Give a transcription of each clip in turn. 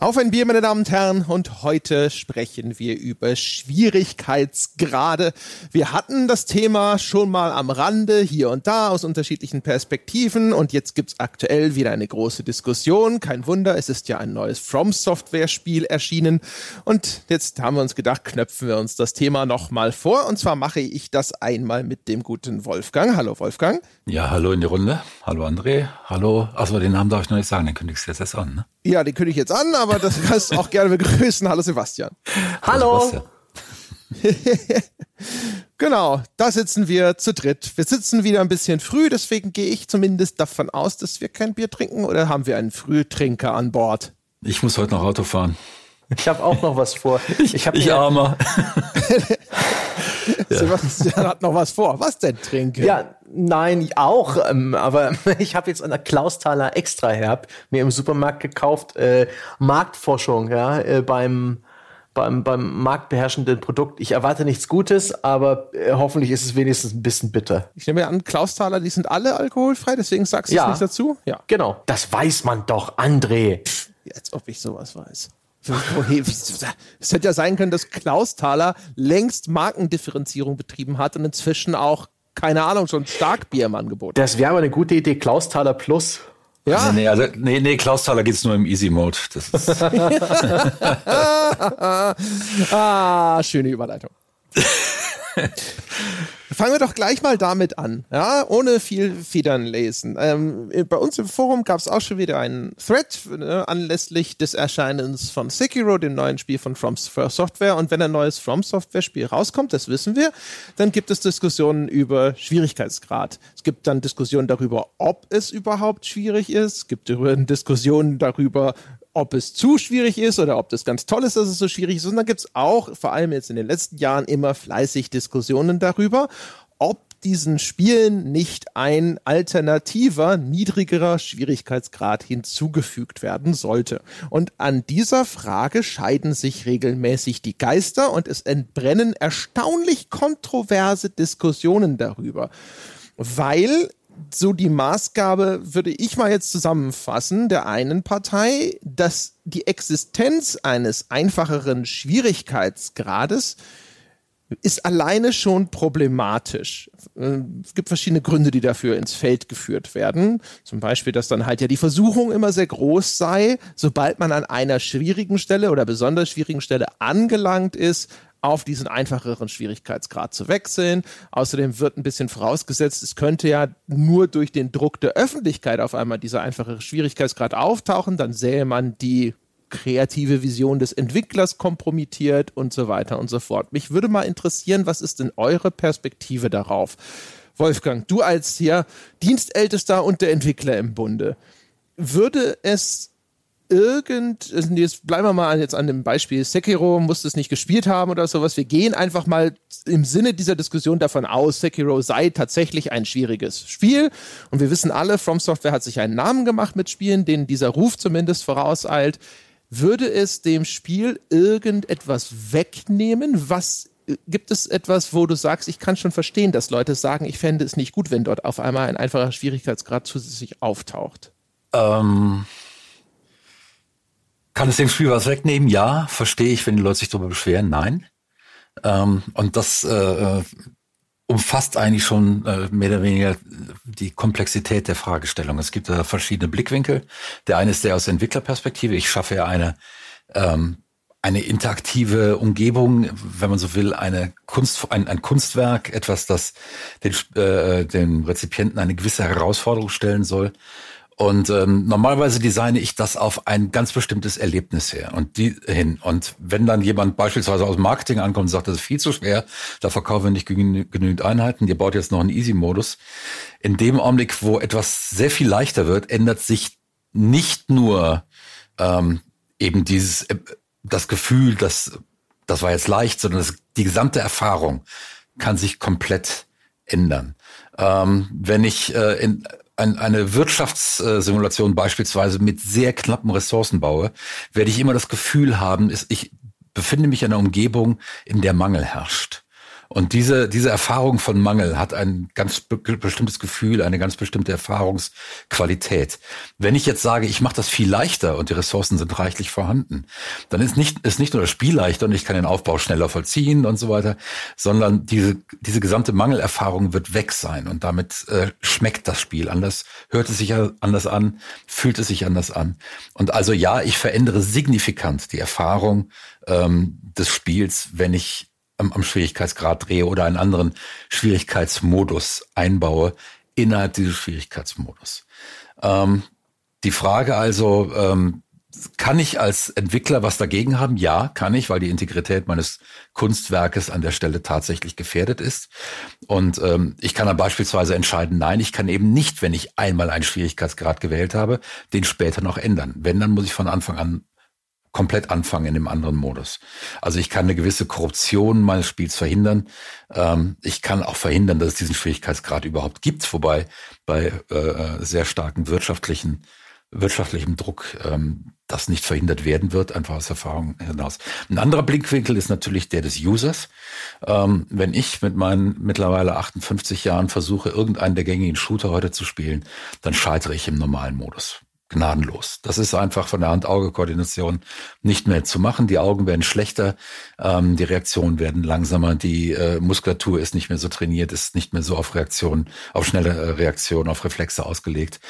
Auf ein Bier, meine Damen und Herren, und heute sprechen wir über Schwierigkeitsgrade. Wir hatten das Thema schon mal am Rande, hier und da, aus unterschiedlichen Perspektiven, und jetzt gibt's aktuell wieder eine große Diskussion. Kein Wunder, es ist ja ein neues From Software Spiel erschienen, und jetzt haben wir uns gedacht, knöpfen wir uns das Thema nochmal vor, und zwar mache ich das einmal mit dem guten Wolfgang. Hallo Wolfgang. Ja, hallo in die Runde. Hallo André. Hallo. Achso, den Namen darf ich noch nicht sagen, den kündigst du jetzt erst an, ne? Ja, den kündige ich jetzt an, aber das kannst du auch gerne begrüßen. Hallo Sebastian. Hallo. genau, da sitzen wir zu dritt. Wir sitzen wieder ein bisschen früh, deswegen gehe ich zumindest davon aus, dass wir kein Bier trinken oder haben wir einen Frühtrinker an Bord? Ich muss heute noch Auto fahren. Ich habe auch noch was vor. Ich, hab ich armer. Sebastian hat noch was vor. Was denn trinken? Ja, nein, auch. Ähm, aber ich habe jetzt an der Klausthaler Extraherb mir im Supermarkt gekauft. Äh, Marktforschung, ja, äh, beim beim, beim marktbeherrschenden Produkt. Ich erwarte nichts Gutes, aber äh, hoffentlich ist es wenigstens ein bisschen bitter. Ich nehme an, Klausthaler, die sind alle alkoholfrei, deswegen sagst du ja, es nicht dazu? Ja. Genau. Das weiß man doch, André. Pff, als ob ich sowas weiß. Es hätte ja sein können, dass Klausthaler längst Markendifferenzierung betrieben hat und inzwischen auch, keine Ahnung, schon Starkbier im Angebot. Das wäre aber eine gute Idee, Klausthaler Plus. Ja. Nee, nee, also, nee, nee Klausthaler geht's nur im Easy Mode. ah, schöne Überleitung. Fangen wir doch gleich mal damit an, ja, ohne viel Federn lesen. Ähm, bei uns im Forum gab es auch schon wieder einen Thread äh, anlässlich des Erscheinens von Sekiro, dem neuen Spiel von From Software. Und wenn ein neues From Software Spiel rauskommt, das wissen wir, dann gibt es Diskussionen über Schwierigkeitsgrad. Es gibt dann Diskussionen darüber, ob es überhaupt schwierig ist. Es gibt Diskussionen darüber, ob es zu schwierig ist oder ob das ganz toll ist, dass es so schwierig ist. Und dann gibt es auch, vor allem jetzt in den letzten Jahren, immer fleißig Diskussionen darüber, ob diesen Spielen nicht ein alternativer, niedrigerer Schwierigkeitsgrad hinzugefügt werden sollte. Und an dieser Frage scheiden sich regelmäßig die Geister und es entbrennen erstaunlich kontroverse Diskussionen darüber. Weil so die Maßgabe, würde ich mal jetzt zusammenfassen, der einen Partei, dass die Existenz eines einfacheren Schwierigkeitsgrades ist alleine schon problematisch. Es gibt verschiedene Gründe, die dafür ins Feld geführt werden. Zum Beispiel, dass dann halt ja die Versuchung immer sehr groß sei, sobald man an einer schwierigen Stelle oder besonders schwierigen Stelle angelangt ist, auf diesen einfacheren Schwierigkeitsgrad zu wechseln. Außerdem wird ein bisschen vorausgesetzt, es könnte ja nur durch den Druck der Öffentlichkeit auf einmal dieser einfache Schwierigkeitsgrad auftauchen, dann sähe man die kreative Vision des Entwicklers kompromittiert und so weiter und so fort. Mich würde mal interessieren, was ist denn eure Perspektive darauf? Wolfgang, du als hier Dienstältester und der Entwickler im Bunde, würde es irgend, also jetzt bleiben wir mal jetzt an dem Beispiel Sekiro, muss es nicht gespielt haben oder sowas. Wir gehen einfach mal im Sinne dieser Diskussion davon aus, Sekiro sei tatsächlich ein schwieriges Spiel. Und wir wissen alle, From Software hat sich einen Namen gemacht mit Spielen, denen dieser Ruf zumindest vorauseilt. Würde es dem Spiel irgendetwas wegnehmen? Was gibt es etwas, wo du sagst, ich kann schon verstehen, dass Leute sagen, ich fände es nicht gut, wenn dort auf einmal ein einfacher Schwierigkeitsgrad zusätzlich auftaucht? Ähm kann es dem Spiel was wegnehmen? Ja. Verstehe ich, wenn die Leute sich darüber beschweren? Nein. Ähm, und das äh, äh, umfasst eigentlich schon äh, mehr oder weniger die Komplexität der Fragestellung. Es gibt da verschiedene Blickwinkel. Der eine ist der aus Entwicklerperspektive. Ich schaffe ja eine ähm, eine interaktive Umgebung, wenn man so will, eine Kunst, ein, ein Kunstwerk, etwas, das den, äh, den Rezipienten eine gewisse Herausforderung stellen soll. Und ähm, normalerweise designe ich das auf ein ganz bestimmtes Erlebnis her und die hin. Und wenn dann jemand beispielsweise aus Marketing ankommt und sagt, das ist viel zu schwer, da verkaufen wir nicht genü genügend Einheiten, ihr baut jetzt noch einen Easy-Modus. In dem Augenblick, wo etwas sehr viel leichter wird, ändert sich nicht nur ähm, eben dieses äh, das Gefühl, dass das war jetzt leicht, sondern das, die gesamte Erfahrung kann sich komplett ändern. Ähm, wenn ich äh, in ein, eine Wirtschaftssimulation beispielsweise mit sehr knappen Ressourcen baue, werde ich immer das Gefühl haben, ist, ich befinde mich in einer Umgebung, in der Mangel herrscht. Und diese, diese Erfahrung von Mangel hat ein ganz be bestimmtes Gefühl, eine ganz bestimmte Erfahrungsqualität. Wenn ich jetzt sage, ich mache das viel leichter und die Ressourcen sind reichlich vorhanden, dann ist nicht, ist nicht nur das Spiel leichter und ich kann den Aufbau schneller vollziehen und so weiter, sondern diese, diese gesamte Mangelerfahrung wird weg sein und damit äh, schmeckt das Spiel anders, hört es sich anders an, fühlt es sich anders an. Und also ja, ich verändere signifikant die Erfahrung ähm, des Spiels, wenn ich am, am Schwierigkeitsgrad drehe oder einen anderen Schwierigkeitsmodus einbaue innerhalb dieses Schwierigkeitsmodus. Ähm, die Frage also, ähm, kann ich als Entwickler was dagegen haben? Ja, kann ich, weil die Integrität meines Kunstwerkes an der Stelle tatsächlich gefährdet ist. Und ähm, ich kann dann beispielsweise entscheiden, nein, ich kann eben nicht, wenn ich einmal einen Schwierigkeitsgrad gewählt habe, den später noch ändern. Wenn, dann muss ich von Anfang an komplett anfangen in dem anderen Modus. Also ich kann eine gewisse Korruption meines Spiels verhindern. Ähm, ich kann auch verhindern, dass es diesen Schwierigkeitsgrad überhaupt gibt, wobei bei äh, sehr starken wirtschaftlichen wirtschaftlichem Druck ähm, das nicht verhindert werden wird, einfach aus Erfahrung hinaus. Ein anderer Blickwinkel ist natürlich der des Users. Ähm, wenn ich mit meinen mittlerweile 58 Jahren versuche, irgendeinen der gängigen Shooter heute zu spielen, dann scheitere ich im normalen Modus gnadenlos. Das ist einfach von der Hand-Auge-Koordination nicht mehr zu machen. Die Augen werden schlechter, ähm, die Reaktionen werden langsamer, die äh, Muskulatur ist nicht mehr so trainiert, ist nicht mehr so auf Reaktionen, auf schnelle äh, Reaktionen, auf Reflexe ausgelegt.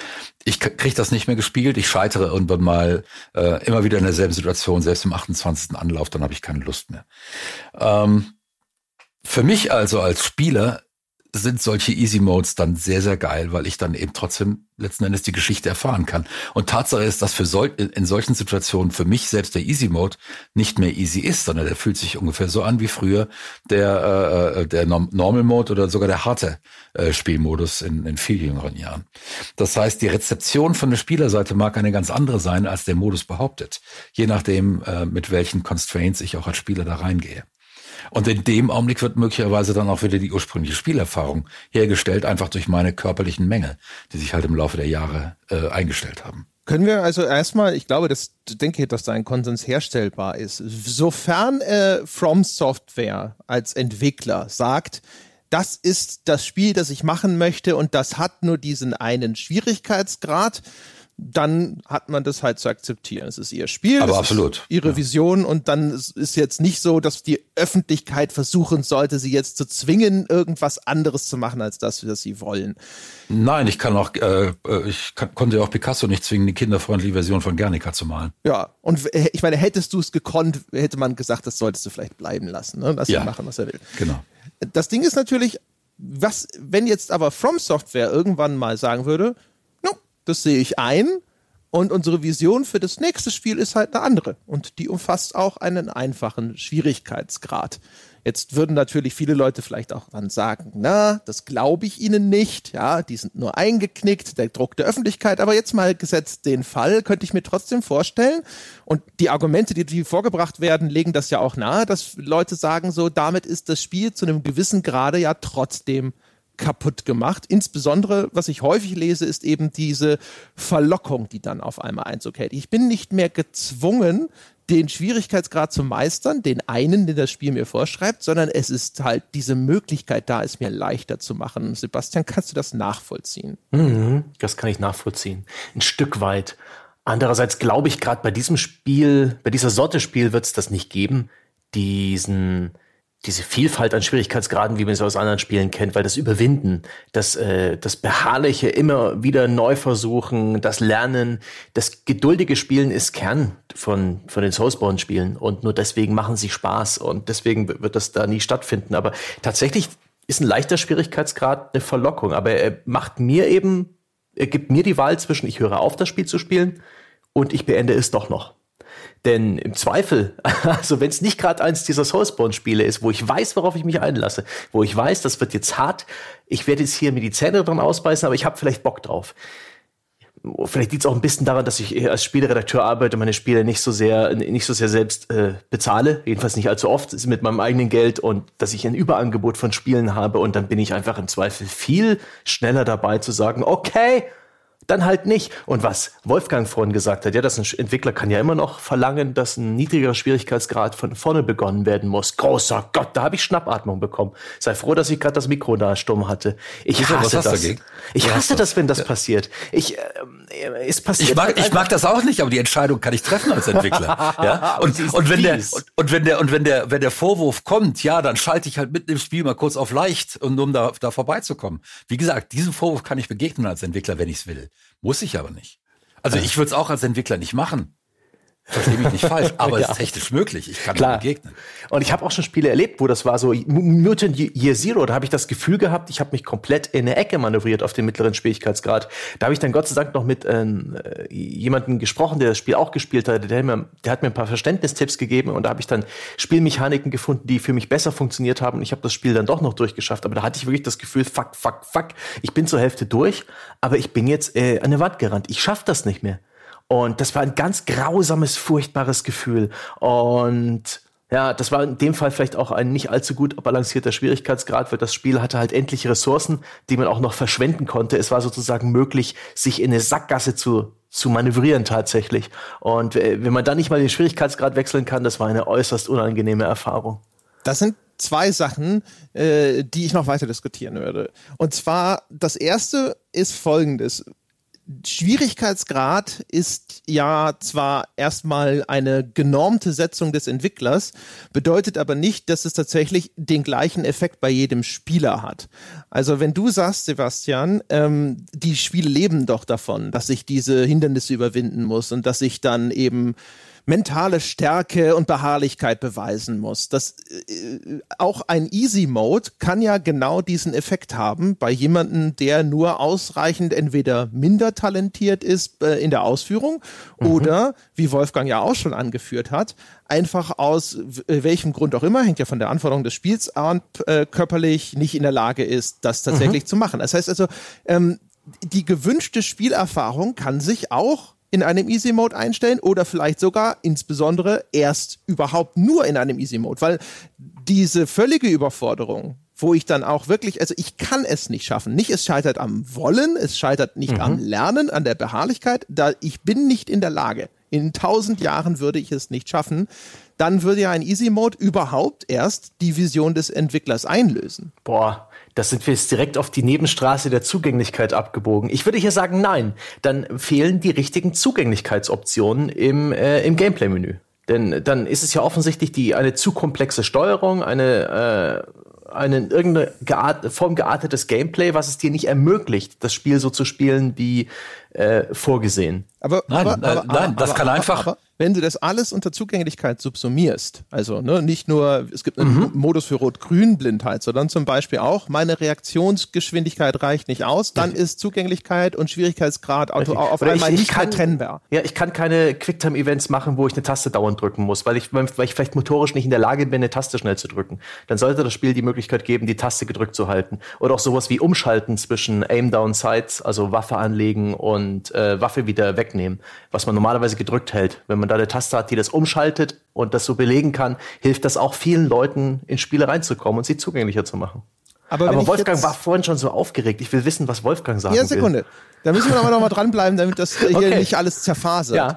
Ich kriege das nicht mehr gespielt, ich scheitere irgendwann mal äh, immer wieder in derselben Situation, selbst im 28. Anlauf, dann habe ich keine Lust mehr. Ähm, für mich also als Spieler sind solche Easy Modes dann sehr, sehr geil, weil ich dann eben trotzdem letzten Endes die Geschichte erfahren kann. Und Tatsache ist, dass für sol in solchen Situationen für mich selbst der Easy Mode nicht mehr easy ist, sondern der fühlt sich ungefähr so an wie früher der, äh, der Normal Mode oder sogar der harte äh, Spielmodus in, in viel jüngeren Jahren. Das heißt, die Rezeption von der Spielerseite mag eine ganz andere sein, als der Modus behauptet. Je nachdem, äh, mit welchen Constraints ich auch als Spieler da reingehe. Und in dem Augenblick wird möglicherweise dann auch wieder die ursprüngliche Spielerfahrung hergestellt, einfach durch meine körperlichen Mängel, die sich halt im Laufe der Jahre äh, eingestellt haben. Können wir also erstmal, ich glaube, das denke, dass da ein Konsens herstellbar ist. Sofern äh, From Software als Entwickler sagt, das ist das Spiel, das ich machen möchte und das hat nur diesen einen Schwierigkeitsgrad, dann hat man das halt zu akzeptieren. Es ist ihr Spiel, aber absolut. ihre ja. Vision und dann ist jetzt nicht so, dass die Öffentlichkeit versuchen sollte, sie jetzt zu zwingen, irgendwas anderes zu machen als das, was sie wollen. Nein, ich kann auch, äh, äh ich kann, konnte auch Picasso nicht zwingen, die kinderfreundliche Version von Guernica zu malen. Ja, und ich meine, hättest du es gekonnt, hätte man gesagt, das solltest du vielleicht bleiben lassen, ne? lass ja. ihn machen, was er will. Genau. Das Ding ist natürlich, was, wenn jetzt aber From Software irgendwann mal sagen würde, das sehe ich ein. Und unsere Vision für das nächste Spiel ist halt eine andere. Und die umfasst auch einen einfachen Schwierigkeitsgrad. Jetzt würden natürlich viele Leute vielleicht auch dann sagen, na, das glaube ich ihnen nicht. Ja, die sind nur eingeknickt, der Druck der Öffentlichkeit. Aber jetzt mal gesetzt den Fall, könnte ich mir trotzdem vorstellen. Und die Argumente, die, die vorgebracht werden, legen das ja auch nahe, dass Leute sagen so, damit ist das Spiel zu einem gewissen Grade ja trotzdem kaputt gemacht. Insbesondere, was ich häufig lese, ist eben diese Verlockung, die dann auf einmal Einzug hält. Ich bin nicht mehr gezwungen, den Schwierigkeitsgrad zu meistern, den einen, den das Spiel mir vorschreibt, sondern es ist halt diese Möglichkeit da, es mir leichter zu machen. Sebastian, kannst du das nachvollziehen? Mhm, das kann ich nachvollziehen. Ein Stück weit. Andererseits glaube ich, gerade bei diesem Spiel, bei dieser Sorte Spiel wird es das nicht geben. Diesen, diese Vielfalt an Schwierigkeitsgraden, wie man es aus anderen Spielen kennt, weil das Überwinden, das, äh, das Beharrliche immer wieder neu versuchen, das Lernen, das geduldige Spielen ist Kern von, von den Soulsborne-Spielen und nur deswegen machen sie Spaß und deswegen wird das da nie stattfinden. Aber tatsächlich ist ein leichter Schwierigkeitsgrad eine Verlockung, aber er macht mir eben, er gibt mir die Wahl zwischen, ich höre auf, das Spiel zu spielen und ich beende es doch noch. Denn im Zweifel, also wenn es nicht gerade eins dieser Soulspawn-Spiele ist, wo ich weiß, worauf ich mich einlasse, wo ich weiß, das wird jetzt hart, ich werde jetzt hier mir die Zähne dran ausbeißen, aber ich habe vielleicht Bock drauf. Vielleicht liegt es auch ein bisschen daran, dass ich als Spieleredakteur arbeite, meine Spiele nicht so sehr, nicht so sehr selbst äh, bezahle, jedenfalls nicht allzu oft, ist mit meinem eigenen Geld und dass ich ein Überangebot von Spielen habe und dann bin ich einfach im Zweifel viel schneller dabei zu sagen, okay, dann halt nicht. Und was Wolfgang vorhin gesagt hat, ja, dass ein Entwickler kann ja immer noch verlangen, dass ein niedrigerer Schwierigkeitsgrad von vorne begonnen werden muss. Großer Gott, da habe ich Schnappatmung bekommen. Sei froh, dass ich gerade das Mikro da stumm hatte. Ich Wieso, hasse was hast du das. dagegen? Ich Was hasse das, wenn das passiert. Ich, äh, es passiert. Ich mag, halt ich mag das auch nicht, aber die Entscheidung kann ich treffen als Entwickler. ja? Und Und, ist wenn der, und, und wenn der, und wenn der, wenn der Vorwurf kommt, ja, dann schalte ich halt mitten im Spiel mal kurz auf leicht, und um da, da vorbeizukommen. Wie gesagt, diesem Vorwurf kann ich begegnen als Entwickler, wenn ich es will. Muss ich aber nicht. Also ich würde es auch als Entwickler nicht machen. Verstehe mich nicht falsch, aber es Ja. ist technisch möglich. Ich kann Klar. begegnen. Und ich habe auch schon Spiele erlebt, wo das war so Mutant Year Zero. Da habe ich das Gefühl gehabt, ich habe mich komplett in eine Ecke manövriert auf dem mittleren Schwierigkeitsgrad. Da habe ich dann Gott sei Dank noch mit äh, jemandem gesprochen, der das Spiel auch gespielt hat. Der, hat mir, der hat mir ein paar Verständnistipps gegeben und da habe ich dann Spielmechaniken gefunden, die für mich besser funktioniert haben. Und ich habe das Spiel dann doch noch durchgeschafft. Aber da hatte ich wirklich das Gefühl, fuck, fuck, fuck. Ich bin zur Hälfte durch, aber ich bin jetzt äh, an eine Wand gerannt. Ich schaff das nicht mehr. Und das war ein ganz grausames, furchtbares Gefühl. Und ja, das war in dem Fall vielleicht auch ein nicht allzu gut balancierter Schwierigkeitsgrad, weil das Spiel hatte halt endliche Ressourcen, die man auch noch verschwenden konnte. Es war sozusagen möglich, sich in eine Sackgasse zu, zu manövrieren tatsächlich. Und äh, wenn man dann nicht mal den Schwierigkeitsgrad wechseln kann, das war eine äußerst unangenehme Erfahrung. Das sind zwei Sachen, äh, die ich noch weiter diskutieren würde. Und zwar, das erste ist folgendes. Schwierigkeitsgrad ist ja zwar erstmal eine genormte Setzung des Entwicklers, bedeutet aber nicht, dass es tatsächlich den gleichen Effekt bei jedem Spieler hat. Also wenn du sagst, Sebastian, ähm, die Spiele leben doch davon, dass ich diese Hindernisse überwinden muss und dass ich dann eben mentale Stärke und Beharrlichkeit beweisen muss. Das äh, auch ein Easy Mode kann ja genau diesen Effekt haben bei jemandem, der nur ausreichend entweder minder talentiert ist äh, in der Ausführung oder wie Wolfgang ja auch schon angeführt hat, einfach aus welchem Grund auch immer, hängt ja von der Anforderung des Spiels an, äh, körperlich nicht in der Lage ist, das tatsächlich zu machen. Das heißt also, ähm, die gewünschte Spielerfahrung kann sich auch in einem Easy Mode einstellen oder vielleicht sogar insbesondere erst überhaupt nur in einem Easy Mode, weil diese völlige Überforderung, wo ich dann auch wirklich, also ich kann es nicht schaffen. Nicht es scheitert am Wollen, es scheitert nicht am Lernen, an der Beharrlichkeit, da ich bin nicht in der Lage. In tausend Jahren würde ich es nicht schaffen. Dann würde ja ein Easy Mode überhaupt erst die Vision des Entwicklers einlösen. Boah, das sind wir jetzt direkt auf die Nebenstraße der Zugänglichkeit abgebogen. Ich würde hier sagen, nein. Dann fehlen die richtigen Zugänglichkeitsoptionen im, äh, im Gameplay-Menü. Denn dann ist es ja offensichtlich die, eine zu komplexe Steuerung, eine, äh, eine in irgendeine geart Form geartetes Gameplay, was es dir nicht ermöglicht, das Spiel so zu spielen wie äh, vorgesehen. Aber, Nein, aber, äh, nein, das kann einfach- Aber, wenn du das alles unter Zugänglichkeit subsumierst, also ne, nicht nur, es gibt einen Modus für Rot-Grün-Blindheit, sondern zum Beispiel auch, meine Reaktionsgeschwindigkeit reicht nicht aus, dann ist Zugänglichkeit und Schwierigkeitsgrad auto, auf einmal ich, ich nicht kann, trennbar. Ja, ich kann keine Quicktime-Events machen, wo ich eine Taste dauernd drücken muss, weil ich, weil ich vielleicht motorisch nicht in der Lage bin, eine Taste schnell zu drücken. Dann sollte das Spiel die Möglichkeit geben, die Taste gedrückt zu halten. Oder auch sowas wie Umschalten zwischen Aim-Down-Sights, also Waffe anlegen und äh, Waffe wieder wegnehmen, was man normalerweise gedrückt hält. Wenn man da eine Taste hat, die das umschaltet und das so belegen kann, hilft das auch vielen Leuten, in Spiele reinzukommen und sie zugänglicher zu machen. Aber, Aber Wolfgang war vorhin schon so aufgeregt. Ich will wissen, was Wolfgang sagen Ja, will. Sekunde. Da müssen wir aber noch mal dranbleiben, damit das hier Okay. nicht alles zerfasert. Ja.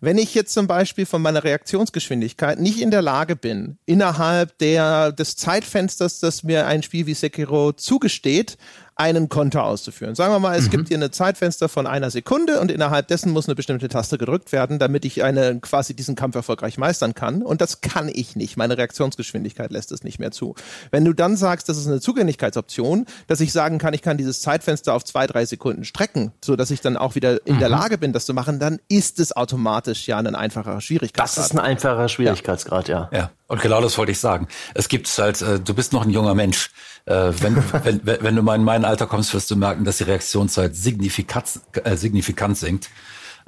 Wenn ich jetzt zum Beispiel von meiner Reaktionsgeschwindigkeit nicht in der Lage bin, innerhalb der, des Zeitfensters, das mir ein Spiel wie Sekiro zugesteht, einen Konter auszuführen. Sagen wir mal, es gibt hier eine Zeitfenster von einer Sekunde und innerhalb dessen muss eine bestimmte Taste gedrückt werden, damit ich eine, quasi diesen Kampf erfolgreich meistern kann. Und das kann ich nicht. Meine Reaktionsgeschwindigkeit lässt es nicht mehr zu. Wenn du dann sagst, das ist eine Zugänglichkeitsoption, dass ich sagen kann, ich kann dieses Zeitfenster auf zwei, drei Sekunden strecken, so dass ich dann auch wieder in der Lage bin, das zu machen, dann ist es automatisch ja ein einfacherer Schwierigkeitsgrad. Das ist ein einfacher Schwierigkeitsgrad, ja. Ja, und genau das wollte ich sagen. Es gibt halt, äh, du bist noch ein junger Mensch. Äh, wenn, wenn, wenn du mal in mein Alter kommst, wirst du merken, dass die Reaktionszeit signifikant, äh, signifikant sinkt.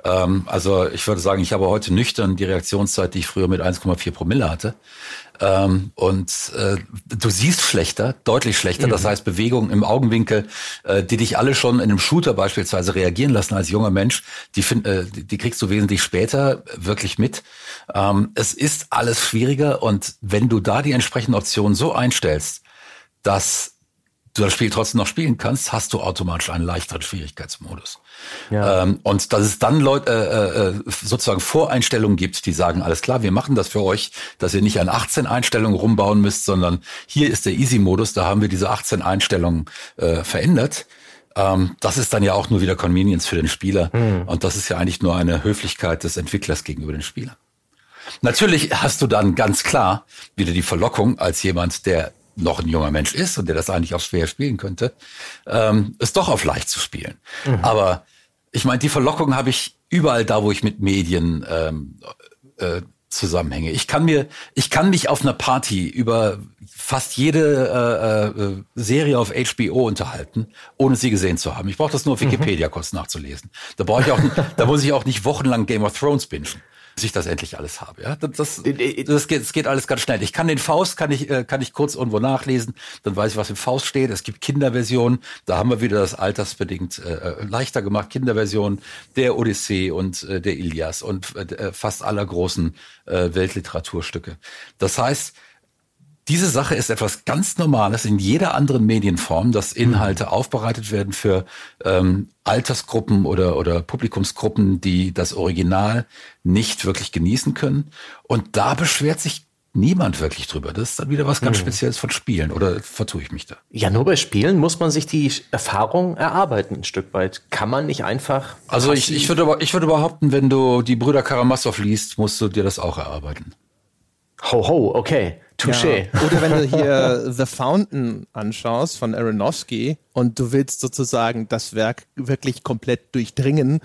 Ähm, also ich würde sagen, ich habe heute nüchtern die Reaktionszeit, die ich früher mit 1,4 Promille hatte. Ähm, und äh, du siehst schlechter, deutlich schlechter. Das heißt, Bewegungen im Augenwinkel, äh, die dich alle schon in einem Shooter beispielsweise reagieren lassen als junger Mensch, die, find, äh, die kriegst du wesentlich später wirklich mit. Ähm, es ist alles schwieriger und wenn du da die entsprechenden Optionen so einstellst, dass du das Spiel trotzdem noch spielen kannst, hast du automatisch einen leichteren Schwierigkeitsmodus. Ja. Ähm, und dass es dann Leute äh, äh, sozusagen Voreinstellungen gibt, die sagen, alles klar, wir machen das für euch, dass ihr nicht an 18 Einstellungen rumbauen müsst, sondern hier ist der Easy-Modus, da haben wir diese 18 Einstellungen äh, verändert. Ähm, das ist dann ja auch nur wieder Convenience für den Spieler. Mhm. Und das ist ja eigentlich nur eine Höflichkeit des Entwicklers gegenüber den Spieler. Natürlich hast du dann ganz klar wieder die Verlockung als jemand, der noch ein junger Mensch ist und der das eigentlich auch schwer spielen könnte, ähm, es doch auf leicht zu spielen. Mhm. Aber ich meine, die Verlockung habe ich überall da, wo ich mit Medien ähm, äh, zusammenhänge. Ich kann mir, ich kann mich auf einer Party über fast jede äh, äh, Serie auf HBO unterhalten, ohne sie gesehen zu haben. Ich brauche das nur auf mhm. Wikipedia mhm. kurz nachzulesen. Da brauche ich auch, da muss ich auch nicht wochenlang Game of Thrones bingen bis ich das endlich alles habe. Ja, das, das, äh, äh, das, geht, das geht alles ganz schnell. Ich kann den Faust, kann ich, äh, kann ich kurz irgendwo nachlesen, dann weiß ich, was im Faust steht. Es gibt Kinderversionen, da haben wir wieder das altersbedingt äh, leichter gemacht. Kinderversionen der Odyssee und äh, der Ilias und äh, fast aller großen äh, Weltliteraturstücke. Das heißt, diese Sache ist etwas ganz Normales in jeder anderen Medienform, dass Inhalte mhm. aufbereitet werden für ähm, Altersgruppen oder, oder Publikumsgruppen, die das Original nicht wirklich genießen können. Und da beschwert sich niemand wirklich drüber. Das ist dann wieder was ganz mhm. Spezielles von Spielen. Oder vertue ich mich da? Ja, nur bei Spielen muss man sich die Erfahrung erarbeiten, ein Stück weit. Kann man nicht einfach. Also ich, ich, würde, ich würde behaupten, wenn du die Brüder Karamasow liest, musst du dir das auch erarbeiten. Ho, ho, okay. Touché. Ja. Oder wenn du hier The Fountain anschaust von Aronofsky und du willst sozusagen das Werk wirklich komplett durchdringen,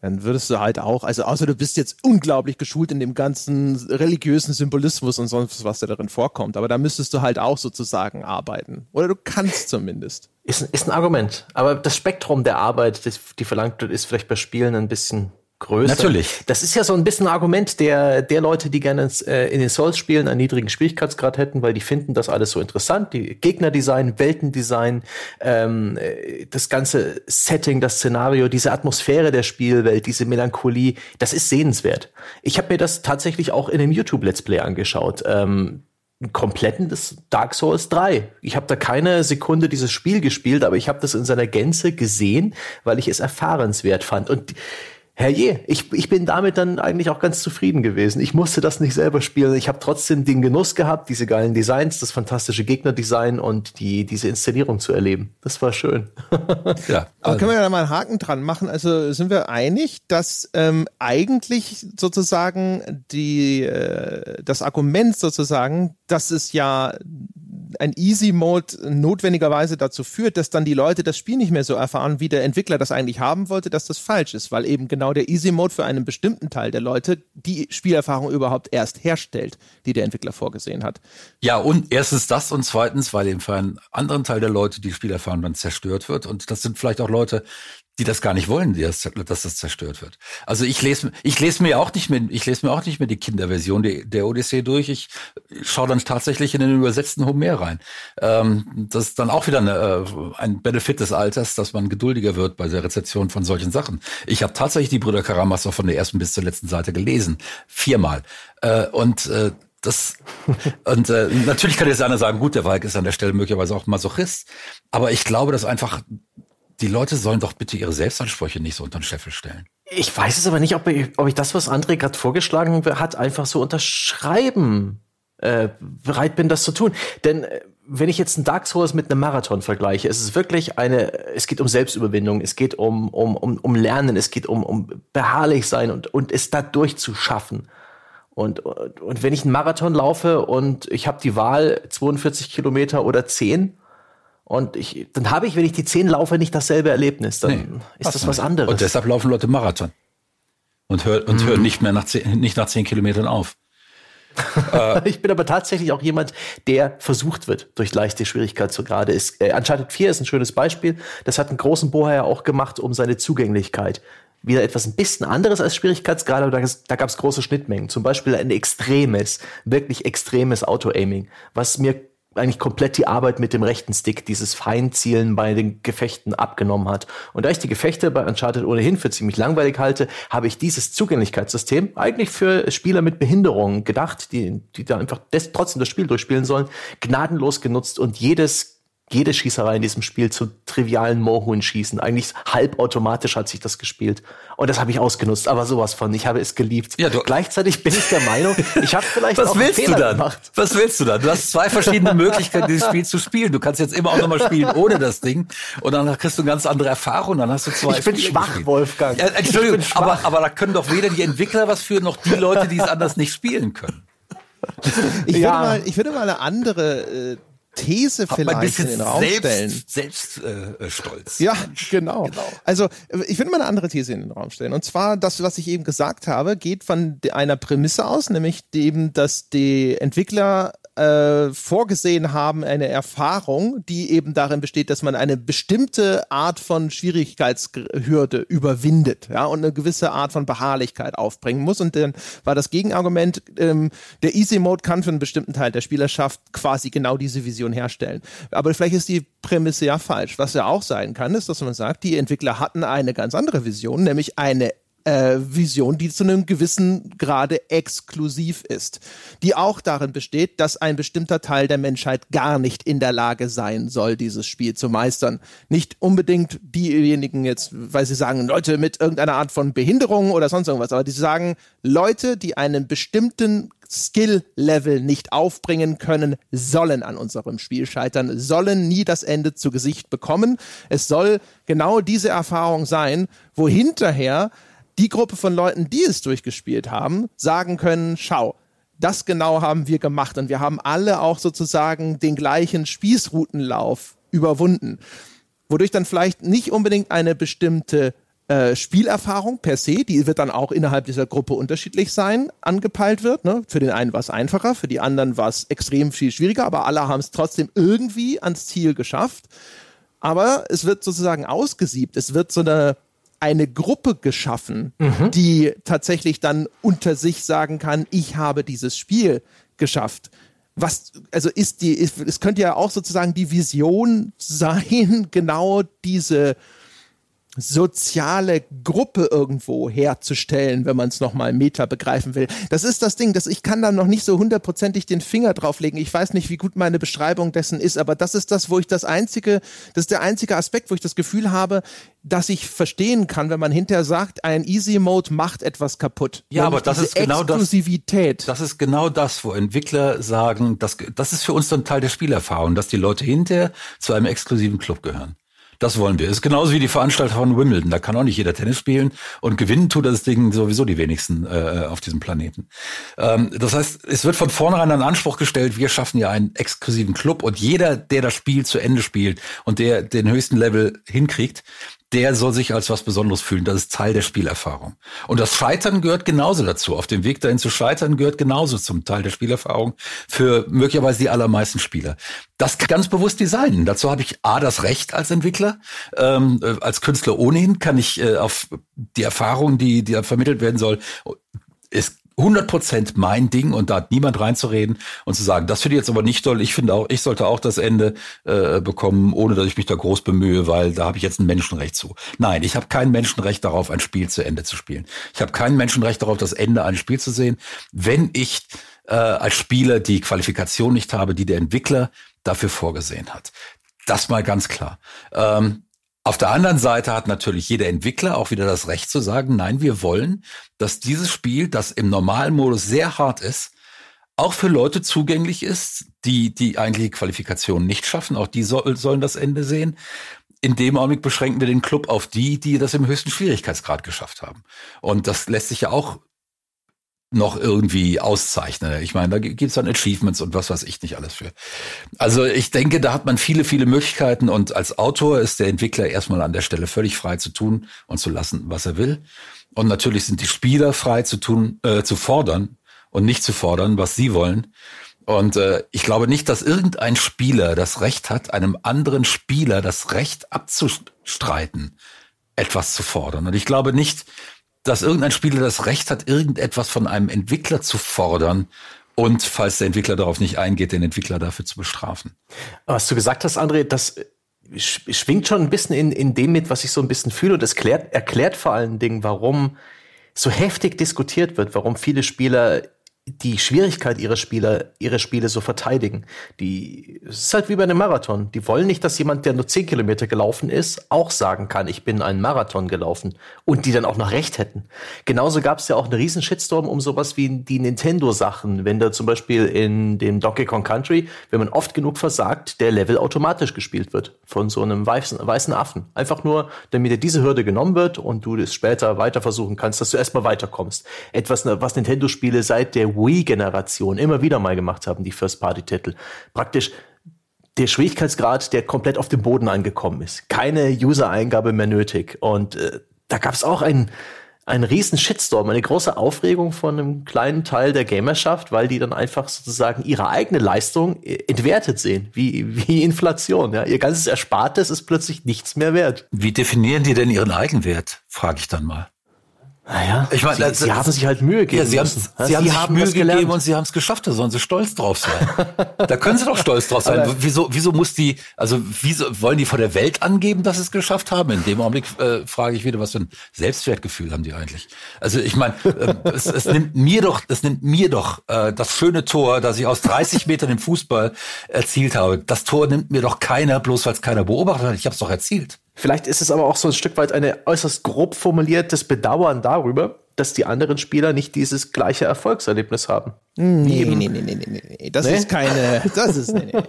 dann würdest du halt auch, also außer du bist jetzt unglaublich geschult in dem ganzen religiösen Symbolismus und sonst was da darin vorkommt, aber da müsstest du halt auch sozusagen arbeiten. Oder du kannst zumindest. Ist, ist ein Argument. Aber das Spektrum der Arbeit, die verlangt wird, ist vielleicht bei Spielen ein bisschen größer. Natürlich. Das ist ja so ein bisschen ein Argument der, der Leute, die gerne äh, in den Souls-Spielen einen niedrigen Schwierigkeitsgrad hätten, weil die finden das alles so interessant. Die Gegnerdesign, Weltendesign, ähm, äh, das ganze Setting, das Szenario, diese Atmosphäre der Spielwelt, diese Melancholie, das ist sehenswert. Ich habe mir das tatsächlich auch in einem YouTube-Let's Play angeschaut. Ähm, kompletten des Dark Souls 3. Ich habe da keine Sekunde dieses Spiel gespielt, aber ich habe das in seiner Gänze gesehen, weil ich es erfahrenswert fand. Und herrje, ich, ich bin damit dann eigentlich auch ganz zufrieden gewesen. Ich musste das nicht selber spielen. Ich habe trotzdem den Genuss gehabt, diese geilen Designs, das fantastische Gegnerdesign und die, diese Inszenierung zu erleben. Das war schön. ja. Aber können wir da mal einen Haken dran machen? Also sind wir einig, dass ähm, eigentlich sozusagen die, äh, das Argument sozusagen, dass es ja ein Easy Mode notwendigerweise dazu führt, dass dann die Leute das Spiel nicht mehr so erfahren, wie der Entwickler das eigentlich haben wollte, dass das falsch ist, weil eben genau der Easy Mode für einen bestimmten Teil der Leute die Spielerfahrung überhaupt erst herstellt, die der Entwickler vorgesehen hat. Ja, und erstens das und zweitens, weil eben für einen anderen Teil der Leute die Spielerfahrung dann zerstört wird und das sind vielleicht auch Leute, die das gar nicht wollen, das, dass das zerstört wird. Also ich lese, ich lese mir auch nicht mehr, ich lese mir auch nicht mehr die Kinderversion der, der Odyssee durch. Ich schaue dann tatsächlich in den übersetzten Homer rein. Ähm, das ist dann auch wieder eine, äh, ein Benefit des Alters, dass man geduldiger wird bei der Rezeption von solchen Sachen. Ich habe tatsächlich die Brüder Karamazov von der ersten bis zur letzten Seite gelesen, viermal. Äh, und äh, das und äh, natürlich kann jetzt einer sagen, gut, der Walk ist an der Stelle möglicherweise auch Masochist, aber ich glaube, dass einfach die Leute sollen doch bitte ihre Selbstansprüche nicht so unter den Scheffel stellen. Ich weiß es aber nicht, ob ich, ob ich das, was André gerade vorgeschlagen hat, einfach so unterschreiben äh, bereit bin, das zu tun. Denn äh, wenn ich jetzt einen Dark Souls mit einem Marathon vergleiche, es ist wirklich eine, es geht um Selbstüberwindung, es geht um, um, um, um Lernen, es geht um, um beharrlich sein und, und es da durchzuschaffen. Und, und, und wenn ich einen Marathon laufe und ich habe die Wahl 42 Kilometer oder 10, und ich, dann habe ich, wenn ich die zehn laufe, nicht dasselbe Erlebnis. Dann nee, ist das was nicht. anderes. Und deshalb laufen Leute Marathon. Und, hör, und mhm. hören nicht mehr nach zehn, nicht nach zehn Kilometern auf. Äh, ich bin aber tatsächlich auch jemand, der versucht wird durch leichte Schwierigkeitsgrade. Ist, äh, Uncharted 4 ist ein schönes Beispiel. Das hat einen großen Bohrer ja auch gemacht, um seine Zugänglichkeit wieder etwas ein bisschen anderes als Schwierigkeitsgrade, aber da, da gab es große Schnittmengen. Zum Beispiel ein extremes, wirklich extremes Auto-Aiming, was mir eigentlich komplett die Arbeit mit dem rechten Stick, dieses Feinzielen bei den Gefechten abgenommen hat. Und da ich die Gefechte bei Uncharted ohnehin für ziemlich langweilig halte, habe ich dieses Zugänglichkeitssystem eigentlich für Spieler mit Behinderungen gedacht, die, die da einfach des, trotzdem das Spiel durchspielen sollen, gnadenlos genutzt und jedes jede Schießerei in diesem Spiel zu trivialen Mohun-Schießen. Eigentlich halbautomatisch hat sich das gespielt. Und das habe ich ausgenutzt, aber sowas von. Ich habe es geliebt. Ja, du Gleichzeitig bin ich der Meinung, ich habe vielleicht Was auch willst Fehler du dann? Gemacht. Was willst du dann? Du hast zwei verschiedene Möglichkeiten, dieses Spiel zu spielen. Du kannst jetzt immer auch nochmal spielen ohne das Ding. Und dann kriegst du eine ganz andere Erfahrung. Dann hast du zwei Ich bin Spiele schwach, gespielt. Wolfgang. Ja, Entschuldigung, schwach. Aber, aber da können doch weder die Entwickler was für, noch die Leute, die es anders nicht spielen können. Ich, ja. würde, mal, ich würde mal eine andere äh, These Hab vielleicht in den Raum selbst, stellen. Selbststolz. Äh, ja, genau. genau. Also ich würde mal eine andere These in den Raum stellen. Und zwar das, was ich eben gesagt habe, geht von einer Prämisse aus, nämlich dem, dass die Entwickler äh, vorgesehen haben, eine Erfahrung, die eben darin besteht, dass man eine bestimmte Art von Schwierigkeitshürde überwindet, ja, und eine gewisse Art von Beharrlichkeit aufbringen muss. Und dann war das Gegenargument, ähm, der Easy Mode kann für einen bestimmten Teil der Spielerschaft quasi genau diese Vision herstellen. Aber vielleicht ist die Prämisse ja falsch. Was ja auch sein kann, ist, dass man sagt, die Entwickler hatten eine ganz andere Vision, nämlich eine äh, Vision, die zu einem gewissen Grade exklusiv ist, die auch darin besteht, dass ein bestimmter Teil der Menschheit gar nicht in der Lage sein soll, dieses Spiel zu meistern. Nicht unbedingt diejenigen jetzt, weil sie sagen, Leute mit irgendeiner Art von Behinderung oder sonst irgendwas, aber die sagen, Leute, die einen bestimmten Skill-Level nicht aufbringen können, sollen an unserem Spiel scheitern, sollen nie das Ende zu Gesicht bekommen. Es soll genau diese Erfahrung sein, wo hinterher die Gruppe von Leuten, die es durchgespielt haben, sagen können, schau, das genau haben wir gemacht und wir haben alle auch sozusagen den gleichen Spießrutenlauf überwunden. Wodurch dann vielleicht nicht unbedingt eine bestimmte äh, Spielerfahrung per se, die wird dann auch innerhalb dieser Gruppe unterschiedlich sein, angepeilt wird. Ne? Für den einen war es einfacher, für die anderen war es extrem viel schwieriger, aber alle haben es trotzdem irgendwie ans Ziel geschafft. Aber es wird sozusagen ausgesiebt. Es wird so eine eine Gruppe geschaffen, mhm. die tatsächlich dann unter sich sagen kann, ich habe dieses Spiel geschafft. Was, also ist die, es könnte ja auch sozusagen die Vision sein, genau diese soziale Gruppe irgendwo herzustellen, wenn man es nochmal Meta begreifen will. Das ist das Ding, dass ich kann da noch nicht so hundertprozentig den Finger drauflegen. Ich weiß nicht, wie gut meine Beschreibung dessen ist, aber das ist das, wo ich das einzige, das ist der einzige Aspekt, wo ich das Gefühl habe, dass ich verstehen kann, wenn man hinterher sagt, ein Easy Mode macht etwas kaputt. Ja, aber das ist genau Exklusivität. das. Das ist genau das, wo Entwickler sagen, das, das ist für uns dann Teil der Spielerfahrung, dass die Leute hinterher zu einem exklusiven Club gehören. Das wollen wir. Ist genauso wie die Veranstalter von Wimbledon. Da kann auch nicht jeder Tennis spielen und gewinnen tut das Ding sowieso die wenigsten äh, auf diesem Planeten. Ähm, das heißt, es wird von vornherein ein Anspruch gestellt, wir schaffen ja einen exklusiven Club und jeder, der das Spiel zu Ende spielt und der den höchsten Level hinkriegt, der soll sich als was Besonderes fühlen. Das ist Teil der Spielerfahrung. Und das Scheitern gehört genauso dazu. Auf dem Weg dahin zu scheitern gehört genauso zum Teil der Spielerfahrung für möglicherweise die allermeisten Spieler. Das ganz bewusst designen. Dazu habe ich A, das Recht als Entwickler. Ähm, äh, als Künstler ohnehin kann ich äh, auf die Erfahrung, die, die vermittelt werden soll, ist 100% mein Ding und da hat niemand reinzureden und zu sagen, das finde ich jetzt aber nicht toll. Ich finde auch, ich sollte auch das Ende äh, bekommen, ohne dass ich mich da groß bemühe, weil da habe ich jetzt ein Menschenrecht zu. Nein, ich habe kein Menschenrecht darauf, ein Spiel zu Ende zu spielen. Ich habe kein Menschenrecht darauf, das Ende eines Spiels zu sehen, wenn ich äh, als Spieler die Qualifikation nicht habe, die der Entwickler dafür vorgesehen hat. Das mal ganz klar. Ähm, auf der anderen Seite hat natürlich jeder Entwickler auch wieder das Recht zu sagen, nein, wir wollen, dass dieses Spiel, das im normalen Modus sehr hart ist, auch für Leute zugänglich ist, die die eigentliche Qualifikation nicht schaffen. Auch die soll, sollen das Ende sehen. In dem Augenblick beschränken wir den Club auf die, die das im höchsten Schwierigkeitsgrad geschafft haben. Und das lässt sich ja auch noch irgendwie auszeichne. Ich meine, da gibt's dann Achievements und was weiß ich nicht alles für. Also ich denke, da hat man viele, viele Möglichkeiten und als Autor ist der Entwickler erstmal an der Stelle völlig frei zu tun und zu lassen, was er will. Und natürlich sind die Spieler frei zu tun, äh, zu fordern und nicht zu fordern, was sie wollen. Und äh, ich glaube nicht, dass irgendein Spieler das Recht hat, einem anderen Spieler das Recht abzustreiten, etwas zu fordern. Und ich glaube nicht, dass irgendein Spieler das Recht hat, irgendetwas von einem Entwickler zu fordern und, falls der Entwickler darauf nicht eingeht, den Entwickler dafür zu bestrafen. Was du gesagt hast, André, das schwingt schon ein bisschen in, in dem mit, was ich so ein bisschen fühle und es klärt, erklärt vor allen Dingen, warum so heftig diskutiert wird, warum viele Spieler die Schwierigkeit ihrer Spieler, ihre Spiele so verteidigen. Die, es ist halt wie bei einem Marathon. Die wollen nicht, dass jemand, der nur 10 Kilometer gelaufen ist, auch sagen kann, ich bin einen Marathon gelaufen. Und die dann auch noch recht hätten. Genauso gab es ja auch einen riesen Shitstorm um sowas wie die Nintendo-Sachen. Wenn da zum Beispiel in dem Donkey Kong Country, wenn man oft genug versagt, der Level automatisch gespielt wird. Von so einem weißen, weißen Affen. Einfach nur, damit dir diese Hürde genommen wird und du es später weiter versuchen kannst, dass du erstmal weiterkommst. Etwas, was Nintendo-Spiele seit der Wii-Generation immer wieder mal gemacht haben, die First-Party-Titel. Praktisch der Schwierigkeitsgrad, der komplett auf dem Boden angekommen ist. Keine User-Eingabe mehr nötig. Und äh, da gab es auch einen, einen riesen Shitstorm, eine große Aufregung von einem kleinen Teil der Gamerschaft, weil die dann einfach sozusagen ihre eigene Leistung äh, entwertet sehen, wie, wie Inflation. Ja. Ihr ganzes Erspartes ist plötzlich nichts mehr wert. Wie definieren die denn ihren Eigenwert, frage ich dann mal. Naja, ich meine, sie, das, sie haben sich halt Mühe gegeben. Ja, sie, haben, sie, sie haben sich haben Mühe gegeben gelernt. und sie haben es geschafft. Da sollen sie stolz drauf sein. da können sie doch stolz drauf sein. Aber wieso, wieso muss die, also wieso wollen die vor der Welt angeben, dass sie es geschafft haben? In dem Augenblick äh, frage ich wieder, was für ein Selbstwertgefühl haben die eigentlich? Also ich meine, äh, es, es nimmt mir doch, es nimmt mir doch äh, das schöne Tor, das ich aus 30 Metern im Fußball erzielt habe. Das Tor nimmt mir doch keiner, bloß weil es keiner beobachtet hat. Ich habe es doch erzielt. Vielleicht ist es aber auch so ein Stück weit eine äußerst grob formuliertes Bedauern darüber, dass die anderen Spieler nicht dieses gleiche Erfolgserlebnis haben. Nee, nee, nee, nee, nee, nee, nee. Das nee? ist keine, das ist, nee, nee.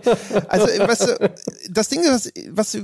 Also, weißt du, das Ding, was, was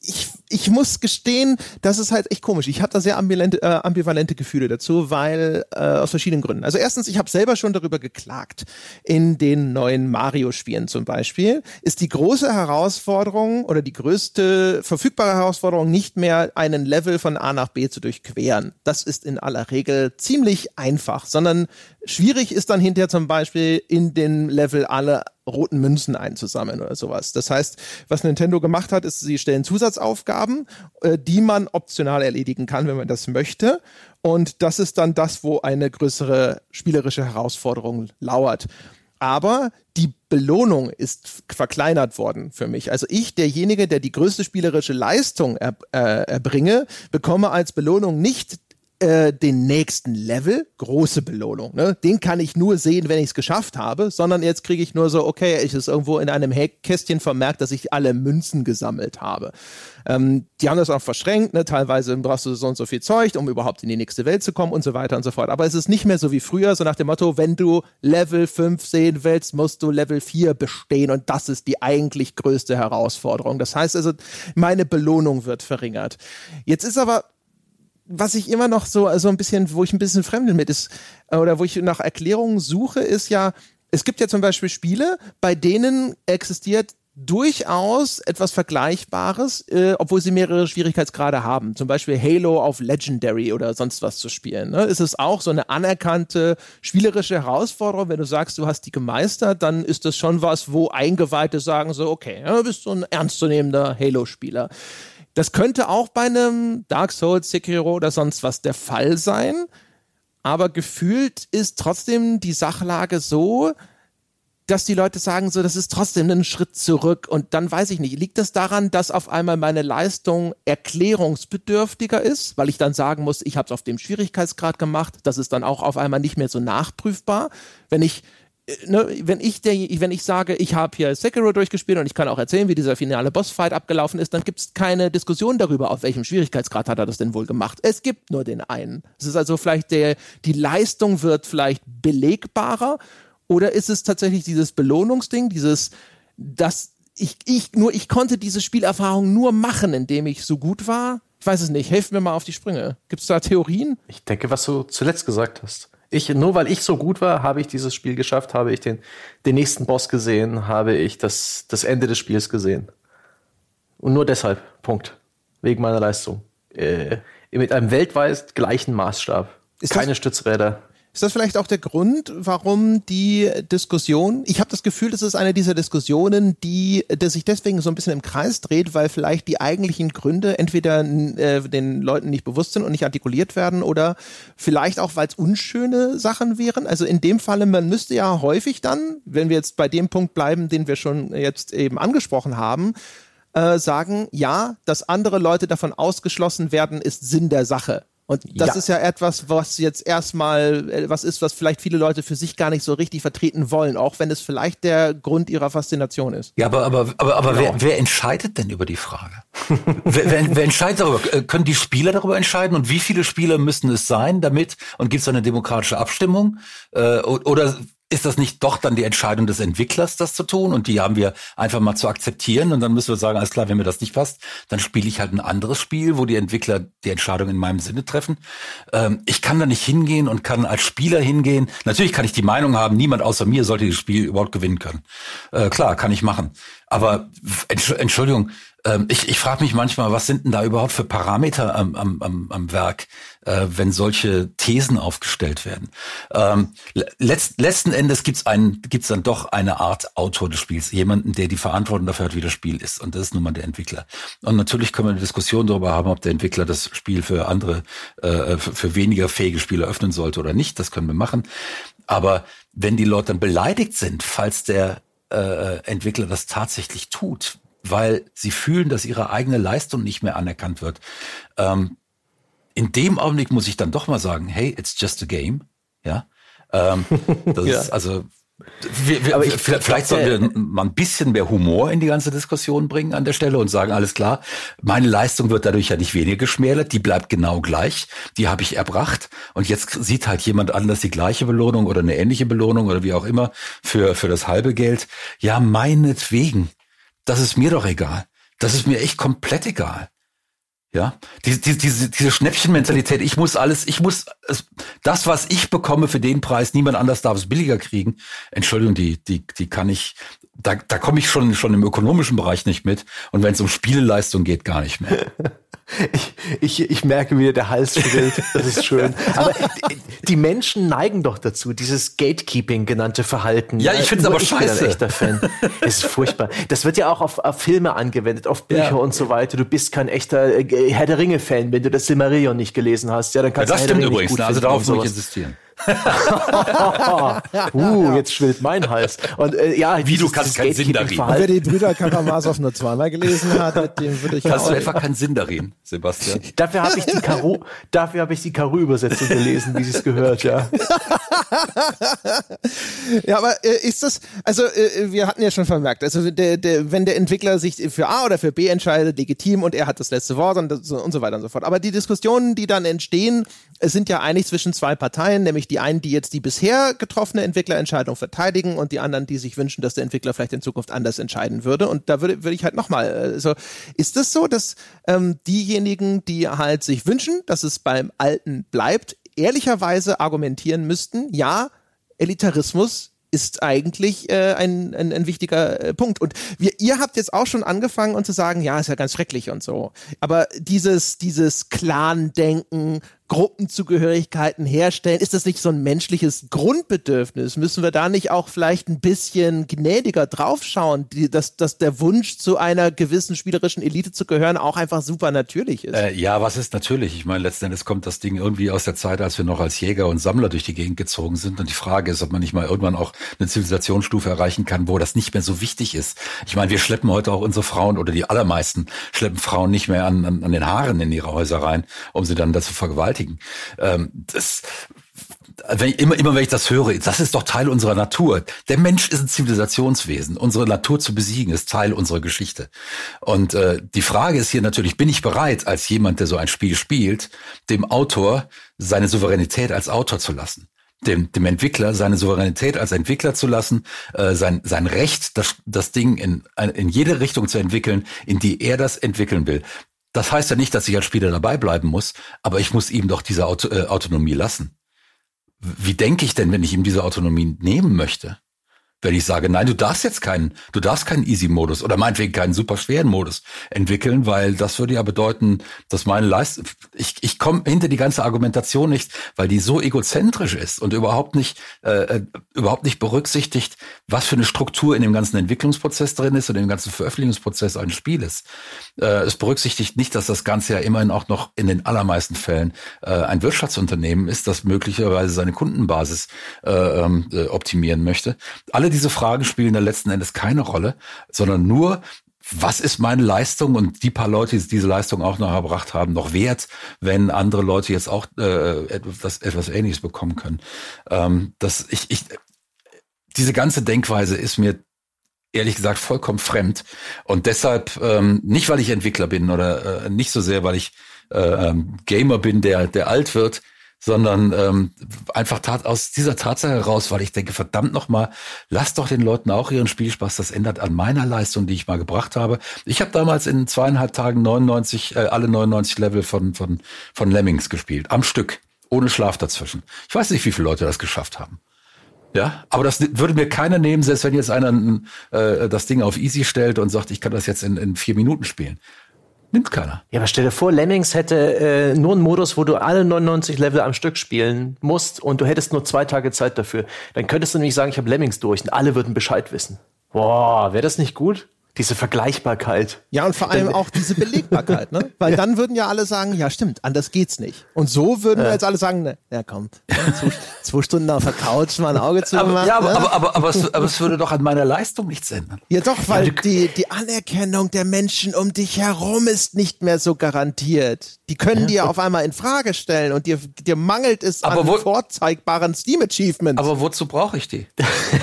ich, ich muss gestehen, das ist halt echt komisch. Ich habe da sehr ambivalente, äh, ambivalente Gefühle dazu, weil äh, aus verschiedenen Gründen. Also erstens, ich habe selber schon darüber geklagt. In den neuen Mario-Spielen zum Beispiel ist die große Herausforderung oder die größte verfügbare Herausforderung nicht mehr einen Level von A nach B zu durchqueren. Das ist in aller Regel ziemlich einfach, sondern schwierig ist dann hinterher zum Beispiel in den Level alle roten Münzen einzusammeln oder sowas. Das heißt, was Nintendo gemacht hat, ist, sie stellen Zusatzaufgaben, äh, die man optional erledigen kann, wenn man das möchte. Und das ist dann das, wo eine größere spielerische Herausforderung lauert. Aber die Belohnung ist verkleinert worden für mich. Also ich, derjenige, der die größte spielerische Leistung er, äh, erbringe, bekomme als Belohnung nicht äh, den nächsten Level, große Belohnung. Ne? Den kann ich nur sehen, wenn ich es geschafft habe, sondern jetzt kriege ich nur so, okay, ich ist irgendwo in einem Kästchen vermerkt, dass ich alle Münzen gesammelt habe. Ähm, die haben das auch verschränkt, ne? teilweise brauchst du so und so viel Zeug, um überhaupt in die nächste Welt zu kommen und so weiter und so fort. Aber es ist nicht mehr so wie früher, so nach dem Motto, wenn du Level 5 sehen willst, musst du Level 4 bestehen und das ist die eigentlich größte Herausforderung. Das heißt also, meine Belohnung wird verringert. Jetzt ist aber was ich immer noch so, so ein bisschen, wo ich ein bisschen fremdel mit ist, äh, oder wo ich nach Erklärungen suche, ist ja, es gibt ja zum Beispiel Spiele, bei denen existiert durchaus etwas Vergleichbares, äh, obwohl sie mehrere Schwierigkeitsgrade haben. Zum Beispiel Halo auf Legendary oder sonst was zu spielen. Ne? Ist es auch so eine anerkannte spielerische Herausforderung, wenn du sagst, du hast die gemeistert, dann ist das schon was, wo Eingeweihte sagen so, okay, ja, du bist so ein ernstzunehmender Halo-Spieler. Das könnte auch bei einem Dark Souls, Sekiro oder sonst was der Fall sein. Aber gefühlt ist trotzdem die Sachlage so, dass die Leute sagen, so, das ist trotzdem ein Schritt zurück. Und dann weiß ich nicht, liegt das daran, dass auf einmal meine Leistung erklärungsbedürftiger ist, weil ich dann sagen muss, ich habe es auf dem Schwierigkeitsgrad gemacht. Das ist dann auch auf einmal nicht mehr so nachprüfbar. Wenn ich Ne, wenn ich der, wenn ich sage, ich habe hier Sekiro durchgespielt und ich kann auch erzählen, wie dieser finale Bossfight abgelaufen ist, dann gibt es keine Diskussion darüber, auf welchem Schwierigkeitsgrad hat er das denn wohl gemacht. Es gibt nur den einen. Es ist also vielleicht der, die Leistung wird vielleicht belegbarer oder ist es tatsächlich dieses Belohnungsding, dieses, dass ich, ich nur, ich konnte diese Spielerfahrung nur machen, indem ich so gut war? Ich weiß es nicht. Helft mir mal auf die Sprünge. Gibt es da Theorien? Ich denke, was du zuletzt gesagt hast. Ich, nur weil ich so gut war, habe ich dieses Spiel geschafft, habe ich den, den nächsten Boss gesehen, habe ich das, das Ende des Spiels gesehen. Und nur deshalb, Punkt. Wegen meiner Leistung. Äh, mit einem weltweit gleichen Maßstab. Ist Keine Stützräder. Ist das vielleicht auch der Grund, warum die Diskussion, ich habe das Gefühl, das ist eine dieser Diskussionen, die, die sich deswegen so ein bisschen im Kreis dreht, weil vielleicht die eigentlichen Gründe entweder äh, den Leuten nicht bewusst sind und nicht artikuliert werden oder vielleicht auch, weil es unschöne Sachen wären. Also in dem Falle, man müsste ja häufig dann, wenn wir jetzt bei dem Punkt bleiben, den wir schon jetzt eben angesprochen haben, äh, sagen, ja, dass andere Leute davon ausgeschlossen werden, ist Sinn der Sache Und das ja. ist ja etwas, was jetzt erstmal äh, was ist, was vielleicht viele Leute für sich gar nicht so richtig vertreten wollen, auch wenn es vielleicht der Grund ihrer Faszination ist. Ja, aber, aber, aber, aber genau. wer, wer entscheidet denn über die Frage? wer, wer, wer entscheidet darüber? Äh, können die Spieler darüber entscheiden? Und wie viele Spieler müssen es sein, damit? Und gibt es eine demokratische Abstimmung? Äh, oder ist das nicht doch dann die Entscheidung des Entwicklers, das zu tun? Und die haben wir einfach mal zu akzeptieren. Und dann müssen wir sagen, alles klar, wenn mir das nicht passt, dann spiele ich halt ein anderes Spiel, wo die Entwickler die Entscheidung in meinem Sinne treffen. Ähm, ich kann da nicht hingehen und kann als Spieler hingehen. Natürlich kann ich die Meinung haben, niemand außer mir sollte das Spiel überhaupt gewinnen können. Äh, klar, kann ich machen. Aber Entschuldigung, ähm, ich, ich frage mich manchmal, was sind denn da überhaupt für Parameter am, am, am, am Werk, äh, wenn solche Thesen aufgestellt werden? Ähm, letzt, letzten Endes gibt's einen, gibt's dann doch eine Art Autor des Spiels, jemanden, der die Verantwortung dafür hat, wie das Spiel ist. Und das ist nun mal der Entwickler. Und natürlich können wir eine Diskussion darüber haben, ob der Entwickler das Spiel für andere, äh, für, für weniger fähige Spieler öffnen sollte oder nicht. Das können wir machen. Aber wenn die Leute dann beleidigt sind, falls der äh, Entwickler das tatsächlich tut, weil sie fühlen, dass ihre eigene Leistung nicht mehr anerkannt wird. Ähm, in dem Augenblick muss ich dann doch mal sagen, hey, it's just a game. Ja. Ähm, das ja. ist also wir, wir, ich, vielleicht sollten wir mal ein bisschen mehr Humor in die ganze Diskussion bringen an der Stelle und sagen, alles klar, meine Leistung wird dadurch ja nicht weniger geschmälert, die bleibt genau gleich, die habe ich erbracht und jetzt sieht halt jemand anders die gleiche Belohnung oder eine ähnliche Belohnung oder wie auch immer für, für das halbe Geld. Ja, meinetwegen das ist mir doch egal. Das ist mir echt komplett egal. Ja, diese, diese, diese Schnäppchenmentalität, ich muss alles, ich muss das, was ich bekomme für den Preis, niemand anders darf es billiger kriegen. Entschuldigung, die, die, die kann ich, da, da komme ich schon, schon im ökonomischen Bereich nicht mit. Und wenn es um Spieleleistung geht, gar nicht mehr. Ich, ich, ich merke wieder, der Hals schwillt. Das ist schön. Aber die Menschen neigen doch dazu, dieses Gatekeeping genannte Verhalten. Ja, ich finde es aber ich scheiße. Bin ein echter Fan. Es ist furchtbar. Das wird ja auch auf, auf Filme angewendet, auf Bücher ja. und so weiter. Du bist kein echter äh, Herr der Ringe-Fan, wenn du das Silmarillion nicht gelesen hast. Ja, dann kannst ja, das du stimmt übrigens. Also darauf muss ich insistieren. uh, jetzt schwillt mein Hals. Und äh, ja, wie du kannst keinen Sinn darin. Wer die Brüder Karamasow nur zweimal gelesen hat, dem würde ich Kannst du etwa keinen Sinn darin, Sebastian? dafür habe ich die Karo, dafür habe ich die Karo Übersetzung gelesen, wie sie es gehört, ja. ja, aber äh, ist das also äh, wir hatten ja schon vermerkt, also der, der, wenn der Entwickler sich für A oder für B entscheidet, legitim und er hat das letzte Wort und, und so weiter und so fort. Aber die Diskussionen, die dann entstehen, sind ja eigentlich zwischen zwei Parteien, nämlich die einen, die jetzt die bisher getroffene Entwicklerentscheidung verteidigen und die anderen, die sich wünschen, dass der Entwickler vielleicht in Zukunft anders entscheiden würde. Und da würde, würde ich halt nochmal, also ist es das so, dass ähm, diejenigen, die halt sich wünschen, dass es beim Alten bleibt, ehrlicherweise argumentieren müssten, ja, Elitarismus ist eigentlich äh, ein, ein, ein wichtiger äh, Punkt. Und wir, ihr habt jetzt auch schon angefangen und zu sagen, ja, ist ja ganz schrecklich und so. Aber dieses, dieses Clan-Denken, Gruppenzugehörigkeiten herstellen? Ist das nicht so ein menschliches Grundbedürfnis? Müssen wir da nicht auch vielleicht ein bisschen gnädiger draufschauen, die, dass, dass der Wunsch zu einer gewissen spielerischen Elite zu gehören auch einfach super natürlich ist? Äh, ja, was ist natürlich? Ich meine, letzten Endes kommt das Ding irgendwie aus der Zeit, als wir noch als Jäger und Sammler durch die Gegend gezogen sind. Und die Frage ist, ob man nicht mal irgendwann auch eine Zivilisationsstufe erreichen kann, wo das nicht mehr so wichtig ist. Ich meine, wir schleppen heute auch unsere Frauen oder die allermeisten schleppen Frauen nicht mehr an, an, an den Haaren in ihre Häuser rein, um sie dann dazu vergewaltigen vergewaltigen. Ähm, das, wenn ich, immer, immer wenn ich das höre, das ist doch Teil unserer Natur. Der Mensch ist ein Zivilisationswesen. Unsere Natur zu besiegen ist Teil unserer Geschichte. Und äh, die Frage ist hier natürlich, bin ich bereit, als jemand, der so ein Spiel spielt, dem Autor seine Souveränität als Autor zu lassen? Dem, dem Entwickler seine Souveränität als Entwickler zu lassen, äh, sein, sein Recht, das, das Ding in, in jede Richtung zu entwickeln, in die er das entwickeln will. Das heißt ja nicht, dass ich als Spieler dabei bleiben muss, aber ich muss ihm doch diese Auto, äh, Autonomie lassen. Wie denke ich denn, wenn ich ihm diese Autonomie nehmen möchte? Wenn ich sage, nein, du darfst jetzt keinen, du darfst keinen Easy-Modus oder meinetwegen keinen super schweren Modus entwickeln, weil das würde ja bedeuten, dass meine Leistung, ich, ich komme hinter die ganze Argumentation nicht, weil die so egozentrisch ist und überhaupt nicht, äh, äh, überhaupt nicht berücksichtigt, was für eine Struktur in dem ganzen Entwicklungsprozess drin ist und im ganzen Veröffentlichungsprozess ein Spiel ist. Äh, es berücksichtigt nicht, dass das Ganze ja immerhin auch noch in den allermeisten Fällen äh, ein Wirtschaftsunternehmen ist, das möglicherweise seine Kundenbasis äh, ähm, äh, optimieren möchte. Alle diese Fragen spielen da letzten Endes keine Rolle, sondern nur, was ist meine Leistung und die paar Leute, die diese Leistung auch noch erbracht haben, noch wert, wenn andere Leute jetzt auch äh, etwas, etwas Ähnliches bekommen können. Ähm, das, ich, ich, diese ganze Denkweise ist mir ehrlich gesagt vollkommen fremd und deshalb ähm, nicht, weil ich Entwickler bin oder äh, nicht so sehr, weil ich äh, ähm, Gamer bin, der der alt wird, sondern ähm, einfach tat aus dieser Tatsache heraus, weil ich denke, verdammt nochmal, lass doch den Leuten auch ihren Spielspaß. Das ändert an meiner Leistung, die ich mal gebracht habe. Ich habe damals in zweieinhalb Tagen 99, äh, alle 99 Level von, von, von Lemmings gespielt, am Stück, ohne Schlaf dazwischen. Ich weiß nicht, wie viele Leute das geschafft haben. Ja, aber das würde mir keiner nehmen, selbst wenn jetzt einer äh, das Ding auf Easy stellt und sagt, ich kann das jetzt in, in vier Minuten spielen. Nimmt keiner. Ja, aber stell dir vor, Lemmings hätte äh, nur einen Modus, wo du alle 99 Level am Stück spielen musst und du hättest nur zwei Tage Zeit dafür. Dann könntest du nämlich sagen, ich habe Lemmings durch und alle würden Bescheid wissen. Boah, wäre das nicht gut? Diese Vergleichbarkeit. Ja, und vor allem auch diese Belegbarkeit, ne? Weil ja. dann würden ja alle sagen, ja stimmt, anders geht's nicht. Und so würden ja. jetzt alle sagen, ne, ja komm, zwei, zwei, Stunden auf der Couch mal ein Auge zu aber, machen. Ja, aber, ne? aber, aber, aber, es, aber es würde doch an meiner Leistung nichts ändern. Ja doch, weil die, die Anerkennung der Menschen um dich herum ist nicht mehr so garantiert. Die können ja. dir auf einmal in Frage stellen und dir, dir mangelt es aber an wo, vorzeigbaren Steam-Achievements. Aber wozu brauche ich die?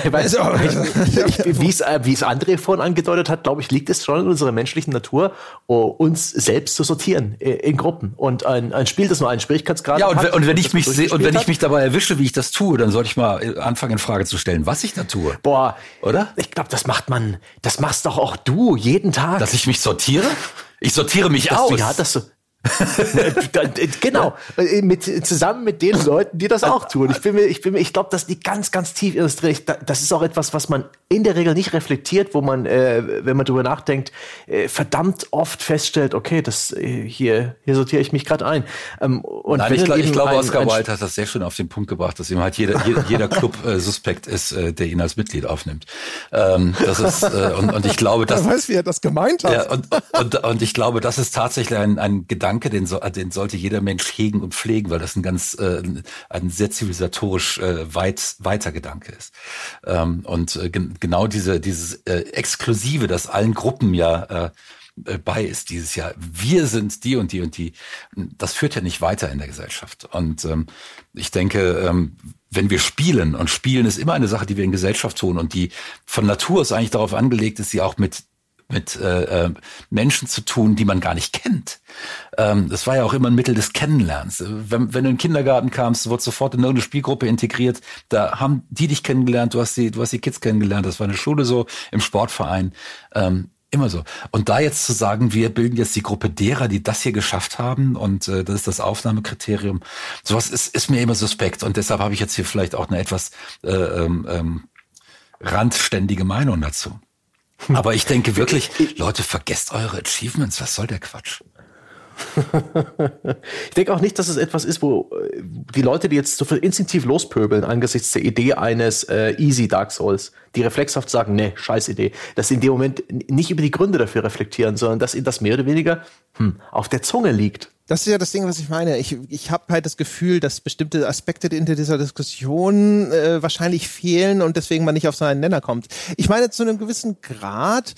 du, wie es André vorhin angedeutet hat, glaube ich, liegt es schon in unserer menschlichen Natur, uns selbst zu sortieren in Gruppen. Und ein, ein Spiel, das nur einen Schwierigkeitsgrad ja, und, hat. Und wenn ich mich sehe, und wenn ich mich dabei erwische, wie ich das tue, dann sollte ich mal äh, anfangen, in Frage zu stellen, was ich da tue. Boah, oder? Ich glaube, das macht man, das machst doch auch du jeden Tag. Dass ich mich sortiere? Ich sortiere mich das, aus. Ja, das so. genau, äh, mit, zusammen mit den Leuten, die das auch tun. Ich bin mir, ich bin mir, ich glaube, dass die ganz, ganz tief in uns drin. Das ist auch etwas, was man in der Regel nicht reflektiert, wo man, äh, wenn man drüber nachdenkt, äh, verdammt oft feststellt, okay, das äh, hier, hier sortiere ich mich gerade ein. Ähm, und Nein, ich, glaub, ich glaube, Oscar Wilde hat das sehr schön auf den Punkt gebracht, dass ihm halt jeder, jeder, jeder Club äh, suspekt ist, äh, der ihn als Mitglied aufnimmt. Ähm, das ist äh, und, und ich glaube, dass. Wer weiß, wie er das gemeint hat. Ja, und, und, und ich glaube, das ist tatsächlich ein, ein Gedanke Gedanke, den, so, den sollte jeder Mensch hegen und pflegen, weil das ein ganz, äh, ein sehr zivilisatorisch äh, weit, weiter Gedanke ist. Ähm, und äh, genau diese, dieses äh, Exklusive, das allen Gruppen ja äh, äh, bei ist dieses Jahr. Wir sind die und die und die. Das führt ja nicht weiter in der Gesellschaft. Und ähm, ich denke, ähm, wenn wir spielen, und spielen ist immer eine Sache, die wir in Gesellschaft tun und die von Natur aus eigentlich darauf angelegt ist, sie auch mit mit äh, äh, Menschen zu tun, die man gar nicht kennt. Ähm, das war ja auch immer ein Mittel des Kennenlernens. Wenn, wenn du in den Kindergarten kamst, wurde sofort in irgendeine Spielgruppe integriert. Da haben die dich kennengelernt, du hast die, du hast die Kids kennengelernt. Das war eine Schule so, im Sportverein. Ähm, Immer so. Und da jetzt zu sagen, wir bilden jetzt die Gruppe derer, die das hier geschafft haben und äh, das ist das Aufnahmekriterium, sowas ist, ist mir immer suspekt und deshalb habe ich jetzt hier vielleicht auch eine etwas äh, ähm, ähm randständige Meinung dazu. Aber ich denke wirklich, Leute, vergesst eure Achievements. Was soll der Quatsch? ich denke auch nicht, dass es etwas ist, wo äh, die Leute, die jetzt so instinktiv lospöbeln angesichts der Idee eines äh, Easy Dark Souls, die reflexhaft sagen, nee, scheiß Idee, dass sie in dem Moment nicht über die Gründe dafür reflektieren, sondern dass ihnen das mehr oder weniger hm, auf der Zunge liegt. Das ist ja das Ding, was ich meine. Ich, ich habe halt das Gefühl, dass bestimmte Aspekte in dieser Diskussion äh, wahrscheinlich fehlen und deswegen man nicht auf so einen Nenner kommt. Ich meine, zu einem gewissen Grad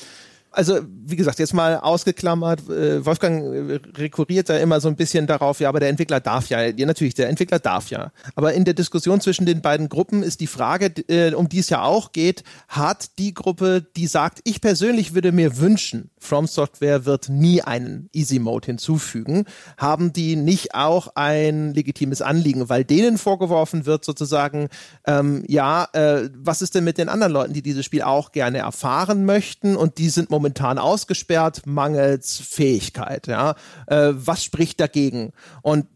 also wie gesagt, jetzt mal ausgeklammert, äh, Wolfgang äh, rekurriert da immer so ein bisschen darauf, ja, aber der Entwickler darf ja, ja natürlich, der Entwickler darf ja. Aber in der Diskussion zwischen den beiden Gruppen ist die Frage, äh, um die es ja auch geht, hat die Gruppe, die sagt, ich persönlich würde mir wünschen, From Software wird nie einen Easy Mode hinzufügen, haben die nicht auch ein legitimes Anliegen, weil denen vorgeworfen wird sozusagen, ähm, ja, äh, was ist denn mit den anderen Leuten, die dieses Spiel auch gerne erfahren möchten und die sind momentan momentan ausgesperrt, mangels Fähigkeit. Ja? Äh, was spricht dagegen? Und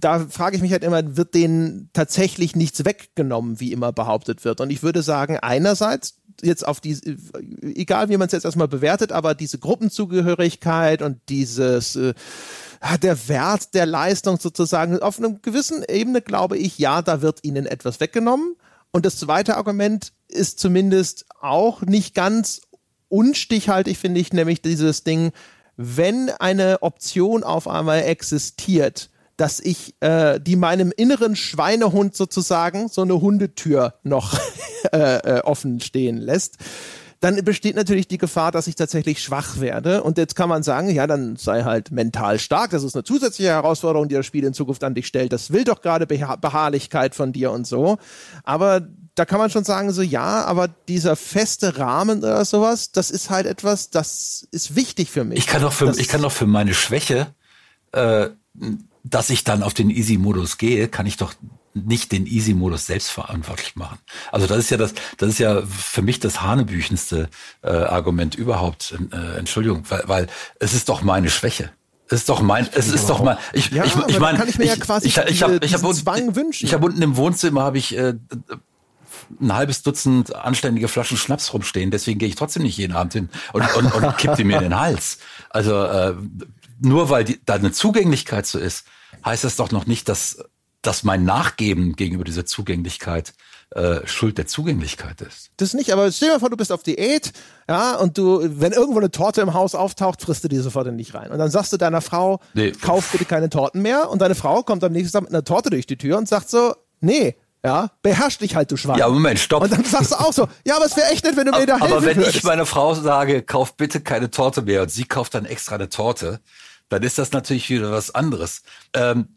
da frage ich mich halt immer, wird denen tatsächlich nichts weggenommen, wie immer behauptet wird? Und ich würde sagen, einerseits jetzt auf die, egal wie man es jetzt erstmal bewertet, aber diese Gruppenzugehörigkeit und dieses, äh, der Wert der Leistung sozusagen, auf einer gewissen Ebene glaube ich, ja, da wird ihnen etwas weggenommen. Und das zweite Argument ist zumindest auch nicht ganz unstichhaltig finde ich nämlich dieses Ding, wenn eine Option auf einmal existiert, dass ich äh, die meinem inneren Schweinehund sozusagen so eine Hundetür noch äh, äh, offen stehen lässt, dann besteht natürlich die Gefahr, dass ich tatsächlich schwach werde. Und jetzt kann man sagen, ja, dann sei halt mental stark. Das ist eine zusätzliche Herausforderung, die das Spiel in Zukunft an dich stellt. Das will doch gerade Beha Beharrlichkeit von dir und so. Aber da kann man schon sagen, so ja, aber dieser feste Rahmen oder sowas, das ist halt etwas, das ist wichtig für mich. Ich kann doch für, ich kann doch für meine Schwäche, äh, dass ich dann auf den Easy-Modus gehe, kann ich doch nicht den Easy-Modus selbst verantwortlich machen. Also das ist ja das, das ist ja für mich das hanebüchenste äh, Argument überhaupt. Äh, Entschuldigung, weil, weil es ist doch meine Schwäche. Es ist doch mein, es ist doch mal, ich, ja, ich, ich meine, kann ich mir ich, ja quasi ich, ich, habe, ich habe Zwang wünschen. Ich habe unten im Wohnzimmer habe ich äh, ein halbes Dutzend anständige Flaschen Schnaps rumstehen, deswegen gehe ich trotzdem nicht jeden Abend hin und, und, und kipp die mir in den Hals. Also äh, nur weil die, da eine Zugänglichkeit so ist, heißt das doch noch nicht, dass dass mein Nachgeben gegenüber dieser Zugänglichkeit äh, Schuld der Zugänglichkeit ist. Das nicht, aber stell dir mal vor, du bist auf Diät, ja, und du, wenn irgendwo eine Torte im Haus auftaucht, frisst du die sofort in dich rein. Und dann sagst du deiner Frau, nee. kauf bitte keine Torten mehr. Und deine Frau kommt am nächsten Tag mit einer Torte durch die Tür und sagt so, nee, ja, beherrsch dich halt, du Schwein. Ja, Moment, stopp. Und dann sagst du auch so, ja, aber es wäre echt nett, wenn du mir da helfen Aber wenn würdest. ich meiner Frau sage, kauf bitte keine Torte mehr und sie kauft dann extra eine Torte, dann ist das natürlich wieder was anderes. Ähm,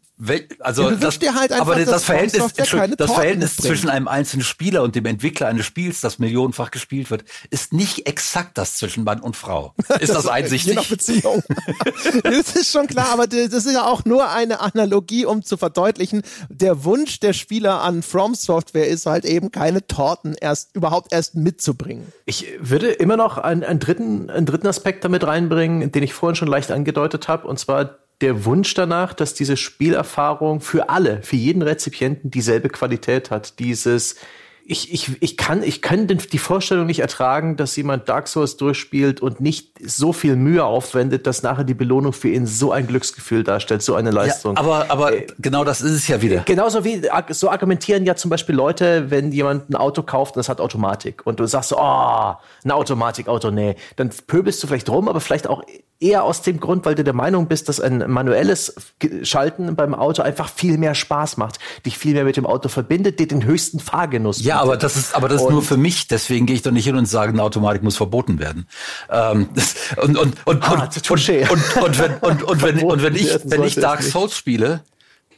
also ja, das, dir halt einfach, aber das, das Verhältnis, das Verhältnis zwischen einem einzelnen Spieler und dem Entwickler eines Spiels, das millionenfach gespielt wird, ist nicht exakt das zwischen Mann und Frau. Ist das, das einsichtig? Je nach Beziehung. das ist schon klar, aber das ist ja auch nur eine Analogie, um zu verdeutlichen, der Wunsch der Spieler an From Software ist halt eben keine Torten erst überhaupt erst mitzubringen. Ich würde immer noch einen, einen dritten, einen dritten Aspekt damit reinbringen, den ich vorhin schon leicht angedeutet habe, und zwar der Wunsch danach, dass diese Spielerfahrung für alle, für jeden Rezipienten dieselbe Qualität hat. Dieses, ich, ich, ich kann, ich kann die Vorstellung nicht ertragen, dass jemand Dark Souls durchspielt und nicht so viel Mühe aufwendet, dass nachher die Belohnung für ihn so ein Glücksgefühl darstellt, so eine Leistung. Ja, aber, aber äh, genau das ist es ja wieder. Genauso wie, so argumentieren ja zum Beispiel Leute, wenn jemand ein Auto kauft und das hat Automatik und du sagst so, oh, ein Automatikauto, nee, dann pöbelst du vielleicht rum, aber vielleicht auch eher aus dem Grund, weil du der Meinung bist, dass ein manuelles Schalten beim Auto einfach viel mehr Spaß macht, dich viel mehr mit dem Auto verbindet, dir den höchsten Fahrgenuss. Ja, aber das ist, aber das ist nur für mich. Deswegen gehe ich doch nicht hin und sage, eine Automatik muss verboten werden. Ähm, das, und, und, und, ah, und, und, und, und, wenn, und, und wenn, und wenn ich, wenn ich Dark Souls spiele,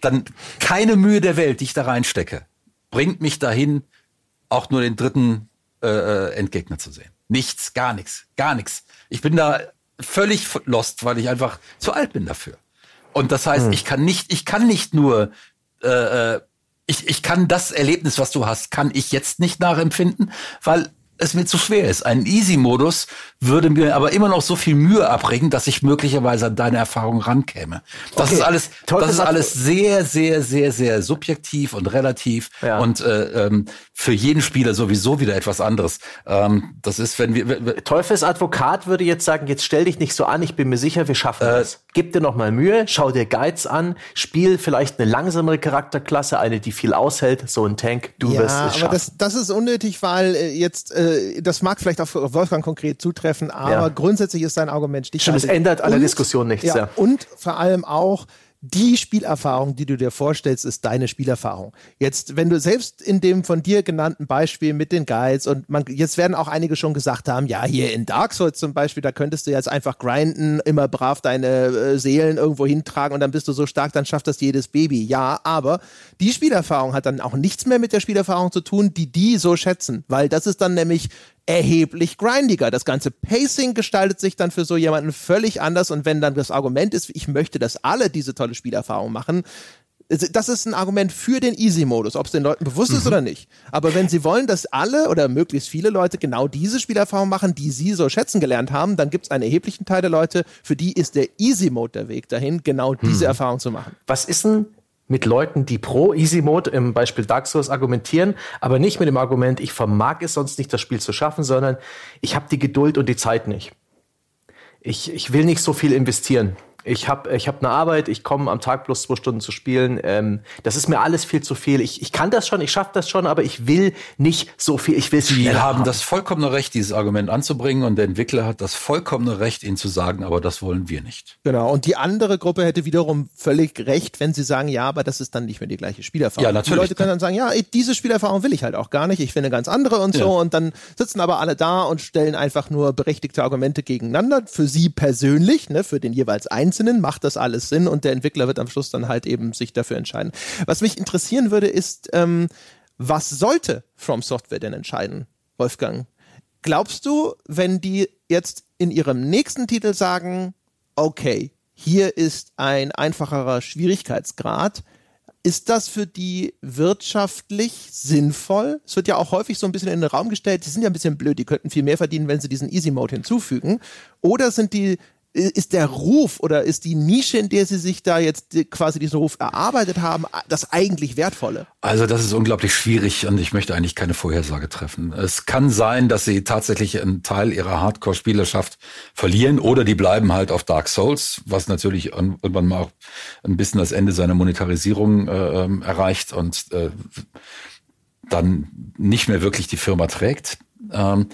dann keine Mühe der Welt, die ich da reinstecke, bringt mich dahin, auch nur den dritten äh, äh Endgegner zu sehen. Nichts, gar nichts, gar nichts. Ich bin da völlig lost, weil ich einfach zu alt bin dafür. Und das heißt, hm. ich kann nicht, ich kann nicht nur, äh, äh, ich, ich kann das Erlebnis, was du hast, kann ich jetzt nicht nachempfinden, weil es mir zu schwer ist. Ein Easy-Modus würde mir aber immer noch so viel Mühe abbringen, dass ich möglicherweise an deine Erfahrung rankäme. Das okay. ist alles, Toll das ist alles sehr, sehr, sehr, sehr subjektiv und relativ ja. und äh, ähm, für jeden Spieler sowieso wieder etwas anderes. Ähm, das ist, wenn wir Teufels Advokat würde jetzt sagen: Jetzt stell dich nicht so an. Ich bin mir sicher, wir schaffen äh, das. Gib dir noch mal Mühe, schau dir Guides an, spiel vielleicht eine langsamere Charakterklasse, eine, die viel aushält, so ein Tank. Du ja, wirst es schaffen. Aber das, das ist unnötig, weil äh, jetzt äh, äh, das mag vielleicht auf Wolfgang konkret zutreffen, aber ja. grundsätzlich ist sein Argument stichhaltig. Stimmt, es ändert an der Diskussion nichts. Ja, ja. Und vor allem auch, die Spielerfahrung, die du dir vorstellst, ist deine Spielerfahrung. Jetzt, wenn du selbst in dem von dir genannten Beispiel mit den Guides und man, jetzt werden auch einige schon gesagt haben, ja, hier in Dark Souls zum Beispiel, da könntest du jetzt einfach grinden, immer brav deine äh, Seelen irgendwo hintragen und dann bist du so stark, dann schafft das jedes Baby. Ja, aber die Spielerfahrung hat dann auch nichts mehr mit der Spielerfahrung zu tun, die die so schätzen, weil das ist dann nämlich erheblich grindiger. Das ganze Pacing gestaltet sich dann für so jemanden völlig anders und wenn dann das Argument ist, ich möchte, dass alle diese tolle Spielerfahrung machen, das ist ein Argument für den Easy-Modus, ob es den Leuten bewusst mhm. ist oder nicht. Aber wenn sie wollen, dass alle oder möglichst viele Leute genau diese Spielerfahrung machen, die sie so schätzen gelernt haben, dann gibt es einen erheblichen Teil der Leute, für die ist der Easy-Mode der Weg dahin, genau diese mhm. Erfahrung zu machen. Was ist denn mit Leuten, die pro Easy Mode im Beispiel Dark Souls argumentieren, aber nicht mit dem Argument, ich vermag es sonst nicht, das Spiel zu schaffen, sondern ich habe die Geduld und die Zeit nicht. Ich, ich will nicht so viel investieren. Ich habe ich hab eine Arbeit, ich komme am Tag bloß zwei Stunden zu spielen. Ähm, das ist mir alles viel zu viel. Ich, ich kann das schon, ich schaffe das schon, aber ich will nicht so viel. Ich will es Sie haben, haben das vollkommene Recht, dieses Argument anzubringen und der Entwickler hat das vollkommene Recht, Ihnen zu sagen, aber das wollen wir nicht. Genau, und die andere Gruppe hätte wiederum völlig recht, wenn sie sagen, ja, aber das ist dann nicht mehr die gleiche Spielerfahrung. Ja, natürlich. Die Leute können dann sagen, ja, diese Spielerfahrung will ich halt auch gar nicht, ich finde eine ganz andere und so. Ja. Und dann sitzen aber alle da und stellen einfach nur berechtigte Argumente gegeneinander. Für sie persönlich, ne, für den jeweils Einzelnen macht das alles Sinn und der Entwickler wird am Schluss dann halt eben sich dafür entscheiden. Was mich interessieren würde, ist, ähm, was sollte From Software denn entscheiden, Wolfgang? Glaubst du, wenn die jetzt in ihrem nächsten Titel sagen, okay, hier ist ein einfacherer Schwierigkeitsgrad, ist das für die wirtschaftlich sinnvoll? Es wird ja auch häufig so ein bisschen in den Raum gestellt, die sind ja ein bisschen blöd, die könnten viel mehr verdienen, wenn sie diesen Easy Mode hinzufügen. Oder sind die ist der Ruf oder ist die Nische, in der Sie sich da jetzt quasi diesen Ruf erarbeitet haben, das eigentlich Wertvolle? Also das ist unglaublich schwierig und ich möchte eigentlich keine Vorhersage treffen. Es kann sein, dass Sie tatsächlich einen Teil Ihrer Hardcore-Spielerschaft verlieren oder die bleiben halt auf Dark Souls, was natürlich irgendwann mal auch ein bisschen das Ende seiner Monetarisierung äh, ähm, erreicht und äh, dann nicht mehr wirklich die Firma trägt. Ähm,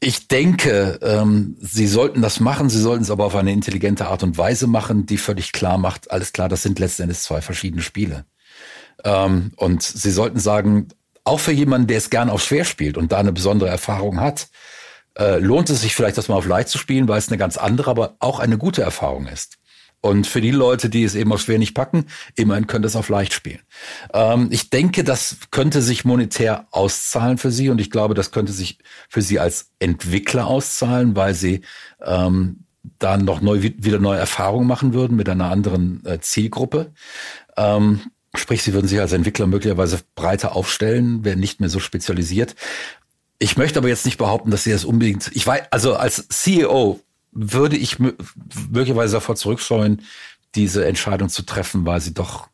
ich denke, ähm, sie sollten das machen, sie sollten es aber auf eine intelligente Art und Weise machen, die völlig klar macht, alles klar, das sind letztendlich zwei verschiedene Spiele. Ähm, und sie sollten sagen, auch für jemanden, der es gern auf schwer spielt und da eine besondere Erfahrung hat, äh, lohnt es sich vielleicht, das mal auf leicht zu spielen, weil es eine ganz andere, aber auch eine gute Erfahrung ist. Und für die Leute, die es eben auch schwer nicht packen, immerhin können das auf leicht spielen. Ähm, ich denke, das könnte sich monetär auszahlen für sie und ich glaube, das könnte sich für sie als Entwickler auszahlen, weil sie ähm, dann noch neu, wieder neue Erfahrungen machen würden mit einer anderen äh, Zielgruppe. Ähm, sprich, sie würden sich als Entwickler möglicherweise breiter aufstellen, wären nicht mehr so spezialisiert. Ich möchte aber jetzt nicht behaupten, dass sie das unbedingt, ich weiß, also als CEO würde ich möglicherweise davor zurückscheuen, diese Entscheidung zu treffen, weil sie doch,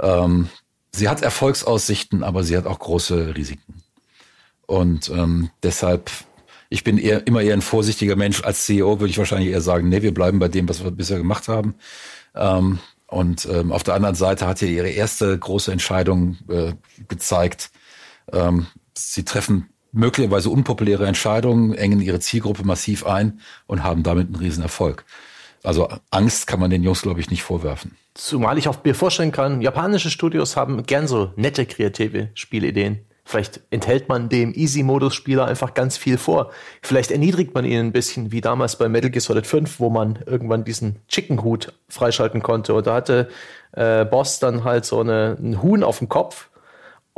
ähm, sie hat Erfolgsaussichten, aber sie hat auch große Risiken. Und ähm, deshalb, ich bin eher, immer eher ein vorsichtiger Mensch. Als CEO würde ich wahrscheinlich eher sagen, nee, wir bleiben bei dem, was wir bisher gemacht haben. Ähm, und ähm, auf der anderen Seite hat ja ihre erste große Entscheidung äh, gezeigt. Ähm, sie treffen möglicherweise unpopuläre Entscheidungen, engen ihre Zielgruppe massiv ein und haben damit einen Riesenerfolg. Also Angst kann man den Jungs, glaube ich, nicht vorwerfen. Zumal ich auch mir vorstellen kann, japanische Studios haben gern so nette kreative Spielideen. Vielleicht enthält man dem Easy-Modus-Spieler einfach ganz viel vor. Vielleicht erniedrigt man ihn ein bisschen, wie damals bei Metal Gear Solid 5, wo man irgendwann diesen Chicken-Hut freischalten konnte. Und da hatte äh, Boss dann halt so eine, ein Huhn auf dem Kopf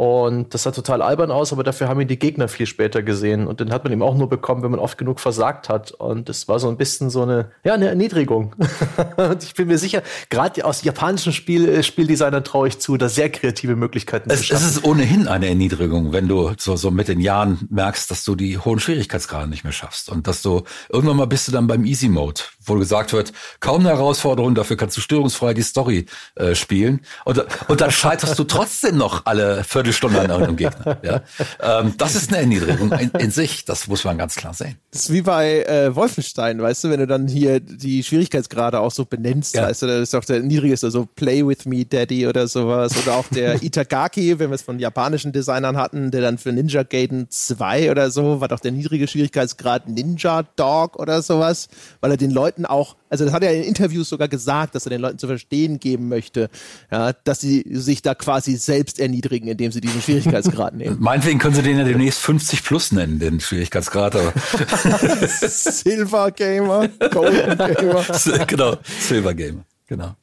und das sah total albern aus, aber dafür haben ihn die Gegner viel später gesehen. Und den hat man ihm auch nur bekommen, wenn man oft genug versagt hat. Und das war so ein bisschen so eine, ja, eine Erniedrigung. und ich bin mir sicher, gerade aus japanischen Spiel, äh, Spieldesignern traue ich zu, da sehr kreative Möglichkeiten es, zu schaffen. Es ist ohnehin eine Erniedrigung, wenn du so, so mit den Jahren merkst, dass du die hohen Schwierigkeitsgrade nicht mehr schaffst. Und dass du irgendwann mal bist du dann beim Easy Mode, wo gesagt wird, kaum eine Herausforderung, dafür kannst du störungsfrei die Story äh, spielen. Und, und dann scheiterst du trotzdem noch alle Viertel Viertelstunde an irgendeinem Gegner. Ja? Ähm, das ist eine Erniedrigung in, in, sich, das muss man ganz klar sehen. Das ist wie bei äh, Wolfenstein, weißt du, wenn du dann hier die Schwierigkeitsgrade auch so benennst, ja. weißt du, das ist auch der niedrigste, so Play with me, Daddy oder sowas. Oder auch der Itagaki, wenn wir es von japanischen Designern hatten, der dann für Ninja Gaiden 2 oder so, war doch der niedrige Schwierigkeitsgrad Ninja Dog oder sowas, weil er den Leuten auch also das hat er in Interviews sogar gesagt, dass er den Leuten zu verstehen geben möchte, ja, dass sie sich da quasi selbst erniedrigen, indem sie diesen Schwierigkeitsgrad nehmen. Meinetwegen können sie den ja demnächst 50 plus nennen, den Schwierigkeitsgrad. Aber Silver Gamer, Golden Gamer. genau, Silver Gamer, genau.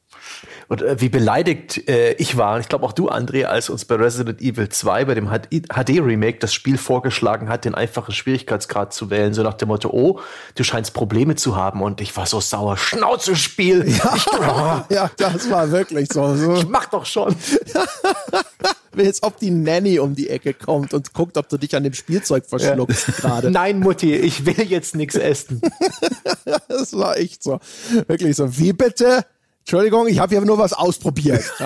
Und äh, wie beleidigt äh, ich war, ich glaube auch du, André, als uns bei Resident Evil 2, bei dem HD-Remake, das Spiel vorgeschlagen hat, den einfachen Schwierigkeitsgrad zu wählen, so nach dem Motto, oh, du scheinst Probleme zu haben. Und ich war so sauer. Schnauzespiel! Ja, ich, oh. ja das war wirklich so. so. Ich mach doch schon. Als ob die Nanny um die Ecke kommt und guckt, ob du dich an dem Spielzeug verschluckst ja. gerade. Nein, Mutti, ich will jetzt nichts essen. das war echt so. Wirklich so. Wie bitte? Entschuldigung, ich habe hier nur was ausprobiert.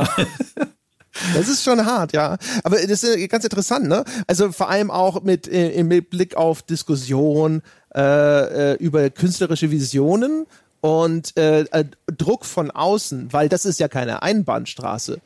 Das ist schon hart, ja. Aber das ist ganz interessant, ne? Also vor allem auch mit, äh, mit Blick auf Diskussion äh, äh, über künstlerische Visionen und äh, äh, Druck von außen, weil das ist ja keine Einbahnstraße.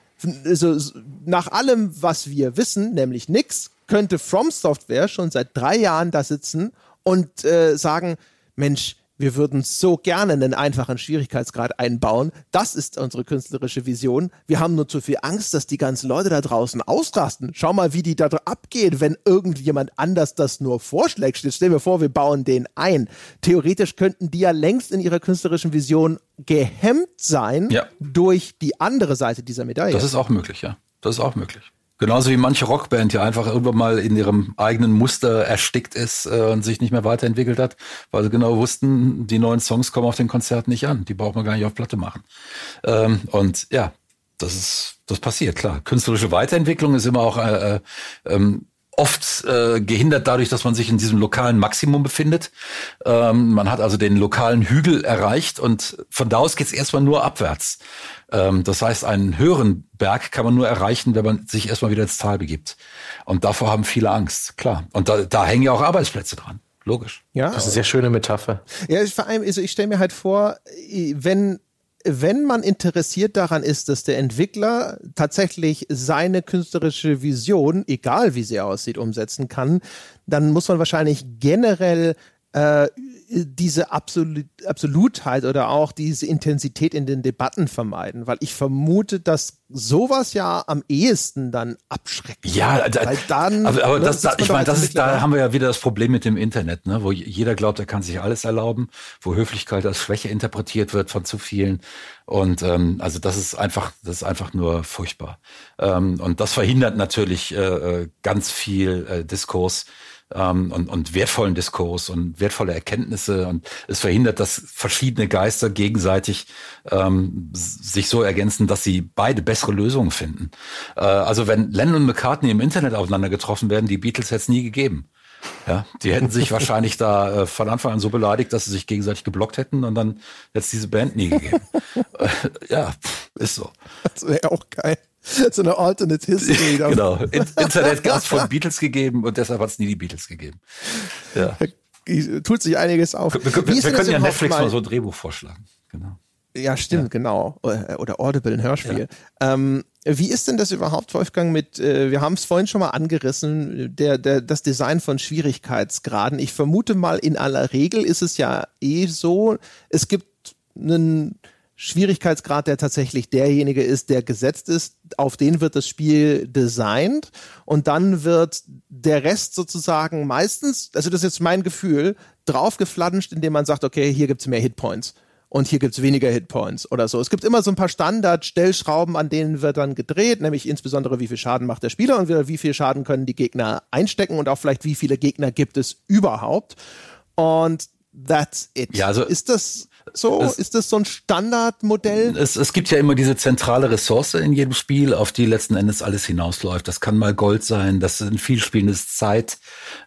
Also, nach allem, was wir wissen, nämlich nix, könnte From Software schon seit drei Jahren da sitzen und äh, sagen, Mensch, wir würden so gerne einen einfachen Schwierigkeitsgrad einbauen. Das ist unsere künstlerische Vision. Wir haben nur zu viel Angst, dass die ganzen Leute da draußen ausrasten. Schau mal, wie die da abgehen, wenn irgendjemand anders das nur vorschlägt. Jetzt stell mir vor, wir bauen den ein. Theoretisch könnten die ja längst in ihrer künstlerischen Vision gehemmt sein ja. durch die andere Seite dieser Medaille. Das ist auch möglich, ja. Das ist auch möglich. Genauso wie manche Rockband ja einfach irgendwann mal in ihrem eigenen Muster erstickt ist äh, und sich nicht mehr weiterentwickelt hat, weil sie genau wussten, die neuen Songs kommen auf den Konzerten nicht an. Die braucht man gar nicht auf Platte machen. Ähm, und ja, das ist, das passiert, klar. Künstlerische Weiterentwicklung ist immer auch äh, äh, ähm, oft äh, gehindert dadurch, dass man sich in diesem lokalen Maximum befindet. Ähm, man hat also den lokalen Hügel erreicht und von da aus geht es erstmal nur abwärts. Ähm, das heißt, einen höheren Berg kann man nur erreichen, wenn man sich erstmal wieder ins Tal begibt. Und davor haben viele Angst, klar. Und da, da hängen ja auch Arbeitsplätze dran. Logisch. Ja. Das ist eine sehr schöne Metapher. Ja, vor allem, also ich stelle mir halt vor, wenn wenn man interessiert daran ist, dass der Entwickler tatsächlich seine künstlerische Vision, egal wie sie aussieht, umsetzen kann, dann muss man wahrscheinlich generell äh, diese Absolut Absolutheit oder auch diese Intensität in den Debatten vermeiden, weil ich vermute, dass sowas ja am ehesten dann abschreckt. Ja, da, weil dann, aber, aber ne, das, da, ich meine, das ist, da haben wir ja wieder das Problem mit dem Internet, ne, wo jeder glaubt, er kann sich alles erlauben, wo Höflichkeit als Schwäche interpretiert wird von zu vielen. Und ähm, also das ist einfach, das ist einfach nur furchtbar. Ähm, und das verhindert natürlich äh, äh ganz viel äh, Diskurs ähm, und, und wertvollen Diskurs und wertvolle Erkenntnisse und es verhindert, dass verschiedene Geister gegenseitig ähm, sich so ergänzen, dass sie beide bessere Lösungen finden. Äh, also wenn Lennon und McCartney im Internet aufeinander getroffen werden, die Beatles hätte es nie gegeben. Ja, die hätten sich wahrscheinlich da äh, von Anfang an so beleidigt, dass sie sich gegenseitig geblockt hätten und dann hätte es diese Band nie gegeben. äh, ja, ist so. Das wäre auch geil. so eine Alternate History. genau. Internet gab es von Beatles gegeben und deshalb hat es nie die Beatles gegeben. Ja. Tut sich einiges auf. Wir, wir, wir können ja Netflix mal, mal so ein Drehbuch vorschlagen. Genau. Ja, stimmt, ja. genau. Oder Audible, ein Hörspiel. Ja. Ähm, wie ist denn das überhaupt, Wolfgang, mit, äh, wir haben es vorhin schon mal angerissen, der, der, das Design von Schwierigkeitsgraden. Ich vermute mal, in aller Regel ist es ja eh so, es gibt einen Schwierigkeitsgrad, der tatsächlich derjenige ist, der gesetzt ist, auf den wird das Spiel designt und dann wird der Rest sozusagen meistens, also das ist jetzt mein Gefühl, draufgeflanscht, indem man sagt, okay, hier gibt's mehr Hitpoints und hier gibt's weniger Hitpoints oder so. Es gibt immer so ein paar Standard-Stellschrauben, an denen wird dann gedreht, nämlich insbesondere wie viel Schaden macht der Spieler und wie viel Schaden können die Gegner einstecken und auch vielleicht wie viele Gegner gibt es überhaupt. Und that's it. Ja, also ist das so? Es, ist das so ein Standardmodell? Es, es gibt ja immer diese zentrale Ressource in jedem Spiel, auf die letzten Endes alles hinausläuft. Das kann mal Gold sein, das in viel Spielen ist Zeit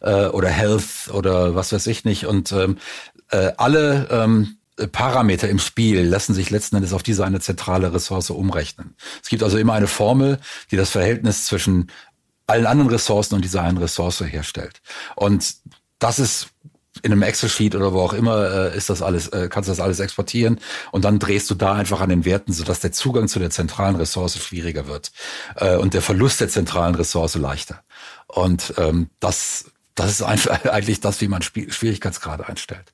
äh, oder Health oder was weiß ich nicht. Und ähm, äh, alle ähm, Parameter im Spiel lassen sich letzten Endes auf diese eine zentrale Ressource umrechnen. Es gibt also immer eine Formel, die das Verhältnis zwischen allen anderen Ressourcen und dieser einen Ressource herstellt. Und das ist in einem Excel-Sheet oder wo auch immer äh, ist das alles, äh, kannst du das alles exportieren und dann drehst du da einfach an den Werten, sodass der Zugang zu der zentralen Ressource schwieriger wird äh, und der Verlust der zentralen Ressource leichter. Und ähm, das, das ist einfach eigentlich das, wie man Spiel Schwierigkeitsgrade einstellt.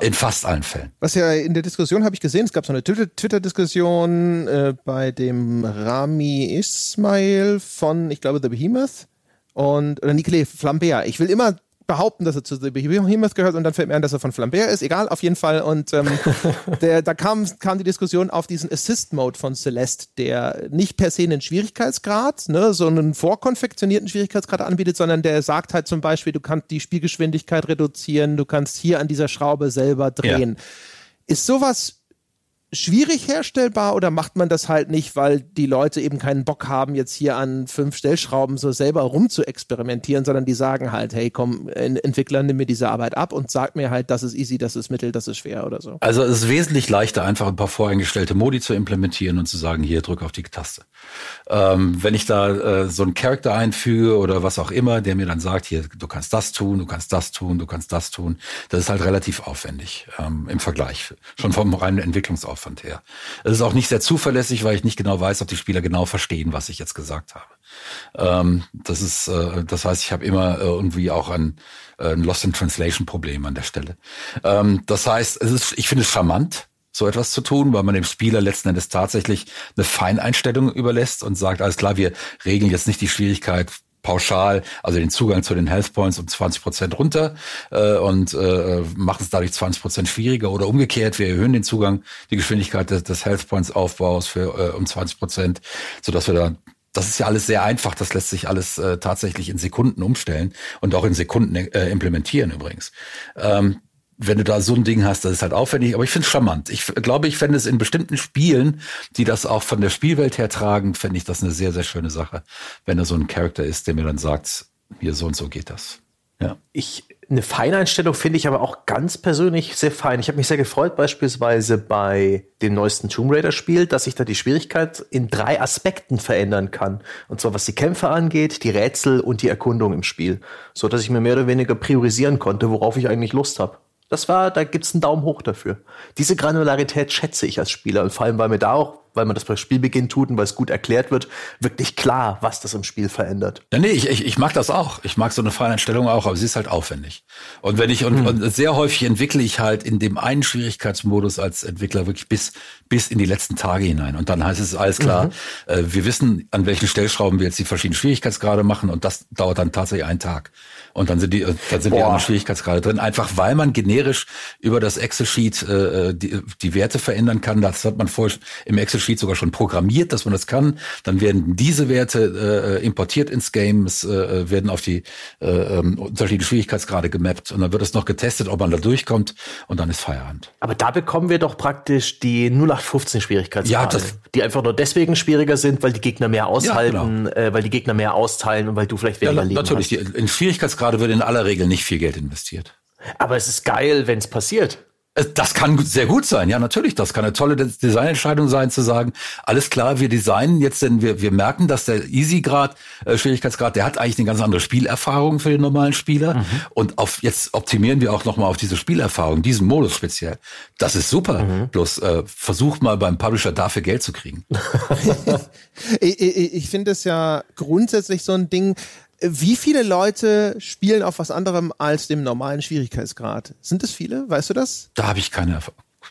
In fast allen Fällen. Was ja in der Diskussion habe ich gesehen, es gab so eine Twitter-Diskussion äh, bei dem Rami Ismail von, ich glaube, The Behemoth und oder Nicolai Flambert. Ich will immer behaupten, dass er zu The Behemoth gehört und dann fällt mir ein, dass er von Flambert ist. Egal, auf jeden Fall. Und ähm, der, da kam, kam die Diskussion auf diesen Assist-Mode von Celeste, der nicht per se einen Schwierigkeitsgrad, ne, so einen vorkonfektionierten Schwierigkeitsgrad anbietet, sondern der sagt halt zum Beispiel, du kannst die Spielgeschwindigkeit reduzieren, du kannst hier an dieser Schraube selber drehen. Ja. Ist sowas schwierig herstellbar oder macht man das halt nicht, weil die Leute eben keinen Bock haben, jetzt hier an fünf Stellschrauben so selber rum zu experimentieren, sondern die sagen halt, hey, komm, Entwickler, nimm mir diese Arbeit ab und sag mir halt, das ist easy, das ist mittel, das ist schwer oder so. Also es ist wesentlich leichter, einfach ein paar voreingestellte Modi zu implementieren und zu sagen, hier, drück auf die Taste. Ähm, wenn ich da äh, so einen Charakter einfüge oder was auch immer, der mir dann sagt, hier, du kannst das tun, du kannst das tun, du kannst das tun, das ist halt relativ aufwendig ähm, im Vergleich. Schon vom reinen Entwicklungsaufwand. Aufwand her. Es ist auch nicht sehr zuverlässig, weil ich nicht genau weiß, ob die Spieler genau verstehen, was ich jetzt gesagt habe. Ähm, das ist, äh, das heißt, ich habe immer äh, irgendwie auch ein, äh, ein Lost in Translation Problem an der Stelle. Ähm, das heißt, es ist, ich finde es charmant, so etwas zu tun, weil man dem Spieler letzten Endes tatsächlich eine Feineinstellung überlässt und sagt, alles klar, wir regeln jetzt nicht die Schwierigkeit pauschal, also den Zugang zu den Health Points um 20 Prozent runter äh, und äh, machen es dadurch 20 Prozent schwieriger oder umgekehrt, wir erhöhen den Zugang, die Geschwindigkeit des, des Health Points Aufbaus für äh, um 20 Prozent, sodass wir da das ist ja alles sehr einfach, das lässt sich alles äh, tatsächlich in Sekunden umstellen und auch in Sekunden äh, implementieren übrigens. Ähm, wenn du da so ein Ding hast, das ist halt aufwendig, aber ich finde es charmant. Ich glaube, ich fände es in bestimmten Spielen, die das auch von der Spielwelt her tragen, fände ich das eine sehr, sehr schöne Sache, wenn da so ein Charakter ist, der mir dann sagt, hier so und so geht das. Ja. Ich, eine Feineinstellung finde ich aber auch ganz persönlich sehr fein. Ich habe mich sehr gefreut, beispielsweise bei dem neuesten Tomb Raider Spiel, dass ich da die Schwierigkeit in drei Aspekten verändern kann. Und zwar was die Kämpfe angeht, die Rätsel und die Erkundung im Spiel. So dass ich mir mehr oder weniger priorisieren konnte, worauf ich eigentlich Lust habe. Das war, da gibt's einen Daumen hoch dafür. Diese Granularität schätze ich als Spieler und vor allem, weil mir da auch, weil man das bei Spielbeginn tut und weil es gut erklärt wird, wirklich klar, was das im Spiel verändert. Ja, nee, ich, ich, ich mag das auch. Ich mag so eine Feineinstellung auch, aber sie ist halt aufwendig. Und wenn ich, und, hm. und sehr häufig entwickle ich halt in dem einen Schwierigkeitsmodus als Entwickler wirklich bis, bis in die letzten Tage hinein. Und dann heißt es alles klar, mhm. äh, wir wissen, an welchen Stellschrauben wir jetzt die verschiedenen Schwierigkeitsgrade machen und das dauert dann tatsächlich einen Tag. Und dann sind die, dann sind Boah. die anderen Schwierigkeitsgrade drin. Einfach weil man generisch über das Excel-Sheet äh, die, die Werte verändern kann. Das hat man vorher im Excel-Sheet sogar schon programmiert, dass man das kann. Dann werden diese Werte äh, importiert ins Game, es äh, werden auf die äh, ähm, unterschiedlichen Schwierigkeitsgrade gemappt und dann wird es noch getestet, ob man da durchkommt und dann ist Feierabend. Aber da bekommen wir doch praktisch die 0815 Schwierigkeitsgrade, ja, die einfach nur deswegen schwieriger sind, weil die Gegner mehr aushalten, ja, genau. äh, weil die Gegner mehr austeilen und weil du vielleicht weniger ja, Leben natürlich, hast. Natürlich, in Schwierigkeitsgrade wird in aller Regel nicht viel Geld investiert. Aber es ist geil, wenn es passiert. Das kann sehr gut sein, ja, natürlich. Das kann eine tolle Designentscheidung sein, zu sagen, alles klar, wir designen jetzt, denn wir, wir merken, dass der Easy-Grad, äh, Schwierigkeitsgrad, der hat eigentlich eine ganz andere Spielerfahrung für den normalen Spieler. Mhm. Und auf, jetzt optimieren wir auch nochmal auf diese Spielerfahrung, diesen Modus speziell. Das ist super. Mhm. Bloß äh, versucht mal beim Publisher dafür Geld zu kriegen. ich ich, ich finde es ja grundsätzlich so ein Ding, wie viele Leute spielen auf was anderem als dem normalen Schwierigkeitsgrad? Sind es viele? Weißt du das? Da habe ich keine,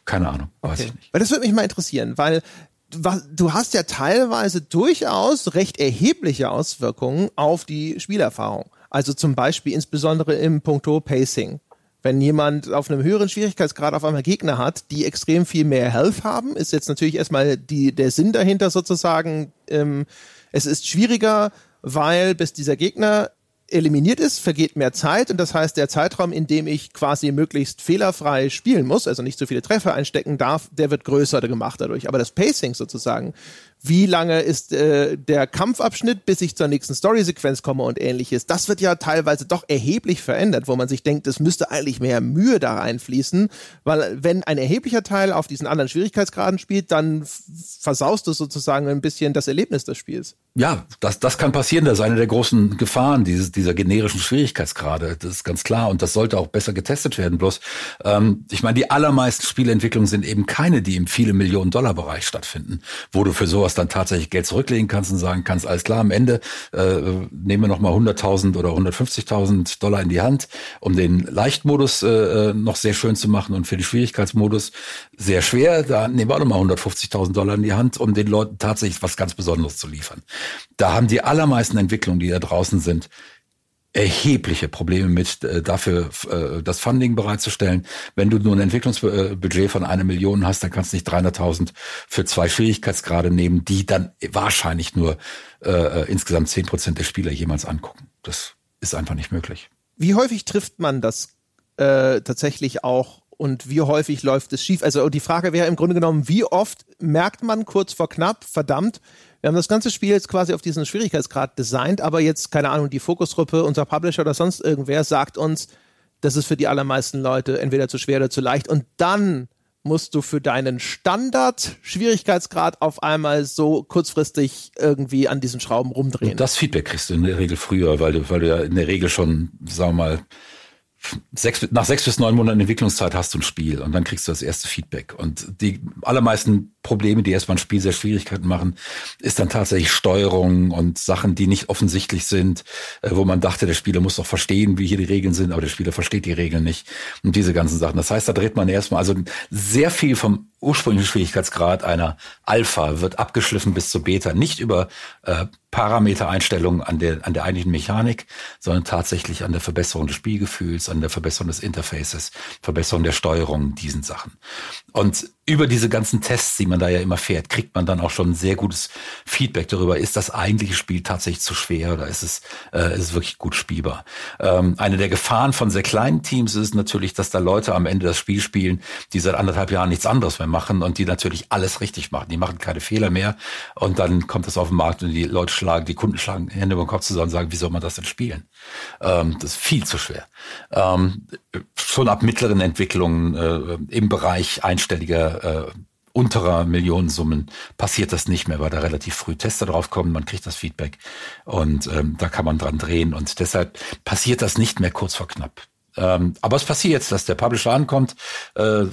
keine Ahnung. Weiß okay. ich nicht. Weil das würde mich mal interessieren, weil du hast ja teilweise durchaus recht erhebliche Auswirkungen auf die Spielerfahrung. Also zum Beispiel insbesondere im Punkto Pacing. Wenn jemand auf einem höheren Schwierigkeitsgrad auf einmal Gegner hat, die extrem viel mehr Health haben, ist jetzt natürlich erstmal die, der Sinn dahinter sozusagen, ähm, es ist schwieriger, weil bis dieser Gegner eliminiert ist, vergeht mehr Zeit und das heißt, der Zeitraum, in dem ich quasi möglichst fehlerfrei spielen muss, also nicht so viele Treffer einstecken darf, der wird größer gemacht dadurch. Aber das Pacing sozusagen wie lange ist äh, der Kampfabschnitt, bis ich zur nächsten Story-Sequenz komme und ähnliches. Das wird ja teilweise doch erheblich verändert, wo man sich denkt, es müsste eigentlich mehr Mühe da reinfließen, weil wenn ein erheblicher Teil auf diesen anderen Schwierigkeitsgraden spielt, dann versaust du sozusagen ein bisschen das Erlebnis des Spiels. Ja, das, das kann passieren. Das ist eine der großen Gefahren dieses, dieser generischen Schwierigkeitsgrade. Das ist ganz klar. Und das sollte auch besser getestet werden. Bloß, ähm, ich meine, die allermeisten Spieleentwicklungen sind eben keine, die im viele Millionen Dollar Bereich stattfinden, wo du für sowas sowas dann tatsächlich Geld zurücklegen kannst und sagen kannst, alles klar, am Ende äh, nehmen wir nochmal 100.000 oder 150.000 Dollar in die Hand, um den Leichtmodus äh, noch sehr schön zu machen und für die Schwierigkeitsmodus sehr schwer. Da nehmen wir auch nochmal 150.000 Dollar in die Hand, um den Leuten tatsächlich was ganz Besonderes zu liefern. Da haben die allermeisten Entwicklungen, die da draußen sind, erhebliche Probleme mit, äh, dafür äh, das Funding bereitzustellen. Wenn du nur ein Entwicklungsbudget von einer Million hast, dann kannst du nicht 300.000 für zwei Schwierigkeitsgrade nehmen, die dann wahrscheinlich nur äh, insgesamt zehn Prozent der Spieler jemals angucken. Das ist einfach nicht möglich. Wie häufig trifft man das äh, tatsächlich auch und wie häufig läuft es schief? Also die Frage wäre im Grunde genommen, wie oft merkt man kurz vor knapp, verdammt, wir haben das ganze Spiel jetzt quasi auf diesen Schwierigkeitsgrad designt, aber jetzt, keine Ahnung, die Fokusgruppe, unser Publisher oder sonst irgendwer sagt uns, das ist für die allermeisten Leute entweder zu schwer oder zu leicht. Und dann musst du für deinen Standard-Schwierigkeitsgrad auf einmal so kurzfristig irgendwie an diesen Schrauben rumdrehen. Und das Feedback kriegst du in der Regel früher, weil du, weil du ja in der Regel schon, sagen wir mal, sechs, nach sechs bis neun Monaten Entwicklungszeit hast du ein Spiel und dann kriegst du das erste Feedback. Und die allermeisten Probleme, die erstmal ein Spiel sehr Schwierigkeiten machen, ist dann tatsächlich Steuerung und Sachen, die nicht offensichtlich sind, äh, wo man dachte, der Spieler muss doch verstehen, wie hier die Regeln sind, aber der Spieler versteht die Regeln nicht und diese ganzen Sachen. Das heißt, da dreht man erstmal, also sehr viel vom ursprünglichen Schwierigkeitsgrad einer Alpha wird abgeschliffen bis zur Beta, nicht über äh, Parametereinstellungen an der, an der eigentlichen Mechanik, sondern tatsächlich an der Verbesserung des Spielgefühls, an der Verbesserung des Interfaces, Verbesserung der Steuerung, diesen Sachen. Und über diese ganzen Tests, die man da ja immer fährt, kriegt man dann auch schon sehr gutes Feedback darüber, ist das eigentliche Spiel tatsächlich zu schwer oder ist es, äh, ist es wirklich gut spielbar. Ähm, eine der Gefahren von sehr kleinen Teams ist natürlich, dass da Leute am Ende das Spiel spielen, die seit anderthalb Jahren nichts anderes mehr machen und die natürlich alles richtig machen. Die machen keine Fehler mehr und dann kommt das auf den Markt und die Leute schlagen, die Kunden schlagen Hände über den Kopf zusammen und sagen, wie soll man das denn spielen? Ähm, das ist viel zu schwer. Ähm, schon ab mittleren Entwicklungen äh, im Bereich einstelliger äh, unterer Millionensummen passiert das nicht mehr, weil da relativ früh Tester drauf kommen, man kriegt das Feedback und ähm, da kann man dran drehen und deshalb passiert das nicht mehr kurz vor knapp. Ähm, aber es passiert jetzt, dass der Publisher ankommt, äh,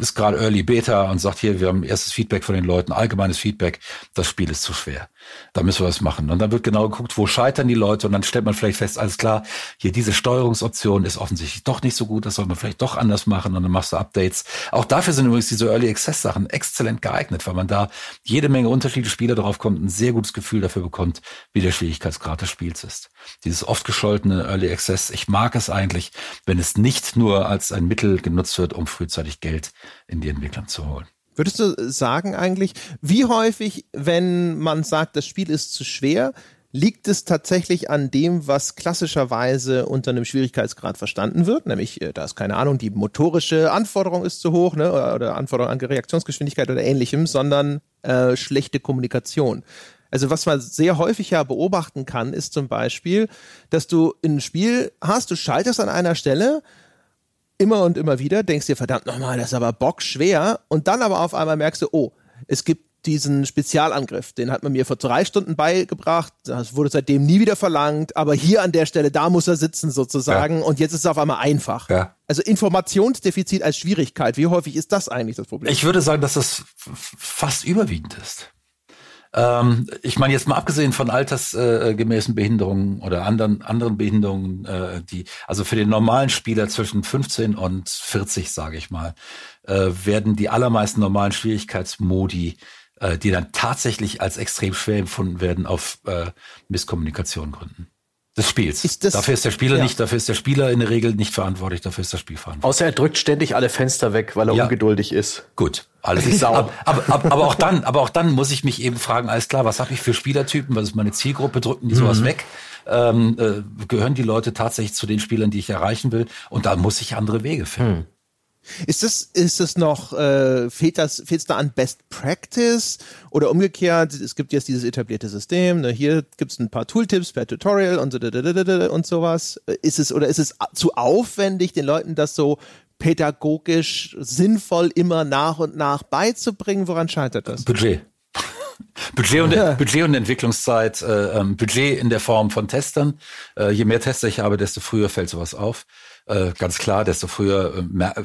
ist gerade Early Beta und sagt hier, wir haben erstes Feedback von den Leuten, allgemeines Feedback, das Spiel ist zu schwer. Da müssen wir was machen. Und dann wird genau geguckt, wo scheitern die Leute und dann stellt man vielleicht fest, alles klar, hier diese Steuerungsoption ist offensichtlich doch nicht so gut, das soll man vielleicht doch anders machen und dann machst du Updates. Auch dafür sind übrigens diese Early Access Sachen exzellent geeignet, weil man da jede Menge unterschiedliche Spieler drauf kommt, ein sehr gutes Gefühl dafür bekommt, wie der Schwierigkeitsgrad des Spiels ist. Dieses oft gescholtene Early Access, ich mag es eigentlich, wenn es nicht nur als ein Mittel genutzt wird, um frühzeitig Geld in die Entwicklung zu holen. Würdest du sagen eigentlich, wie häufig, wenn man sagt, das Spiel ist zu schwer, liegt es tatsächlich an dem, was klassischerweise unter einem Schwierigkeitsgrad verstanden wird, nämlich, äh, da ist keine Ahnung, die motorische Anforderung ist zu hoch, ne, oder Anforderung an Reaktionsgeschwindigkeit oder ähnlichem, sondern äh, schlechte Kommunikation. Also was man sehr häufig ja beobachten kann, ist zum Beispiel, dass du ein Spiel hast, du schaltest an einer Stelle immer und immer wieder, denkst dir, verdammt nochmal, das ist aber bockschwer. Und dann aber auf einmal merkst du, oh, es gibt diesen Spezialangriff, den hat man mir vor drei Stunden beigebracht, das wurde seitdem nie wieder verlangt, aber hier an der Stelle, da muss er sitzen sozusagen ja. und jetzt ist es auf einmal einfach. Ja. Also Informationsdefizit als Schwierigkeit, wie häufig ist das eigentlich das Problem? Ich würde sagen, dass das fast überwiegend ist. Ähm, ich meine jetzt mal abgesehen von altersgemäßen Behinderungen oder anderen anderen Behinderungen, äh, die also für den normalen Spieler zwischen 15 und 40, sage ich mal, äh, werden die allermeisten normalen Schwierigkeitsmodi äh, die dann tatsächlich als extrem schwer empfunden werden, auf äh, Misskommunikation gründen des Spiels. Ist das, dafür ist der Spieler ja. nicht, dafür ist der Spieler in der Regel nicht verantwortlich, dafür ist das Spiel verantwortlich. Außer er drückt ständig alle Fenster weg, weil er ja. ungeduldig ist. Gut, alles ist sauer. Aber, aber, aber, auch dann, aber auch dann muss ich mich eben fragen, alles klar, was habe ich für Spielertypen, was ist meine Zielgruppe, drücken die sowas mhm. weg? Ähm, äh, gehören die Leute tatsächlich zu den Spielern, die ich erreichen will? Und da muss ich andere Wege finden. Mhm. Ist das, ist das noch, äh, fehlt das, fehlt es da an Best Practice oder umgekehrt, es gibt jetzt dieses etablierte System, ne, hier gibt es ein paar Tooltips per Tutorial und so und sowas. Ist es, oder ist es zu aufwendig, den Leuten das so pädagogisch sinnvoll immer nach und nach beizubringen? Woran scheitert das? Budget. Budget und, ja. Budget und Entwicklungszeit, äh, ähm, Budget in der Form von Testern. Äh, je mehr Tester ich habe, desto früher fällt sowas auf. Äh, ganz klar, desto früher äh,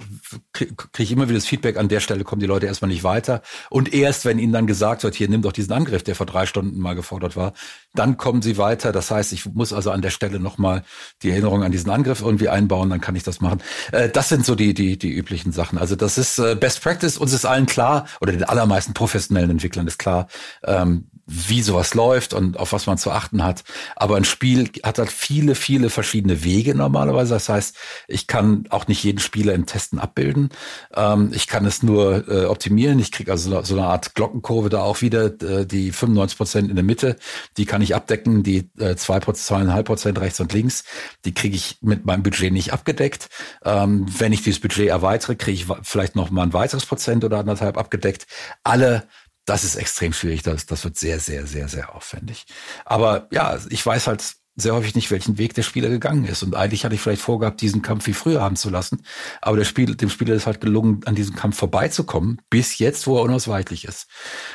kriege ich immer wieder das Feedback, an der Stelle kommen die Leute erstmal nicht weiter. Und erst, wenn ihnen dann gesagt wird, hier nimm doch diesen Angriff, der vor drei Stunden mal gefordert war, dann kommen sie weiter. Das heißt, ich muss also an der Stelle nochmal die Erinnerung an diesen Angriff irgendwie einbauen, dann kann ich das machen. Äh, das sind so die, die, die üblichen Sachen. Also das ist äh, Best Practice. Uns ist allen klar, oder den allermeisten professionellen Entwicklern ist klar, ähm, wie sowas läuft und auf was man zu achten hat. Aber ein Spiel hat halt viele, viele verschiedene Wege normalerweise. Das heißt, Ich kann auch nicht jeden Spieler in Testen abbilden. Ähm, ich kann es nur äh, optimieren. Ich kriege also so eine Art Glockenkurve da auch wieder, äh, die 95 Prozent in der Mitte, die kann ich abdecken, die äh, zwei zweieinhalb Prozent rechts und links, die kriege ich mit meinem Budget nicht abgedeckt. Ähm, wenn ich dieses Budget erweitere, kriege ich vielleicht noch mal ein weiteres Prozent oder anderthalb abgedeckt. Alle das ist extrem schwierig. Das, das wird sehr, sehr, sehr, sehr aufwendig. Aber ja, ich weiß halt sehr häufig nicht, welchen Weg der Spieler gegangen ist. Und eigentlich hatte ich vielleicht vorgehabt, diesen Kampf wie früher haben zu lassen. Aber der Spiel, dem Spieler ist halt gelungen, an diesem Kampf vorbeizukommen, bis jetzt, wo er unausweichlich ist.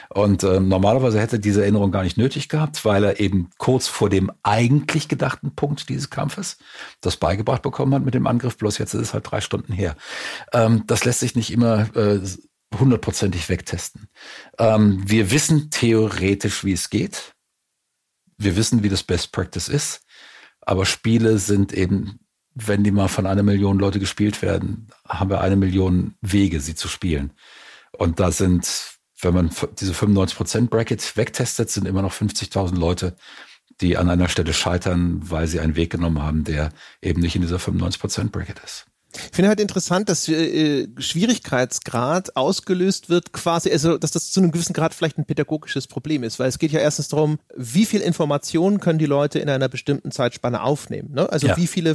Und äh, normalerweise hätte diese Erinnerung gar nicht nötig gehabt, weil er eben kurz vor dem eigentlich gedachten Punkt dieses Kampfes das beigebracht bekommen hat mit dem Angriff. Bloß jetzt ist es halt drei Stunden her. Ähm, das lässt sich nicht immer äh, hundertprozentig wegtesten. Ähm, wir wissen theoretisch, wie es geht. Wir wissen, wie das Best Practice ist. Aber Spiele sind eben, wenn die mal von einer Million Leute gespielt werden, haben wir eine Million Wege, sie zu spielen. Und da sind, wenn man diese 95% Bracket wegtestet, sind immer noch 50.000 Leute, die an einer Stelle scheitern, weil sie einen Weg genommen haben, der eben nicht in dieser 95% Bracket ist. Ich finde halt interessant, dass äh, Schwierigkeitsgrad ausgelöst wird, quasi, also dass das zu einem gewissen Grad vielleicht ein pädagogisches Problem ist, weil es geht ja erstens darum, wie viel Informationen können die Leute in einer bestimmten Zeitspanne aufnehmen. Ne? Also ja. wie viele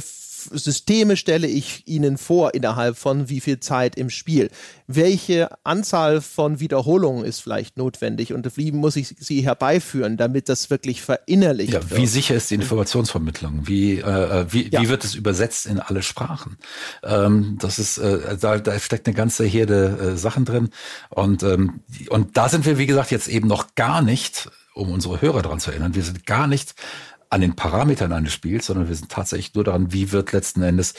Systeme stelle ich Ihnen vor innerhalb von wie viel Zeit im Spiel? Welche Anzahl von Wiederholungen ist vielleicht notwendig und wie muss ich sie herbeiführen, damit das wirklich verinnerlicht ja, wird? Wie sicher ist die Informationsvermittlung? Wie, äh, äh, wie, ja. wie wird es übersetzt in alle Sprachen? Ähm, das ist, äh, da, da steckt eine ganze Herde äh, Sachen drin und, ähm, und da sind wir, wie gesagt, jetzt eben noch gar nicht um unsere Hörer daran zu erinnern, wir sind gar nicht an den Parametern eines Spiels, sondern wir sind tatsächlich nur daran, wie wird letzten Endes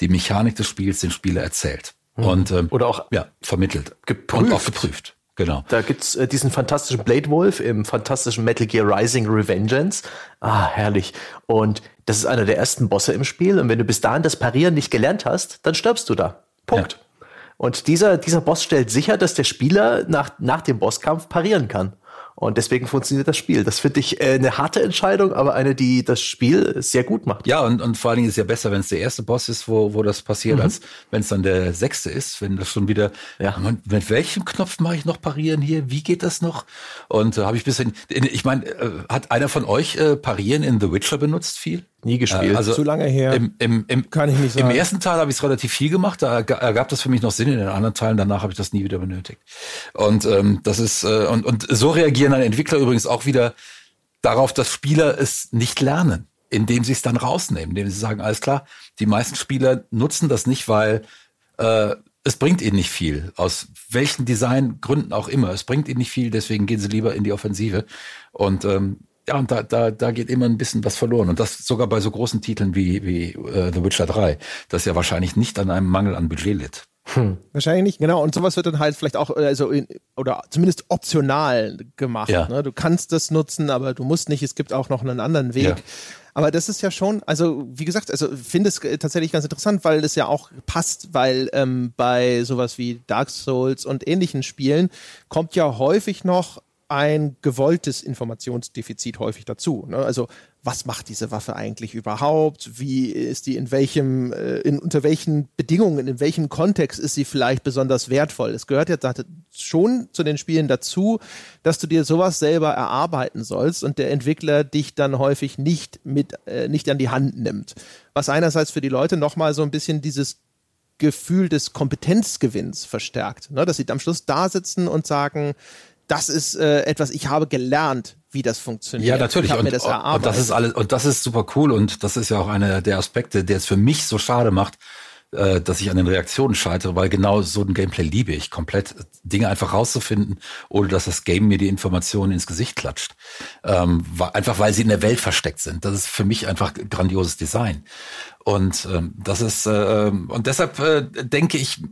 die Mechanik des Spiels den Spieler erzählt. Mhm. Und ähm, oder auch ja, vermittelt. Geprüft. Und auch geprüft. Genau. Da gibt's äh, diesen fantastischen Blade Wolf im fantastischen Metal Gear Rising Revengeance. Ah, herrlich. Und das ist einer der ersten Bosse im Spiel. Und wenn du bis dahin das Parieren nicht gelernt hast, dann stirbst du da. Punkt. Ja. Und dieser, dieser Boss stellt sicher, dass der Spieler nach, nach dem Bosskampf parieren kann. Und deswegen funktioniert das Spiel. Das finde ich äh, eine harte Entscheidung, aber eine, die das Spiel sehr gut macht. Ja, und, und vor allen Dingen ist es ja besser, wenn es der erste Boss ist, wo, wo das passiert, mhm. als wenn es dann der sechste ist, wenn das schon wieder, ja. Man, mit welchem Knopf mache ich noch parieren hier? Wie geht das noch? Und äh, habe ich bisschen, ich meine, äh, hat einer von euch äh, parieren in The Witcher benutzt viel? Nie gespielt. Äh, also Zu lange her. Im, im, im, Kann ich nicht sagen. Im ersten Teil habe ich es relativ viel gemacht. Da ergab das für mich noch Sinn. In den anderen Teilen danach habe ich das nie wieder benötigt. Und ähm, das ist äh, und und so reagieren dann Entwickler übrigens auch wieder darauf, dass Spieler es nicht lernen, indem sie es dann rausnehmen, indem sie sagen, alles klar, die meisten Spieler nutzen das nicht, weil äh, es bringt ihnen nicht viel, aus welchen Designgründen auch immer. Es bringt ihnen nicht viel, deswegen gehen sie lieber in die Offensive. Und ähm, ja, und da, da, da geht immer ein bisschen was verloren. Und das sogar bei so großen Titeln wie, wie uh, The Witcher 3, das ja wahrscheinlich nicht an einem Mangel an Budget litt. Hm. Wahrscheinlich nicht, genau. Und sowas wird dann halt vielleicht auch, also in, oder zumindest optional gemacht. Ja. Ne? Du kannst das nutzen, aber du musst nicht. Es gibt auch noch einen anderen Weg. Ja. Aber das ist ja schon, also wie gesagt, also finde es tatsächlich ganz interessant, weil es ja auch passt, weil ähm, bei sowas wie Dark Souls und ähnlichen Spielen kommt ja häufig noch ein gewolltes Informationsdefizit häufig dazu. Ne? Also was macht diese Waffe eigentlich überhaupt? Wie ist die in welchem, äh, in, unter welchen Bedingungen, in welchem Kontext ist sie vielleicht besonders wertvoll? Es gehört ja schon zu den Spielen dazu, dass du dir sowas selber erarbeiten sollst und der Entwickler dich dann häufig nicht mit, äh, nicht an die Hand nimmt. Was einerseits für die Leute nochmal so ein bisschen dieses Gefühl des Kompetenzgewinns verstärkt, ne? dass sie am Schluss da sitzen und sagen, das ist äh, etwas, ich habe gelernt, wie das funktioniert. Ja, natürlich. Und das, und das ist alles, und das ist super cool. Und das ist ja auch einer der Aspekte, der es für mich so schade macht, äh, dass ich an den Reaktionen scheitere, weil genau so ein Gameplay liebe ich komplett. Dinge einfach rauszufinden, ohne dass das Game mir die Informationen ins Gesicht klatscht. Ähm, einfach weil sie in der Welt versteckt sind. Das ist für mich einfach grandioses Design. Und ähm, das ist, äh, und deshalb äh, denke ich,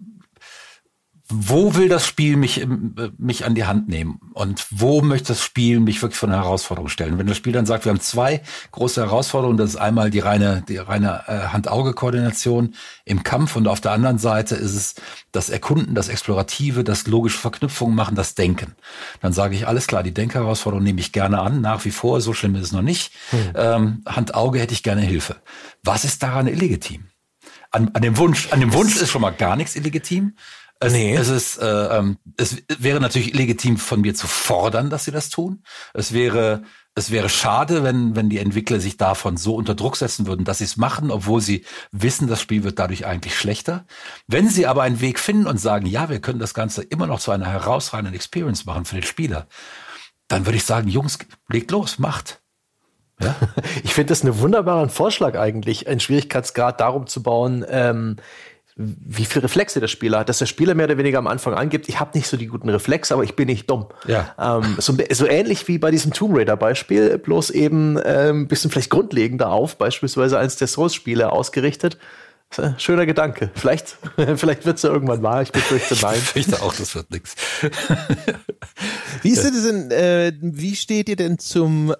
wo will das Spiel mich, ähm, mich an die Hand nehmen? Und wo möchte das Spiel mich wirklich von einer Herausforderung stellen? Wenn das Spiel dann sagt, wir haben zwei große Herausforderungen, das ist einmal die reine, die reine äh, Hand-Auge-Koordination im Kampf und auf der anderen Seite ist es das Erkunden, das Explorative, das logische Verknüpfungen machen, das Denken. Dann sage ich, alles klar, die Denkherausforderung nehme ich gerne an, nach wie vor, so schlimm ist es noch nicht. Hm. Ähm, Hand-Auge hätte ich gerne Hilfe. Was ist daran illegitim? an, an dem Wunsch, an dem Wunsch ist schon mal gar nichts illegitim. Es, nee. es ist, äh, ähm, es wäre natürlich legitim von mir zu fordern, dass sie das tun. Es wäre, es wäre schade, wenn, wenn die Entwickler sich davon so unter Druck setzen würden, dass sie es machen, obwohl sie wissen, das Spiel wird dadurch eigentlich schlechter. Wenn sie aber einen Weg finden und sagen, ja, wir können das Ganze immer noch zu einer herausragenden Experience machen für den Spieler, dann würde ich sagen, Jungs, legt los, macht. Ja? Ich finde das einen wunderbaren Vorschlag eigentlich, einen Schwierigkeitsgrad darum zu bauen, ähm, wie viel Reflexe der Spieler hat, dass der Spieler mehr oder weniger am Anfang angibt, ich habe nicht so die guten Reflexe, aber ich bin nicht dumm. Ja. Ähm, so, so, ähnlich wie bei diesem Tomb Raider Beispiel, bloß eben ähm, bisschen vielleicht grundlegender auf, beispielsweise eins der Souls-Spiele ausgerichtet. Schöner Gedanke. Vielleicht, vielleicht wird es ja irgendwann wahr. Ich befürchte nein. Ich befürchte auch, das wird nichts. Wie ist es denn, äh, wie steht ihr denn zum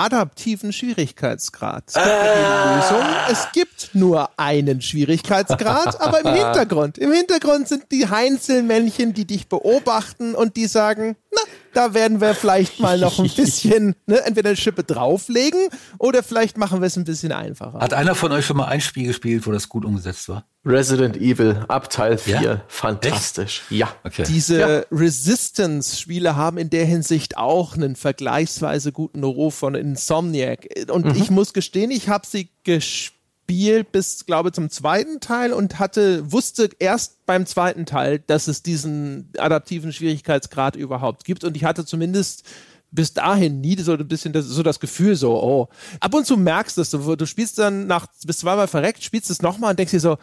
adaptiven Schwierigkeitsgrad. Es gibt äh. Lösung. Es gibt nur einen Schwierigkeitsgrad, aber im Hintergrund, im Hintergrund sind die Heinzelmännchen, die dich beobachten und die sagen, na, da werden wir vielleicht mal noch ein bisschen, ne, entweder eine Schippe drauflegen oder vielleicht machen wir es ein bisschen einfacher. Hat einer von euch schon mal ein Spiel gespielt, wo das gut umgesetzt war? Resident Evil ab Teil 4. Ja? Fantastisch. Echt? Ja. Okay. Diese ja. Resistance-Spiele haben in der Hinsicht auch einen vergleichsweise guten Ruf von Insomniac. Und mhm. ich muss gestehen, ich habe sie gespielt Spiel bis, glaube zum zweiten Teil und hatte, wusste erst beim zweiten Teil, dass es diesen adaptiven Schwierigkeitsgrad überhaupt gibt. Und ich hatte zumindest bis dahin nie so ein bisschen das, so das Gefühl so, oh. Ab und zu merkst du es, du, du spielst dann nach, bis zweimal verreckt, spielst es nochmal und denkst dir so,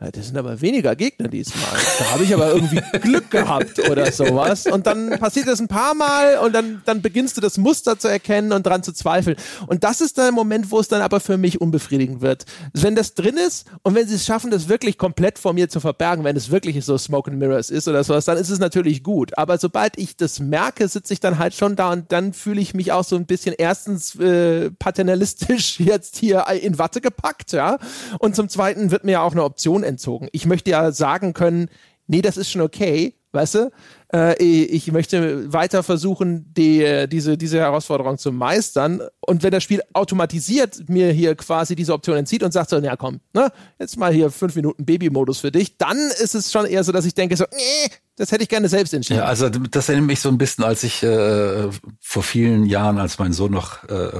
das sind aber weniger Gegner diesmal. Da habe ich aber irgendwie Glück gehabt oder sowas. Und dann passiert das ein paar Mal und dann, dann beginnst du das Muster zu erkennen und dran zu zweifeln. Und das ist der Moment, wo es dann aber für mich unbefriedigend wird. Wenn das drin ist und wenn sie es schaffen, das wirklich komplett vor mir zu verbergen, wenn es wirklich so Smoke and Mirrors ist oder sowas, dann ist es natürlich gut. Aber sobald ich das merke, sitze ich dann halt schon da und dann fühle ich mich auch so ein bisschen erstens äh, paternalistisch jetzt hier in Watte gepackt, ja. Und zum zweiten wird mir ja auch eine Option entzogen. Ich möchte ja sagen können, nee, das ist schon okay, weißt du? Äh, ich möchte weiter versuchen, die, diese, diese Herausforderung zu meistern. Und wenn das Spiel automatisiert mir hier quasi diese Option entzieht und sagt so, ja komm, ne, jetzt mal hier fünf Minuten Baby-Modus für dich, dann ist es schon eher so, dass ich denke so, nee, das hätte ich gerne selbst entschieden. Ja, also das erinnert mich so ein bisschen, als ich äh, vor vielen Jahren, als mein Sohn noch äh,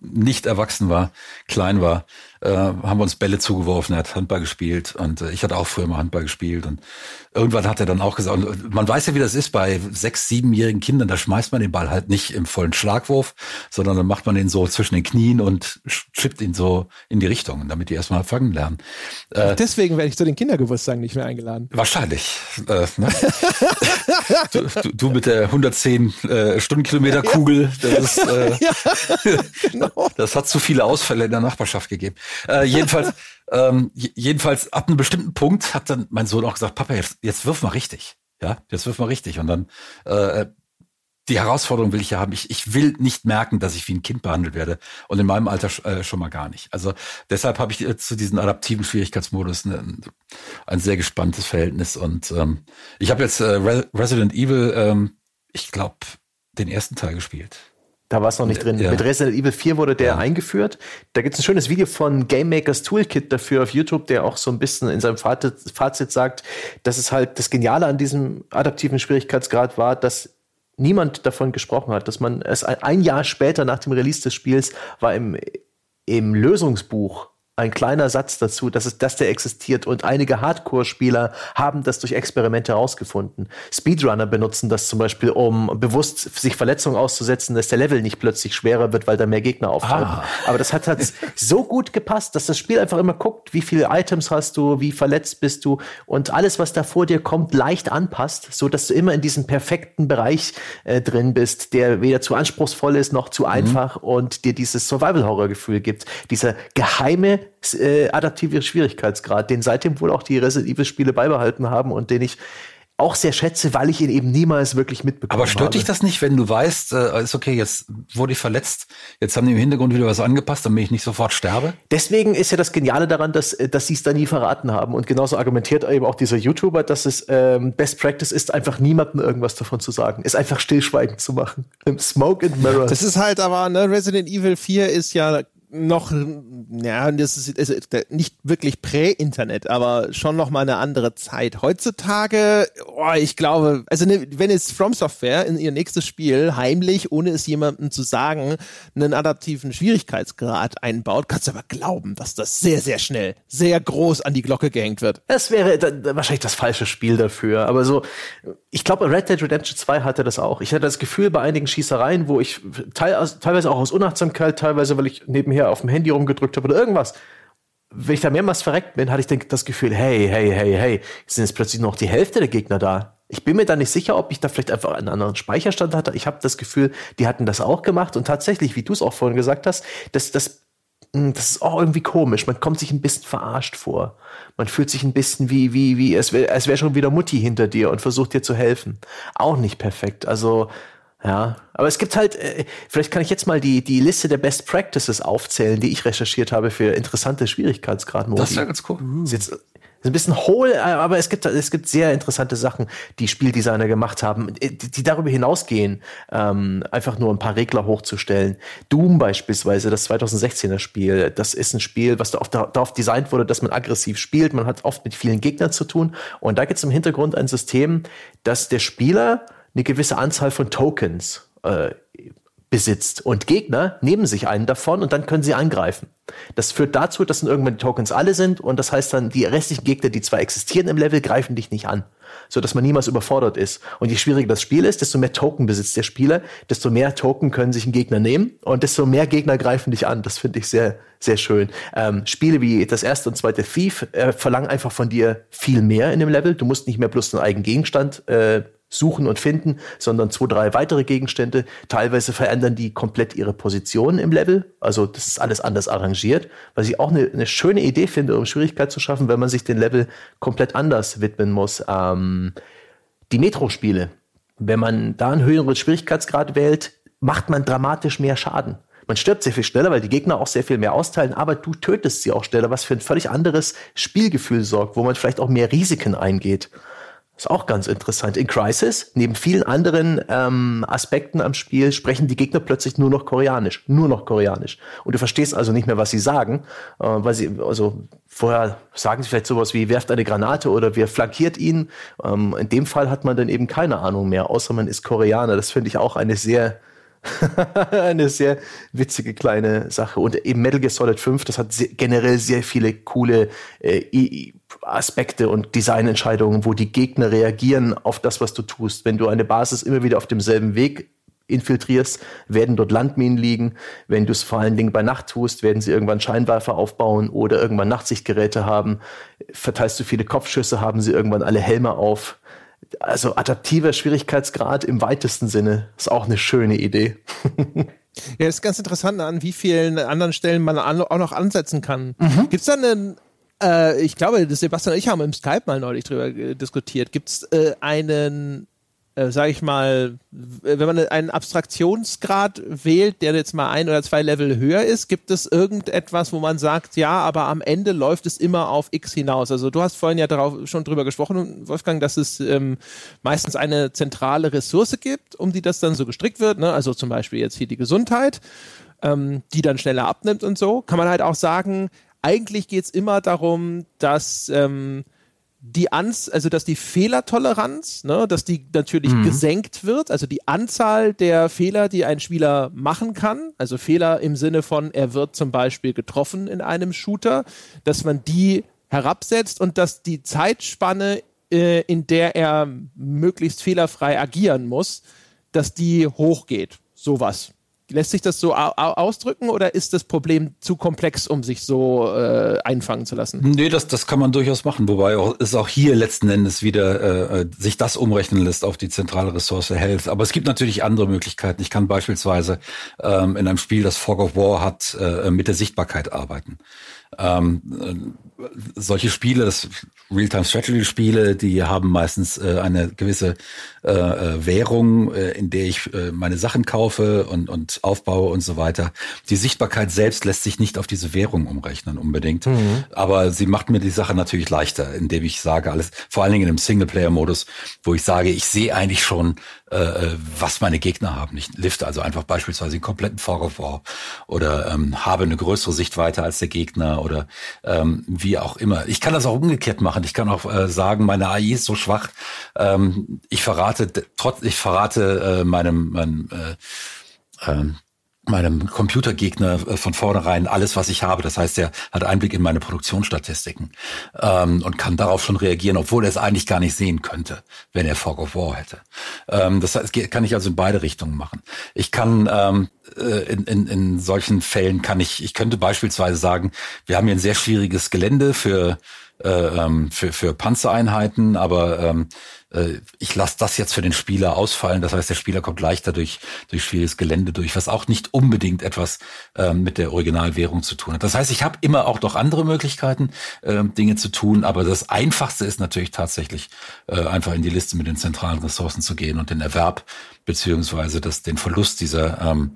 nicht erwachsen war, klein war, äh, haben wir uns Bälle zugeworfen, er hat Handball gespielt und äh, ich hatte auch früher mal Handball gespielt und irgendwann hat er dann auch gesagt, man weiß ja, wie das ist bei sechs, siebenjährigen Kindern, da schmeißt man den Ball halt nicht im vollen Schlagwurf, sondern dann macht man den so zwischen den Knien und schippt ihn so in die Richtung, damit die erstmal fangen lernen. Äh, Deswegen werde ich zu den Kindergeburtstagen nicht mehr eingeladen. Wahrscheinlich. Äh, ne? du, du, du, mit der 110 äh, Stundenkilometer Kugel, das, ist, äh, ja, genau. das hat zu viele Ausfälle in der Nachbarschaft gegeben. Äh, jedenfalls ähm, jedenfalls ab einem bestimmten Punkt hat dann mein Sohn auch gesagt, Papa, jetzt, jetzt wirf mal richtig. Ja, jetzt wirf mal richtig. Und dann äh, die Herausforderung will ich ja haben. Ich, ich will nicht merken, dass ich wie ein Kind behandelt werde. Und in meinem Alter äh, schon mal gar nicht. Also deshalb habe ich äh, zu diesem adaptiven Schwierigkeitsmodus ne, ein sehr gespanntes Verhältnis. Und ähm, ich habe jetzt äh, Re Resident Evil, ähm, ich glaube, den ersten Teil gespielt. Da war es noch nicht drin. Ja. Mit Resident Evil 4 wurde der ja. eingeführt. Da gibt es ein schönes Video von Game Makers Toolkit dafür auf YouTube, der auch so ein bisschen in seinem Fazit, sagt, dass es halt das Geniale an diesem adaptiven Schwierigkeitsgrad war, dass niemand davon gesprochen hat, dass man es ein Jahr später nach dem Release des Spiels war im, im Lösungsbuch ein kleiner Satz dazu, dass es, dass der existiert und einige Hardcore-Spieler haben das durch Experimente herausgefunden. Speedrunner benutzen das zum Beispiel, um bewusst sich Verletzungen auszusetzen, dass der Level nicht plötzlich schwerer wird, weil da mehr Gegner auftauchen. Ah. Aber das hat halt so gut gepasst, dass das Spiel einfach immer guckt, wie viele Items hast du, wie verletzt bist du und alles, was da vor dir kommt, leicht anpasst, so dass du immer in diesem perfekten Bereich äh, drin bist, der weder zu anspruchsvoll ist noch zu mhm. einfach und dir dieses Survival-Horror-Gefühl gibt. Dieser geheime äh, adaptive Schwierigkeitsgrad, den seitdem wohl auch die Resident Evil Spiele beibehalten haben und den ich auch sehr schätze, weil ich ihn eben niemals wirklich mitbekommen habe. Aber stört habe. dich das nicht, wenn du weißt, äh, ist okay, jetzt wurde ich verletzt, jetzt haben die im Hintergrund wieder was angepasst, damit ich nicht sofort sterbe? Deswegen ist ja das Geniale daran, dass, äh, dass sie es da nie verraten haben. Und genauso argumentiert eben auch dieser YouTuber, dass es ähm, Best Practice ist, einfach niemandem irgendwas davon zu sagen. Es einfach stillschweigend zu machen. Im Smoke and Mirror. Das ist halt aber, ne, Resident Evil 4 ist ja noch, ja, das ist, ist nicht wirklich Prä-Internet, aber schon noch mal eine andere Zeit. Heutzutage, oh, ich glaube, also ne, wenn es From Software in ihr nächstes Spiel heimlich, ohne es jemandem zu sagen, einen adaptiven Schwierigkeitsgrad einbaut, kannst du aber glauben, dass das sehr, sehr schnell, sehr groß an die Glocke gehängt wird. Das wäre wahrscheinlich das falsche Spiel dafür, aber so, ich glaube, Red Dead Redemption 2 hatte das auch. Ich hatte das Gefühl bei einigen Schießereien, wo ich teil, teilweise auch aus Unachtsamkeit, teilweise, weil ich nebenher auf dem Handy rumgedrückt habe oder irgendwas. Wenn ich da mehrmals verreckt bin, hatte ich das Gefühl, hey, hey, hey, hey, sind jetzt plötzlich noch die Hälfte der Gegner da. Ich bin mir da nicht sicher, ob ich da vielleicht einfach einen anderen Speicherstand hatte. Ich habe das Gefühl, die hatten das auch gemacht und tatsächlich, wie du es auch vorhin gesagt hast, das, das, hm, das ist auch irgendwie komisch. Man kommt sich ein bisschen verarscht vor. Man fühlt sich ein bisschen wie, wie, wie, es wäre wär schon wieder Mutti hinter dir und versucht dir zu helfen. Auch nicht perfekt. Also, ja, aber es gibt halt, äh, vielleicht kann ich jetzt mal die, die Liste der Best Practices aufzählen, die ich recherchiert habe für interessante Schwierigkeitsgrad. Das wäre ganz cool. Ist jetzt ist ein bisschen hohl, äh, aber es gibt, es gibt sehr interessante Sachen, die Spieldesigner gemacht haben, äh, die, die darüber hinausgehen, ähm, einfach nur ein paar Regler hochzustellen. Doom beispielsweise, das 2016er Spiel, das ist ein Spiel, was darauf, darauf designt wurde, dass man aggressiv spielt. Man hat oft mit vielen Gegnern zu tun. Und da gibt es im Hintergrund ein System, dass der Spieler eine gewisse Anzahl von Tokens äh, besitzt und Gegner nehmen sich einen davon und dann können sie angreifen. Das führt dazu, dass dann irgendwann die Tokens alle sind und das heißt dann, die restlichen Gegner, die zwar existieren im Level, greifen dich nicht an, so dass man niemals überfordert ist. Und je schwieriger das Spiel ist, desto mehr Token besitzt der Spieler, desto mehr Token können sich ein Gegner nehmen und desto mehr Gegner greifen dich an. Das finde ich sehr, sehr schön. Ähm, Spiele wie das erste und zweite Thief äh, verlangen einfach von dir viel mehr in dem Level. Du musst nicht mehr bloß einen eigenen Gegenstand äh, suchen und finden, sondern zwei, drei weitere Gegenstände. Teilweise verändern die komplett ihre Position im Level. Also das ist alles anders arrangiert, was ich auch eine, eine schöne Idee finde, um Schwierigkeit zu schaffen, wenn man sich den Level komplett anders widmen muss. Ähm, die Metro-Spiele, wenn man da einen höheren Schwierigkeitsgrad wählt, macht man dramatisch mehr Schaden. Man stirbt sehr viel schneller, weil die Gegner auch sehr viel mehr austeilen, aber du tötest sie auch schneller, was für ein völlig anderes Spielgefühl sorgt, wo man vielleicht auch mehr Risiken eingeht. Ist auch ganz interessant. In Crisis, neben vielen anderen ähm, Aspekten am Spiel, sprechen die Gegner plötzlich nur noch Koreanisch. Nur noch Koreanisch. Und du verstehst also nicht mehr, was sie sagen, äh, weil sie, also vorher sagen sie vielleicht sowas wie, werft eine Granate oder wir flankiert ihn. Ähm, in dem Fall hat man dann eben keine Ahnung mehr, außer man ist Koreaner. Das finde ich auch eine sehr, eine sehr witzige kleine Sache. Und eben Metal Gear Solid 5, das hat sehr, generell sehr viele coole äh, Aspekte und Designentscheidungen, wo die Gegner reagieren auf das, was du tust. Wenn du eine Basis immer wieder auf demselben Weg infiltrierst, werden dort Landminen liegen. Wenn du es vor allen Dingen bei Nacht tust, werden sie irgendwann Scheinwerfer aufbauen oder irgendwann Nachtsichtgeräte haben. Verteilst du viele Kopfschüsse, haben sie irgendwann alle Helme auf. Also adaptiver Schwierigkeitsgrad im weitesten Sinne ist auch eine schöne Idee. Ja, ist ganz interessant, an wie vielen anderen Stellen man auch noch ansetzen kann. Mhm. Gibt es da einen äh, ich glaube, Sebastian und ich haben im Skype mal neulich drüber diskutiert. Gibt es äh, einen, äh, sage ich mal, wenn man einen Abstraktionsgrad wählt, der jetzt mal ein oder zwei Level höher ist, gibt es irgendetwas, wo man sagt, ja, aber am Ende läuft es immer auf X hinaus. Also du hast vorhin ja darauf schon drüber gesprochen, Wolfgang, dass es ähm, meistens eine zentrale Ressource gibt, um die das dann so gestrickt wird. Ne? Also zum Beispiel jetzt hier die Gesundheit ähm, die dann schneller abnimmt und so, kann man halt auch sagen, eigentlich geht es immer darum, dass ähm, die Ans also dass die Fehlertoleranz, ne, dass die natürlich mhm. gesenkt wird, also die Anzahl der Fehler, die ein Spieler machen kann, also Fehler im Sinne von, er wird zum Beispiel getroffen in einem Shooter, dass man die herabsetzt und dass die Zeitspanne, äh, in der er möglichst fehlerfrei agieren muss, dass die hochgeht. Sowas. Lässt sich das so ausdrücken oder ist das Problem zu komplex, um sich so äh, einfangen zu lassen? Nee, das, das kann man durchaus machen, wobei auch, es auch hier letzten Endes wieder äh, äh, sich das umrechnen lässt auf die zentrale Ressource Health. Aber es gibt natürlich andere Möglichkeiten. Ich kann beispielsweise ähm, in einem Spiel, das Fog of War hat, äh, mit der Sichtbarkeit arbeiten. Ähm, äh, solche Spiele, das Real-Time-Strategy-Spiele, die haben meistens äh, eine gewisse äh, äh, Währung, äh, in der ich äh, meine Sachen kaufe und, und aufbaue und so weiter. Die Sichtbarkeit selbst lässt sich nicht auf diese Währung umrechnen unbedingt, mhm. aber sie macht mir die Sache natürlich leichter, indem ich sage alles, vor allen Dingen in einem Singleplayer-Modus, wo ich sage, ich sehe eigentlich schon äh, äh, was meine Gegner haben. Ich lifte also einfach beispielsweise den kompletten War oder ähm, habe eine größere Sichtweite als der Gegner oder ähm, wie auch immer. Ich kann das auch umgekehrt machen. Ich kann auch äh, sagen, meine AI ist so schwach. Ähm, ich verrate trotz, ich verrate äh, meinem, meinem äh, ähm, meinem Computergegner äh, von vornherein alles, was ich habe. Das heißt, er hat Einblick in meine Produktionsstatistiken ähm, und kann darauf schon reagieren, obwohl er es eigentlich gar nicht sehen könnte, wenn er Fog of War hätte. Ähm, das heißt, kann ich also in beide Richtungen machen. Ich kann ähm, äh, in, in, in solchen Fällen kann ich, ich könnte beispielsweise sagen, wir haben hier ein sehr schwieriges Gelände für ähm, für, für Panzereinheiten, aber ähm, äh, ich lasse das jetzt für den Spieler ausfallen. Das heißt, der Spieler kommt leichter durch, durch schwieriges Gelände durch, was auch nicht unbedingt etwas ähm, mit der Originalwährung zu tun hat. Das heißt, ich habe immer auch noch andere Möglichkeiten, ähm, Dinge zu tun, aber das Einfachste ist natürlich tatsächlich, äh, einfach in die Liste mit den zentralen Ressourcen zu gehen und den Erwerb beziehungsweise das, den Verlust dieser ähm,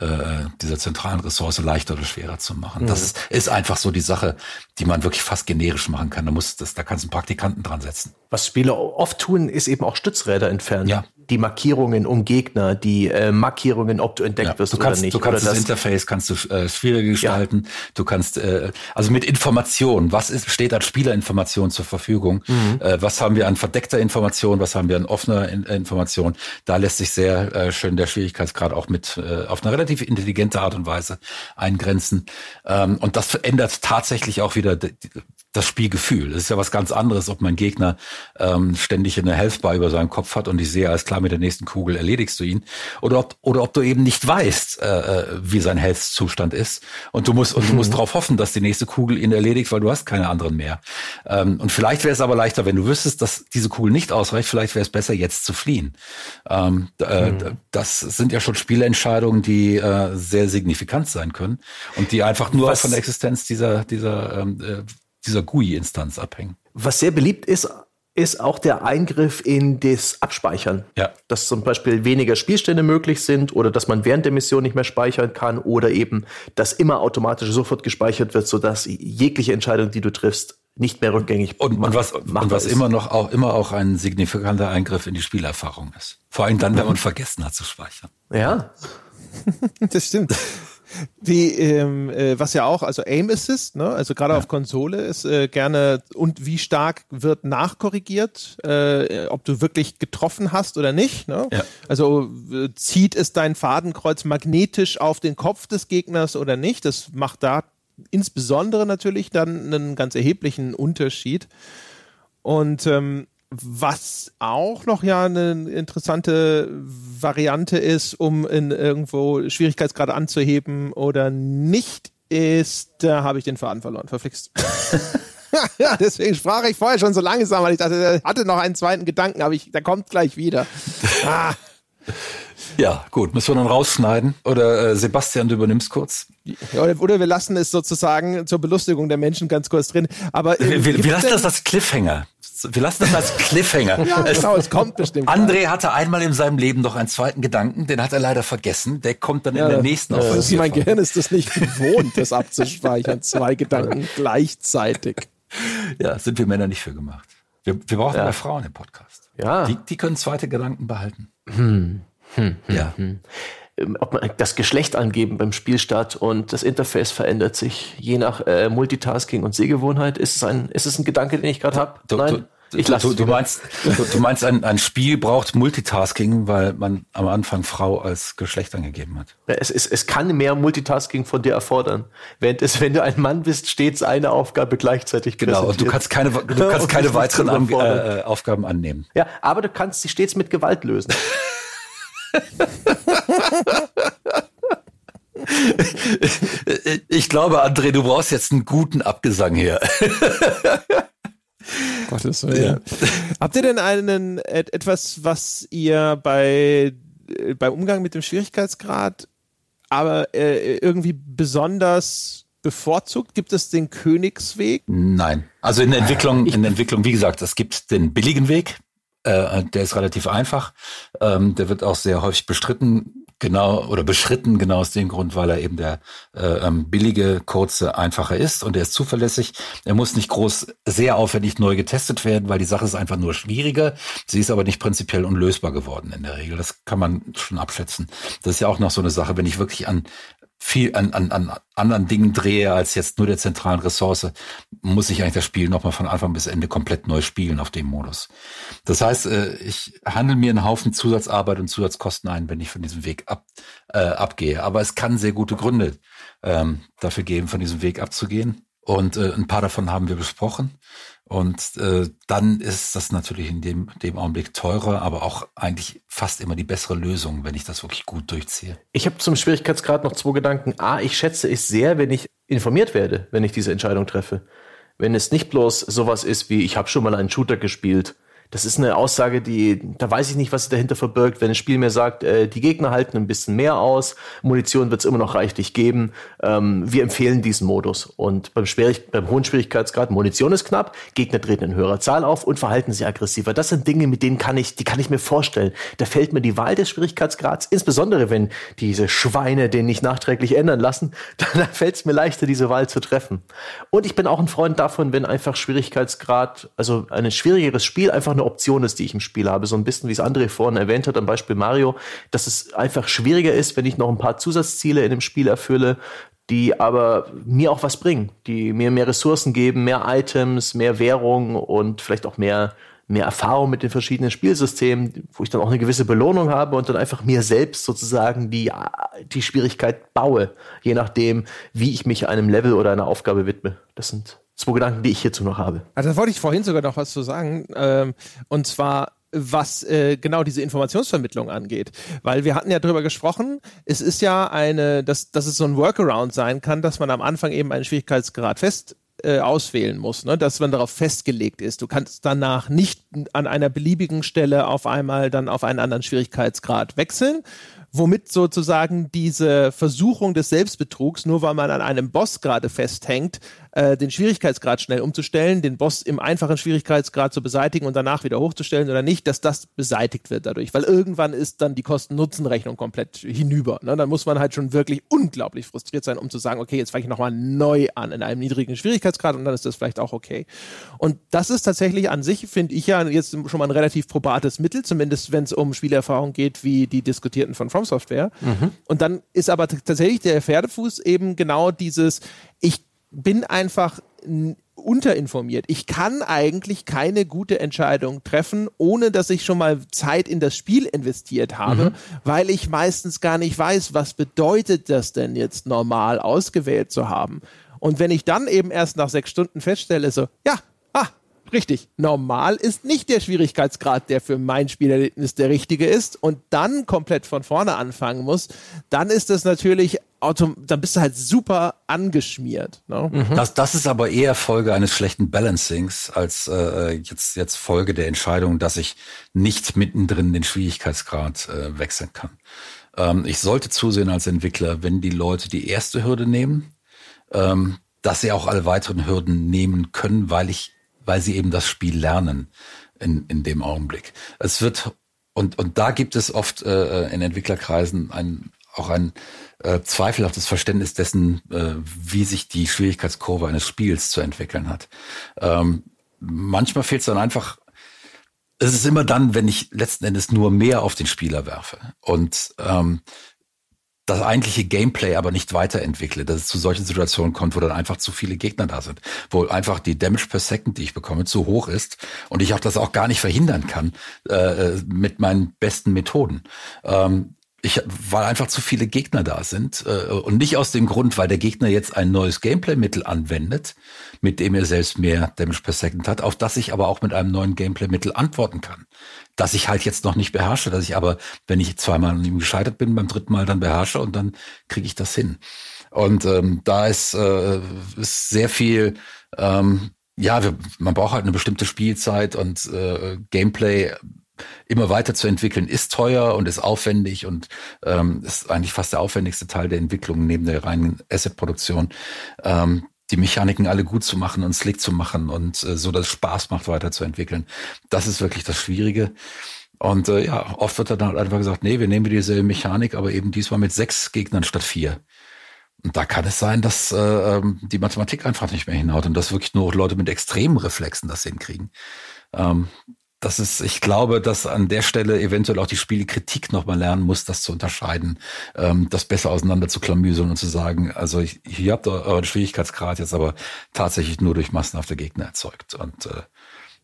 äh, dieser zentralen Ressource leichter oder schwerer zu machen. Mhm. Das ist einfach so die Sache, die man wirklich fast generisch machen kann. Da muss das, da kannst du einen Praktikanten dran setzen. Was Spieler oft tun, ist eben auch Stützräder entfernen. Ja die Markierungen um Gegner, die äh, Markierungen, ob du entdeckt ja, wirst du kannst, oder nicht. Du kannst das, Interface kannst du äh, schwieriger gestalten. Ja. Du kannst äh, also mit Informationen, was ist, steht als Spielerinformation zur Verfügung? Mhm. Äh, was haben wir an verdeckter Information? Was haben wir an offener in, Information? Da lässt sich sehr äh, schön der Schwierigkeitsgrad auch mit äh, auf eine relativ intelligente Art und Weise eingrenzen. Ähm, und das verändert tatsächlich auch wieder das Spielgefühl. Das ist ja was ganz anderes, ob mein Gegner ähm, ständig eine Healthbar über seinem Kopf hat und ich sehe, alles klar, mit der nächsten Kugel erledigst du ihn. Oder ob, oder ob du eben nicht weißt, äh, äh wie sein Health-Zustand ist. Und du musst, und du musst darauf hoffen, dass die nächste Kugel ihn erledigt, weil du hast keine anderen mehr. Ähm, und vielleicht wäre es aber leichter, wenn du wüsstest, dass diese Kugel nicht ausreicht, vielleicht wäre es besser, jetzt zu fliehen. Ähm, äh, mhm. Das sind ja schon Spielentscheidungen, die äh, sehr signifikant sein können und die einfach nur was, von der Existenz dieser, dieser ähm, äh, dieser GUI-Instanz abhängen. Was sehr beliebt ist, ist auch der Eingriff in das Abspeichern. Ja. Dass zum Beispiel weniger Spielstände möglich sind oder dass man während der Mission nicht mehr speichern kann oder eben, dass immer automatisch sofort gespeichert wird, sodass jegliche Entscheidung, die du triffst, nicht mehr rückgängig und, und was, und was ist. immer noch auch immer auch ein signifikanter Eingriff in die Spielerfahrung ist. Vor allem dann, wenn man vergessen hat zu speichern. Ja. das stimmt. Wie, ähm, äh, was ja auch, also Aim Assist, ne? also gerade ja. auf Konsole ist äh, gerne und wie stark wird nachkorrigiert, äh, ob du wirklich getroffen hast oder nicht. Ne? Ja. Also äh, zieht es dein Fadenkreuz magnetisch auf den Kopf des Gegners oder nicht? Das macht da insbesondere natürlich dann einen ganz erheblichen Unterschied. Und ähm, was auch noch ja eine interessante Variante ist, um in irgendwo Schwierigkeitsgrade anzuheben oder nicht, ist, da habe ich den Faden verloren, verflixt. ja, deswegen sprach ich vorher schon so langsam, weil ich dachte, er hatte noch einen zweiten Gedanken, aber ich, der kommt gleich wieder. Ah. Ja, gut, müssen wir dann rausschneiden. Oder äh, Sebastian, du übernimmst kurz. Oder, oder, wir lassen es sozusagen zur Belustigung der Menschen ganz kurz drin. Aber äh, wir, wir, wir lassen das als Cliffhanger wir lassen das als Cliffhanger. ja, genau, es kommt bestimmt. André hatte einmal in seinem Leben noch einen zweiten Gedanken, den hat er leider vergessen. Der kommt dann ja, in der nächsten ja, auf. Mein Gehirn ist das nicht gewohnt, das abzuspeichern. Zwei Gedanken gleichzeitig. Ja, sind wir Männer nicht für gemacht. Wir, wir brauchen ja. mehr Frauen im Podcast. Ja. Die, die können zweite Gedanken behalten. Hm. Hm, hm, ja. Hm. Ähm, ob man das Geschlecht angeben beim Spielstart und das Interface verändert sich je nach äh, Multitasking und Sehgewohnheit. Ist es ein, ist es ein Gedanke, den ich gerade habe? Nein. Du, ich lasse du, du meinst, du, du, meinst, ein, ein Spiel braucht Multitasking, weil man am Anfang Frau als Geschlecht angegeben hat. Es, es, es kann mehr Multitasking von dir erfordern. Während es, wenn du ein Mann bist, stets eine Aufgabe gleichzeitig Genau, und du kannst keine, du kannst keine weiteren an, äh, Aufgaben annehmen. Ja, aber du kannst sie stets mit Gewalt lösen. ich glaube, André, du brauchst jetzt einen guten Abgesang hier. Gottes Willen. Ja. Habt ihr denn einen etwas, was ihr bei beim Umgang mit dem Schwierigkeitsgrad aber äh, irgendwie besonders bevorzugt? Gibt es den Königsweg? Nein. Also in der Entwicklung, in der Entwicklung, wie gesagt, es gibt den billigen Weg. Äh, der ist relativ einfach. Ähm, der wird auch sehr häufig bestritten. Genau, oder beschritten, genau aus dem Grund, weil er eben der äh, ähm, billige, kurze, einfache ist und er ist zuverlässig. Er muss nicht groß, sehr aufwendig neu getestet werden, weil die Sache ist einfach nur schwieriger. Sie ist aber nicht prinzipiell unlösbar geworden in der Regel. Das kann man schon abschätzen. Das ist ja auch noch so eine Sache, wenn ich wirklich an viel an, an, an anderen Dingen drehe als jetzt nur der zentralen Ressource, muss ich eigentlich das Spiel nochmal von Anfang bis Ende komplett neu spielen auf dem Modus. Das heißt, äh, ich handle mir einen Haufen Zusatzarbeit und Zusatzkosten ein, wenn ich von diesem Weg ab, äh, abgehe. Aber es kann sehr gute Gründe ähm, dafür geben, von diesem Weg abzugehen. Und äh, ein paar davon haben wir besprochen. Und äh, dann ist das natürlich in dem, dem Augenblick teurer, aber auch eigentlich fast immer die bessere Lösung, wenn ich das wirklich gut durchziehe. Ich habe zum Schwierigkeitsgrad noch zwei Gedanken. A, ich schätze es sehr, wenn ich informiert werde, wenn ich diese Entscheidung treffe. Wenn es nicht bloß sowas ist wie, ich habe schon mal einen Shooter gespielt das ist eine Aussage, die, da weiß ich nicht, was sich dahinter verbirgt. Wenn ein Spiel mir sagt, äh, die Gegner halten ein bisschen mehr aus, Munition wird es immer noch reichlich geben, ähm, wir empfehlen diesen Modus. Und beim, Schwierig beim hohen Schwierigkeitsgrad, Munition ist knapp, Gegner treten in höherer Zahl auf und verhalten sich aggressiver. Das sind Dinge, mit denen kann ich, die kann ich mir vorstellen. Da fällt mir die Wahl des Schwierigkeitsgrads, insbesondere wenn diese Schweine den nicht nachträglich ändern lassen, dann fällt es mir leichter, diese Wahl zu treffen. Und ich bin auch ein Freund davon, wenn einfach Schwierigkeitsgrad, also ein schwierigeres Spiel einfach eine Option ist, die ich im Spiel habe. So ein bisschen, wie es André vorhin erwähnt hat, am Beispiel Mario, dass es einfach schwieriger ist, wenn ich noch ein paar Zusatzziele in dem Spiel erfülle, die aber mir auch was bringen, die mir mehr Ressourcen geben, mehr Items, mehr Währung und vielleicht auch mehr, mehr Erfahrung mit den verschiedenen Spielsystemen, wo ich dann auch eine gewisse Belohnung habe und dann einfach mir selbst sozusagen die, die Schwierigkeit baue, je nachdem, wie ich mich einem Level oder einer Aufgabe widme. Das sind zwei Gedanken, die ich hierzu noch habe. Also da wollte ich vorhin sogar noch was zu sagen. Ähm, und zwar was äh, genau diese Informationsvermittlung angeht. Weil wir hatten ja darüber gesprochen, es ist ja eine, dass, dass es so ein Workaround sein kann, dass man am Anfang eben einen Schwierigkeitsgrad fest äh, auswählen muss, ne? dass man darauf festgelegt ist. Du kannst danach nicht an einer beliebigen Stelle auf einmal dann auf einen anderen Schwierigkeitsgrad wechseln, womit sozusagen diese Versuchung des Selbstbetrugs, nur weil man an einem Boss gerade festhängt, äh, den Schwierigkeitsgrad schnell umzustellen, den Boss im einfachen Schwierigkeitsgrad zu beseitigen und danach wieder hochzustellen oder nicht, dass das beseitigt wird dadurch. Weil irgendwann ist dann die Kosten-Nutzen-Rechnung komplett hinüber. Ne? Dann muss man halt schon wirklich unglaublich frustriert sein, um zu sagen, okay, jetzt fange ich nochmal neu an in einem niedrigen Schwierigkeitsgrad und dann ist das vielleicht auch okay. Und das ist tatsächlich an sich, finde ich ja jetzt schon mal ein relativ probates Mittel, zumindest wenn es um Spielerfahrung geht, wie die diskutierten von From Software. Mhm. Und dann ist aber tatsächlich der Pferdefuß eben genau dieses, ich bin einfach unterinformiert. Ich kann eigentlich keine gute Entscheidung treffen, ohne dass ich schon mal Zeit in das Spiel investiert habe, mhm. weil ich meistens gar nicht weiß, was bedeutet das denn jetzt normal ausgewählt zu haben. Und wenn ich dann eben erst nach sechs Stunden feststelle, so, ja, ah, richtig, normal ist nicht der Schwierigkeitsgrad, der für mein Spielerlebnis der richtige ist und dann komplett von vorne anfangen muss, dann ist das natürlich Auto, dann bist du halt super angeschmiert. Ne? Mhm. Das, das ist aber eher Folge eines schlechten Balancings als äh, jetzt, jetzt Folge der Entscheidung, dass ich nicht mittendrin den Schwierigkeitsgrad äh, wechseln kann. Ähm, ich sollte zusehen als Entwickler, wenn die Leute die erste Hürde nehmen, ähm, dass sie auch alle weiteren Hürden nehmen können, weil ich, weil sie eben das Spiel lernen in, in dem Augenblick. Es wird und, und da gibt es oft äh, in Entwicklerkreisen ein, auch ein äh, zweifelhaftes Verständnis dessen, äh, wie sich die Schwierigkeitskurve eines Spiels zu entwickeln hat. Ähm, manchmal fehlt es dann einfach, es ist immer dann, wenn ich letzten Endes nur mehr auf den Spieler werfe und ähm, das eigentliche Gameplay aber nicht weiterentwickle, dass es zu solchen Situationen kommt, wo dann einfach zu viele Gegner da sind, wo einfach die Damage per Second, die ich bekomme, zu hoch ist und ich auch das auch gar nicht verhindern kann äh, äh mit meinen besten Methoden. Ähm, ich, weil einfach zu viele Gegner da sind äh, und nicht aus dem Grund, weil der Gegner jetzt ein neues Gameplay-Mittel anwendet, mit dem er selbst mehr Damage per Second hat, auf das ich aber auch mit einem neuen Gameplay-Mittel antworten kann. Das ich halt jetzt noch nicht beherrsche, dass ich aber, wenn ich zweimal an ihm gescheitert bin, beim dritten Mal dann beherrsche und dann kriege ich das hin. Und ähm, da ist, äh, ist sehr viel ähm, ja, wir, man braucht halt eine bestimmte Spielzeit und äh, Gameplay immer weiter zu entwickeln, ist teuer und ist aufwendig und ähm, ist eigentlich fast der aufwendigste Teil der Entwicklung neben der reinen Asset-Produktion. Ähm, die Mechaniken alle gut zu machen und slick zu machen und äh, so, dass es Spaß macht, weiterzuentwickeln. Das ist wirklich das Schwierige. Und äh, ja, oft wird dann halt einfach gesagt, nee, wir nehmen dieselbe Mechanik, aber eben diesmal mit sechs Gegnern statt vier. Und da kann es sein, dass äh, ähm, die Mathematik einfach nicht mehr hinhaut und dass wirklich nur Leute mit extremen Reflexen das hinkriegen. Ähm, das ist, ich glaube, dass an der Stelle eventuell auch die Spielekritik nochmal lernen muss, das zu unterscheiden, ähm, das besser auseinander zu klamüseln und zu sagen, also ich, hier habt ihr euren Schwierigkeitsgrad jetzt aber tatsächlich nur durch massenhafte Gegner erzeugt und äh,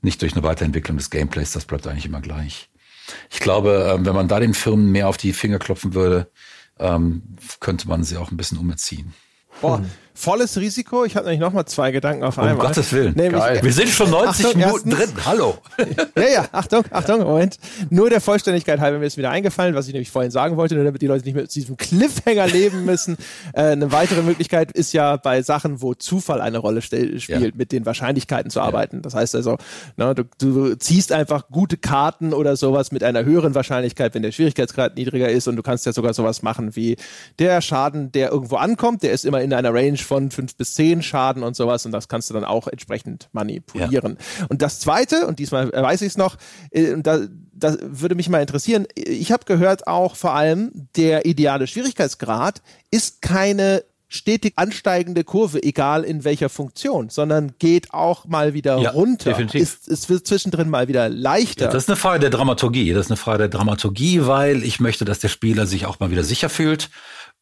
nicht durch eine Weiterentwicklung des Gameplays, das bleibt eigentlich immer gleich. Ich glaube, äh, wenn man da den Firmen mehr auf die Finger klopfen würde, ähm, könnte man sie auch ein bisschen umerziehen. Boah, volles Risiko. Ich habe nämlich noch mal zwei Gedanken auf einmal. Um Gottes Willen. Nämlich, Wir sind schon 90 Achtung, Minuten erstens, drin. Hallo. ja, ja, Achtung, Achtung, Moment. Nur der Vollständigkeit halber mir ist wieder eingefallen, was ich nämlich vorhin sagen wollte, nur damit die Leute nicht mit diesem Cliffhanger leben müssen. Äh, eine weitere Möglichkeit ist ja bei Sachen, wo Zufall eine Rolle spielt, ja. mit den Wahrscheinlichkeiten zu arbeiten. Das heißt also, ne, du, du ziehst einfach gute Karten oder sowas mit einer höheren Wahrscheinlichkeit, wenn der Schwierigkeitsgrad niedriger ist und du kannst ja sogar sowas machen wie der Schaden, der irgendwo ankommt, der ist immer in einer Range von fünf bis zehn Schaden und sowas und das kannst du dann auch entsprechend manipulieren. Ja. Und das zweite, und diesmal weiß ich es noch, äh, da, das würde mich mal interessieren, ich habe gehört auch vor allem, der ideale Schwierigkeitsgrad ist keine stetig ansteigende Kurve, egal in welcher Funktion, sondern geht auch mal wieder ja, runter. Definitiv. Ist, es wird zwischendrin mal wieder leichter. Ja, das ist eine Frage der Dramaturgie. Das ist eine Frage der Dramaturgie, weil ich möchte, dass der Spieler sich auch mal wieder sicher fühlt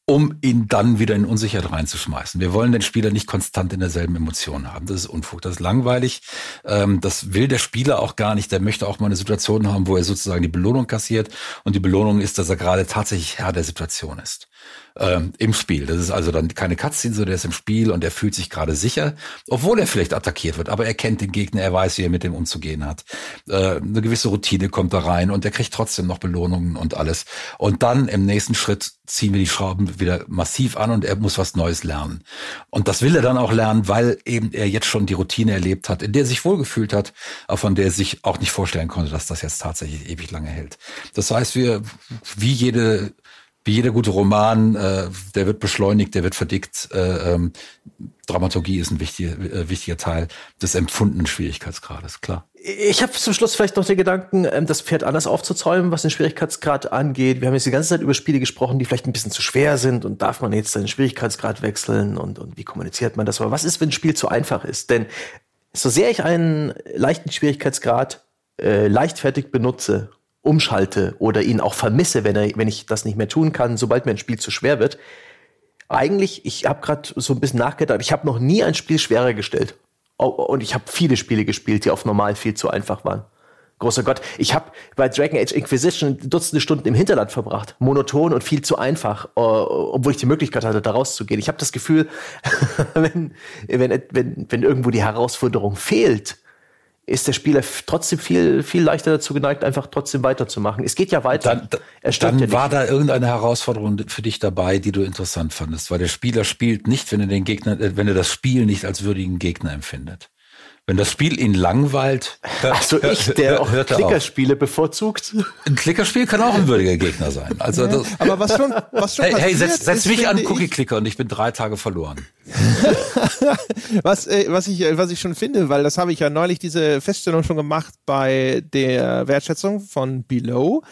um ihn dann wieder in Unsicherheit reinzuschmeißen. Wir wollen den Spieler nicht konstant in derselben Emotion haben. Das ist Unfug, das ist langweilig. Ähm, das will der Spieler auch gar nicht. Der möchte auch mal eine Situation haben, wo er sozusagen die Belohnung kassiert. Und die Belohnung ist, dass er gerade tatsächlich Herr der Situation ist ähm, im Spiel. Das ist also dann keine Cutscene, so der ist im Spiel und er fühlt sich gerade sicher, obwohl er vielleicht attackiert wird, aber er kennt den Gegner, er weiß, wie er mit dem umzugehen hat. Äh, eine gewisse Routine kommt da rein und er kriegt trotzdem noch Belohnungen und alles. Und dann im nächsten Schritt ziehen wir die Schrauben wieder massiv an und er muss was Neues lernen. Und das will er dann auch lernen, weil eben er jetzt schon die Routine erlebt hat, in der er sich wohlgefühlt hat, aber von der er sich auch nicht vorstellen konnte, dass das jetzt tatsächlich ewig lange hält. Das heißt, wir, wie jede wie jeder gute Roman, äh, der wird beschleunigt, der wird verdickt. Äh, ähm, Dramaturgie ist ein wichtiger, äh, wichtiger Teil des empfundenen Schwierigkeitsgrades, klar. Ich habe zum Schluss vielleicht noch den Gedanken, ähm, das Pferd anders aufzuzäumen, was den Schwierigkeitsgrad angeht. Wir haben jetzt die ganze Zeit über Spiele gesprochen, die vielleicht ein bisschen zu schwer sind und darf man jetzt den Schwierigkeitsgrad wechseln und, und wie kommuniziert man das? Aber was ist, wenn ein Spiel zu einfach ist? Denn so sehr ich einen leichten Schwierigkeitsgrad äh, leichtfertig benutze umschalte oder ihn auch vermisse, wenn, er, wenn ich das nicht mehr tun kann, sobald mir ein Spiel zu schwer wird. Eigentlich, ich habe gerade so ein bisschen nachgedacht, ich habe noch nie ein Spiel schwerer gestellt. Und ich habe viele Spiele gespielt, die auf normal viel zu einfach waren. Großer Gott, ich habe bei Dragon Age Inquisition Dutzende Stunden im Hinterland verbracht. Monoton und viel zu einfach, uh, obwohl ich die Möglichkeit hatte, da rauszugehen. Ich habe das Gefühl, wenn, wenn, wenn, wenn irgendwo die Herausforderung fehlt, ist der Spieler trotzdem viel, viel leichter dazu geneigt, einfach trotzdem weiterzumachen. Es geht ja weiter. Dann, dann ja war da irgendeine Herausforderung für dich dabei, die du interessant fandest, weil der Spieler spielt nicht, wenn er den Gegner, äh, wenn er das Spiel nicht als würdigen Gegner empfindet. Wenn das Spiel ihn langweilt, also ich, der auch Klickerspiele bevorzugt. Ein Klickerspiel kann auch ein würdiger Gegner sein. Also das, aber was schon, was schon hey, hey setz, setz mich an Cookie-Clicker und ich bin drei Tage verloren. was, äh, was ich, was ich schon finde, weil das habe ich ja neulich diese Feststellung schon gemacht bei der Wertschätzung von Below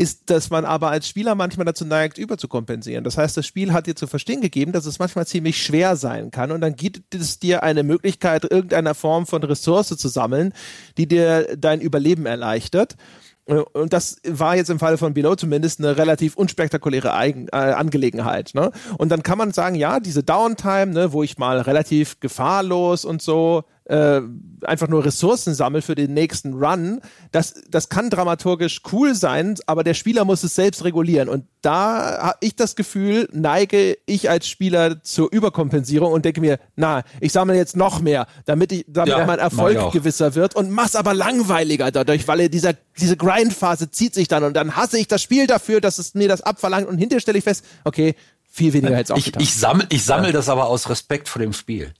ist, dass man aber als Spieler manchmal dazu neigt, überzukompensieren. Das heißt, das Spiel hat dir zu verstehen gegeben, dass es manchmal ziemlich schwer sein kann und dann gibt es dir eine Möglichkeit, irgendeiner Form von Ressource zu sammeln, die dir dein Überleben erleichtert. Und das war jetzt im Falle von Below zumindest eine relativ unspektakuläre Eigen äh, Angelegenheit. Ne? Und dann kann man sagen, ja, diese Downtime, ne, wo ich mal relativ gefahrlos und so äh, einfach nur Ressourcen sammelt für den nächsten Run, das, das kann dramaturgisch cool sein, aber der Spieler muss es selbst regulieren. Und da habe ich das Gefühl, neige ich als Spieler zur Überkompensierung und denke mir, na, ich sammle jetzt noch mehr, damit ich, damit ja, mein Erfolg gewisser wird und mach's aber langweiliger dadurch, weil dieser, diese Grindphase zieht sich dann und dann hasse ich das Spiel dafür, dass es mir das abverlangt und hinterher stelle ich fest, okay, viel weniger als auch ich, ich sammle ich sammel ja. das aber aus Respekt vor dem Spiel.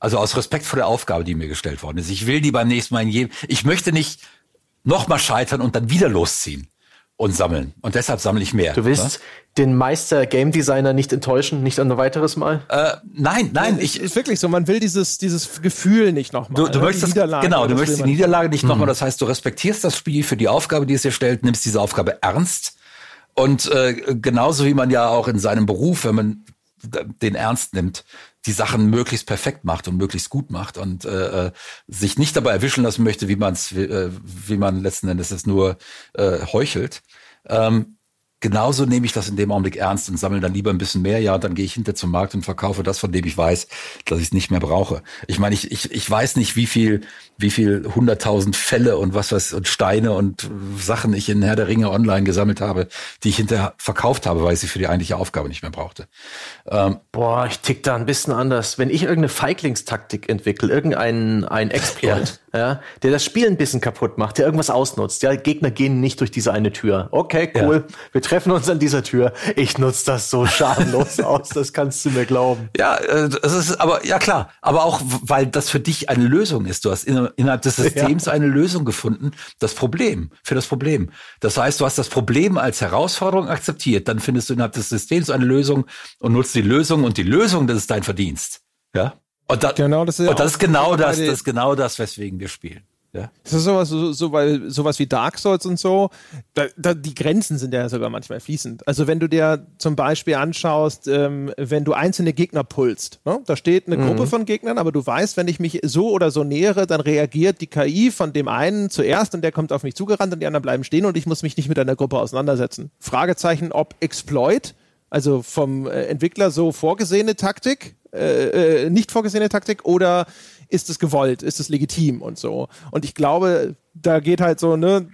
Also aus Respekt vor der Aufgabe, die mir gestellt worden ist. Ich will die beim nächsten Mal in jedem, ich möchte nicht nochmal scheitern und dann wieder losziehen. und sammeln. Und deshalb sammle ich mehr. Du willst ne? den Meister Game Designer nicht enttäuschen, nicht ein weiteres Mal? Äh, nein, nein, ich ist wirklich so. Man will dieses dieses Gefühl nicht nochmal. Du, du ne? möchtest das, genau, du möchtest die Niederlage nicht nochmal. Mhm. Das heißt, du respektierst das Spiel für die Aufgabe, die es dir stellt, nimmst diese Aufgabe ernst. Und äh, genauso wie man ja auch in seinem Beruf, wenn man den ernst nimmt, die Sachen möglichst perfekt macht und möglichst gut macht und äh, äh sich nicht dabei erwischen lassen möchte, wie man es, wie, äh, wie man letzten Endes es nur äh, heuchelt. Ähm, genauso nehme ich das in dem Augenblick ernst und sammle dann lieber ein bisschen mehr. Ja, dann gehe ich hinter zum Markt und verkaufe das, von dem ich weiß, dass ich es nicht mehr brauche. Ich meine, ich, ich, ich weiß nicht, wie viel, wie viel hunderttausend Fälle und was was und Steine und Sachen ich in Herr der Ringe online gesammelt habe, die ich hinterher verkauft habe, weil ich sie für die eigentliche Aufgabe nicht mehr brauchte. Ähm, Boah, ich tick da ein bisschen anders. Wenn ich irgendeine Feiglingstaktik entwickle, irgendeinen ein Expert, ja, der das Spiel ein bisschen kaputt macht, der irgendwas ausnutzt. Ja, Gegner gehen nicht durch diese eine Tür. Okay, cool. Ja. Wir treffen uns an dieser Tür. Ich nutze das so schamlos aus, das kannst du mir glauben. Ja, äh, es ist aber ja klar, aber auch weil das für dich eine Lösung ist. Du hast innerhalb des Systems ja. eine Lösung gefunden, das Problem für das Problem. Das heißt, du hast das Problem als Herausforderung akzeptiert, dann findest du innerhalb des Systems eine Lösung und nutzt die Lösung und die Lösung, das ist dein Verdienst. Ja? Und, da, genau, das ist, und das ist genau das, das ist genau das, weswegen wir spielen. Ja. Das ist sowas, so, so, weil, sowas wie Dark Souls und so, da, da, die Grenzen sind ja sogar manchmal fließend. Also wenn du dir zum Beispiel anschaust, ähm, wenn du einzelne Gegner pulst, ne? da steht eine mhm. Gruppe von Gegnern, aber du weißt, wenn ich mich so oder so nähere, dann reagiert die KI von dem einen zuerst und der kommt auf mich zugerannt und die anderen bleiben stehen und ich muss mich nicht mit einer Gruppe auseinandersetzen. Fragezeichen, ob Exploit, also vom äh, Entwickler so vorgesehene Taktik, äh, äh, nicht vorgesehene Taktik oder ist es gewollt, ist es legitim und so. Und ich glaube, da geht halt so, ne,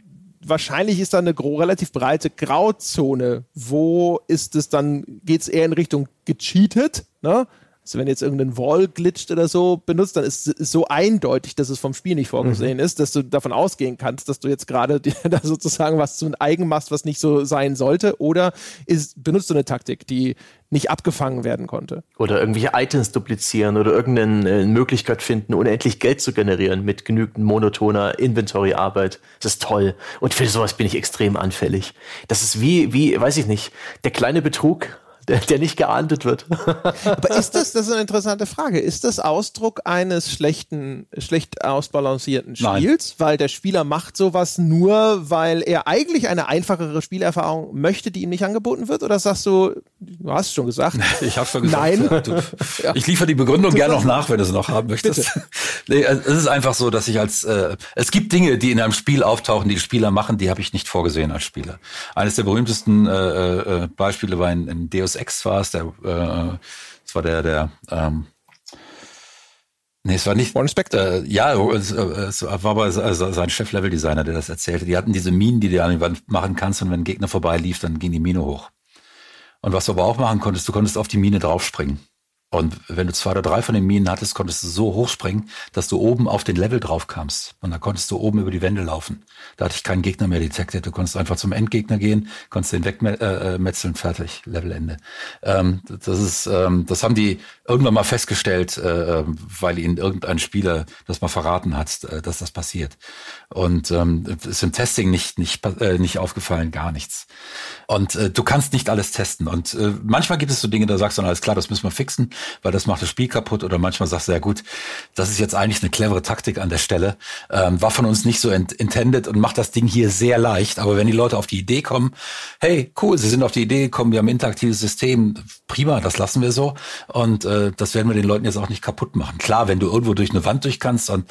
wahrscheinlich ist da eine relativ breite Grauzone. Wo ist es dann, geht es eher in Richtung gecheatet, ne? Also wenn jetzt irgendein Wall glitscht oder so benutzt, dann ist es so eindeutig, dass es vom Spiel nicht vorgesehen mhm. ist, dass du davon ausgehen kannst, dass du jetzt gerade da sozusagen was zu eigen machst, was nicht so sein sollte. Oder ist, benutzt du eine Taktik, die nicht abgefangen werden konnte. Oder irgendwelche Items duplizieren oder irgendeine äh, Möglichkeit finden, unendlich Geld zu generieren mit genügend monotoner Inventory-Arbeit. Das ist toll. Und für sowas bin ich extrem anfällig. Das ist wie, wie, weiß ich nicht, der kleine Betrug der, der nicht geahndet wird. Aber ist das, das ist eine interessante Frage, ist das Ausdruck eines schlechten, schlecht ausbalancierten Spiels? Nein. Weil der Spieler macht sowas nur, weil er eigentlich eine einfachere Spielerfahrung möchte, die ihm nicht angeboten wird? Oder sagst du, du hast schon gesagt. Ich habe schon gesagt. Nein. Du, ich liefere die Begründung gerne noch nach, wenn du es noch haben möchtest. nee, es ist einfach so, dass ich als, äh, es gibt Dinge, die in einem Spiel auftauchen, die, die Spieler machen, die habe ich nicht vorgesehen als Spieler. Eines der berühmtesten äh, äh, Beispiele war in, in Deus Ex war es, der, äh, das war der, der, ähm, Nee, es war nicht. Warren Spector. Äh, ja, es, äh, es war aber sein Chef-Level-Designer, der das erzählte. Die hatten diese Minen, die du an die Wand machen kannst und wenn ein Gegner vorbeilief, dann ging die Mine hoch. Und was du aber auch machen konntest, du konntest auf die Mine draufspringen. Und wenn du zwei oder drei von den Minen hattest, konntest du so hochspringen, dass du oben auf den Level drauf kamst. Und dann konntest du oben über die Wände laufen. Da hatte ich keinen Gegner mehr detected. Du konntest einfach zum Endgegner gehen, konntest den wegmetzeln, fertig, Levelende. Ähm, das ist, ähm, das haben die irgendwann mal festgestellt, äh, weil ihnen irgendein Spieler das mal verraten hat, äh, dass das passiert. Und ähm, ist im Testing nicht, nicht, äh, nicht aufgefallen, gar nichts. Und äh, du kannst nicht alles testen. Und äh, manchmal gibt es so Dinge, da sagst du dann, alles klar, das müssen wir fixen weil das macht das Spiel kaputt. Oder manchmal sagst du, ja gut, das ist jetzt eigentlich eine clevere Taktik an der Stelle. Ähm, war von uns nicht so intended und macht das Ding hier sehr leicht. Aber wenn die Leute auf die Idee kommen, hey, cool, sie sind auf die Idee gekommen, wir haben ein interaktives System, prima, das lassen wir so. Und äh, das werden wir den Leuten jetzt auch nicht kaputt machen. Klar, wenn du irgendwo durch eine Wand durch kannst und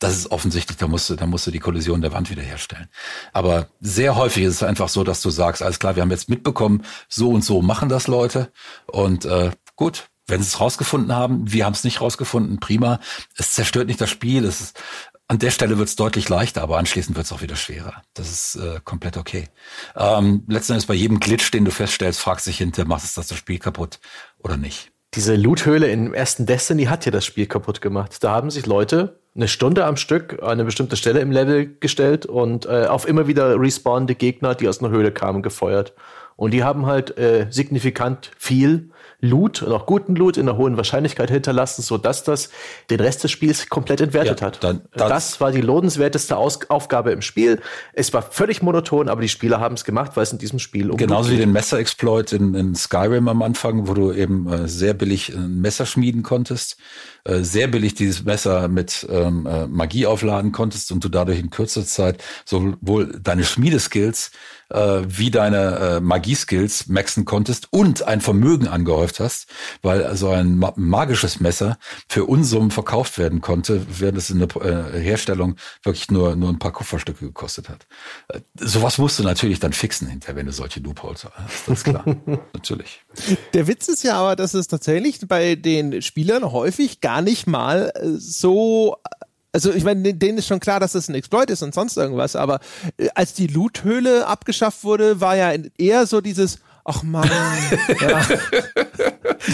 das ist offensichtlich, da musst du, da musst du die Kollision der Wand wiederherstellen. Aber sehr häufig ist es einfach so, dass du sagst, alles klar, wir haben jetzt mitbekommen, so und so machen das Leute und äh, gut, wenn sie es rausgefunden haben, wir haben es nicht rausgefunden, prima. Es zerstört nicht das Spiel. Es ist, an der Stelle wird es deutlich leichter, aber anschließend wird es auch wieder schwerer. Das ist äh, komplett okay. Ähm, letztendlich bei jedem Glitch, den du feststellst, fragst sich hinter, macht es das, das Spiel kaputt oder nicht? Diese Loot-Höhle im ersten Destiny hat ja das Spiel kaputt gemacht. Da haben sich Leute eine Stunde am Stück an eine bestimmte Stelle im Level gestellt und äh, auf immer wieder respawnende Gegner, die aus einer Höhle kamen, gefeuert. Und die haben halt äh, signifikant viel Loot und auch guten Loot in einer hohen Wahrscheinlichkeit hinterlassen, so dass das den Rest des Spiels komplett entwertet ja, hat. Dann, das war die lohnenswerteste Aus Aufgabe im Spiel. Es war völlig monoton, aber die Spieler haben es gemacht, weil es in diesem Spiel um Genauso wie den Messer-Exploit in, in, Skyrim am Anfang, wo du eben äh, sehr billig ein Messer schmieden konntest, äh, sehr billig dieses Messer mit ähm, äh, Magie aufladen konntest und du dadurch in kürzer Zeit sowohl deine Schmiedeskills äh, wie deine äh, Magie-Skills maxen konntest und ein Vermögen angehäuft hast, weil so ein ma magisches Messer für Unsummen verkauft werden konnte, während es in der äh, Herstellung wirklich nur, nur ein paar Kupferstücke gekostet hat. Äh, sowas musst du natürlich dann fixen hinterher, wenn du solche Loopholes hast. Das ist klar. natürlich. Der Witz ist ja aber, dass es tatsächlich bei den Spielern häufig gar nicht mal äh, so also ich meine, denen ist schon klar, dass das ein Exploit ist und sonst irgendwas, aber äh, als die Loot-Höhle abgeschafft wurde, war ja eher so dieses, ach Mann, ja.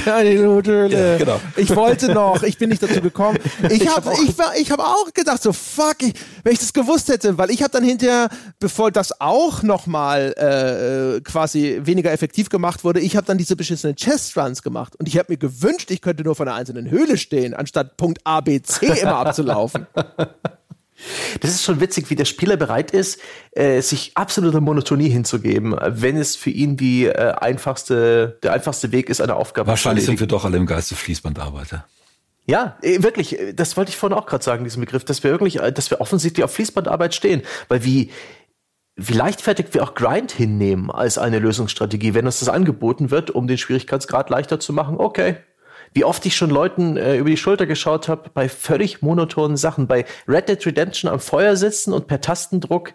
Ja, die Nothöhle. Ja, genau. Ich wollte noch, ich bin nicht dazu gekommen. Ich, ich habe ich, ich hab auch gedacht, so fuck, ich, wenn ich das gewusst hätte, weil ich habe dann hinterher, bevor das auch nochmal äh, quasi weniger effektiv gemacht wurde, ich habe dann diese beschissenen Chest-Runs gemacht und ich habe mir gewünscht, ich könnte nur vor einer einzelnen Höhle stehen, anstatt Punkt A, B, C immer abzulaufen. Das ist schon witzig, wie der Spieler bereit ist, äh, sich absoluter Monotonie hinzugeben, wenn es für ihn die äh, einfachste, der einfachste Weg ist, eine Aufgabe Wahrscheinlich sind wir doch alle im Geiste Fließbandarbeiter. Ja, äh, wirklich, äh, das wollte ich vorhin auch gerade sagen, diesen Begriff, dass wir wirklich, äh, dass wir offensichtlich auf Fließbandarbeit stehen, weil wie, wie leichtfertig wir auch Grind hinnehmen als eine Lösungsstrategie, wenn uns das angeboten wird, um den Schwierigkeitsgrad leichter zu machen. Okay, wie oft ich schon Leuten äh, über die Schulter geschaut habe bei völlig monotonen Sachen, bei Red Dead Redemption am Feuer sitzen und per Tastendruck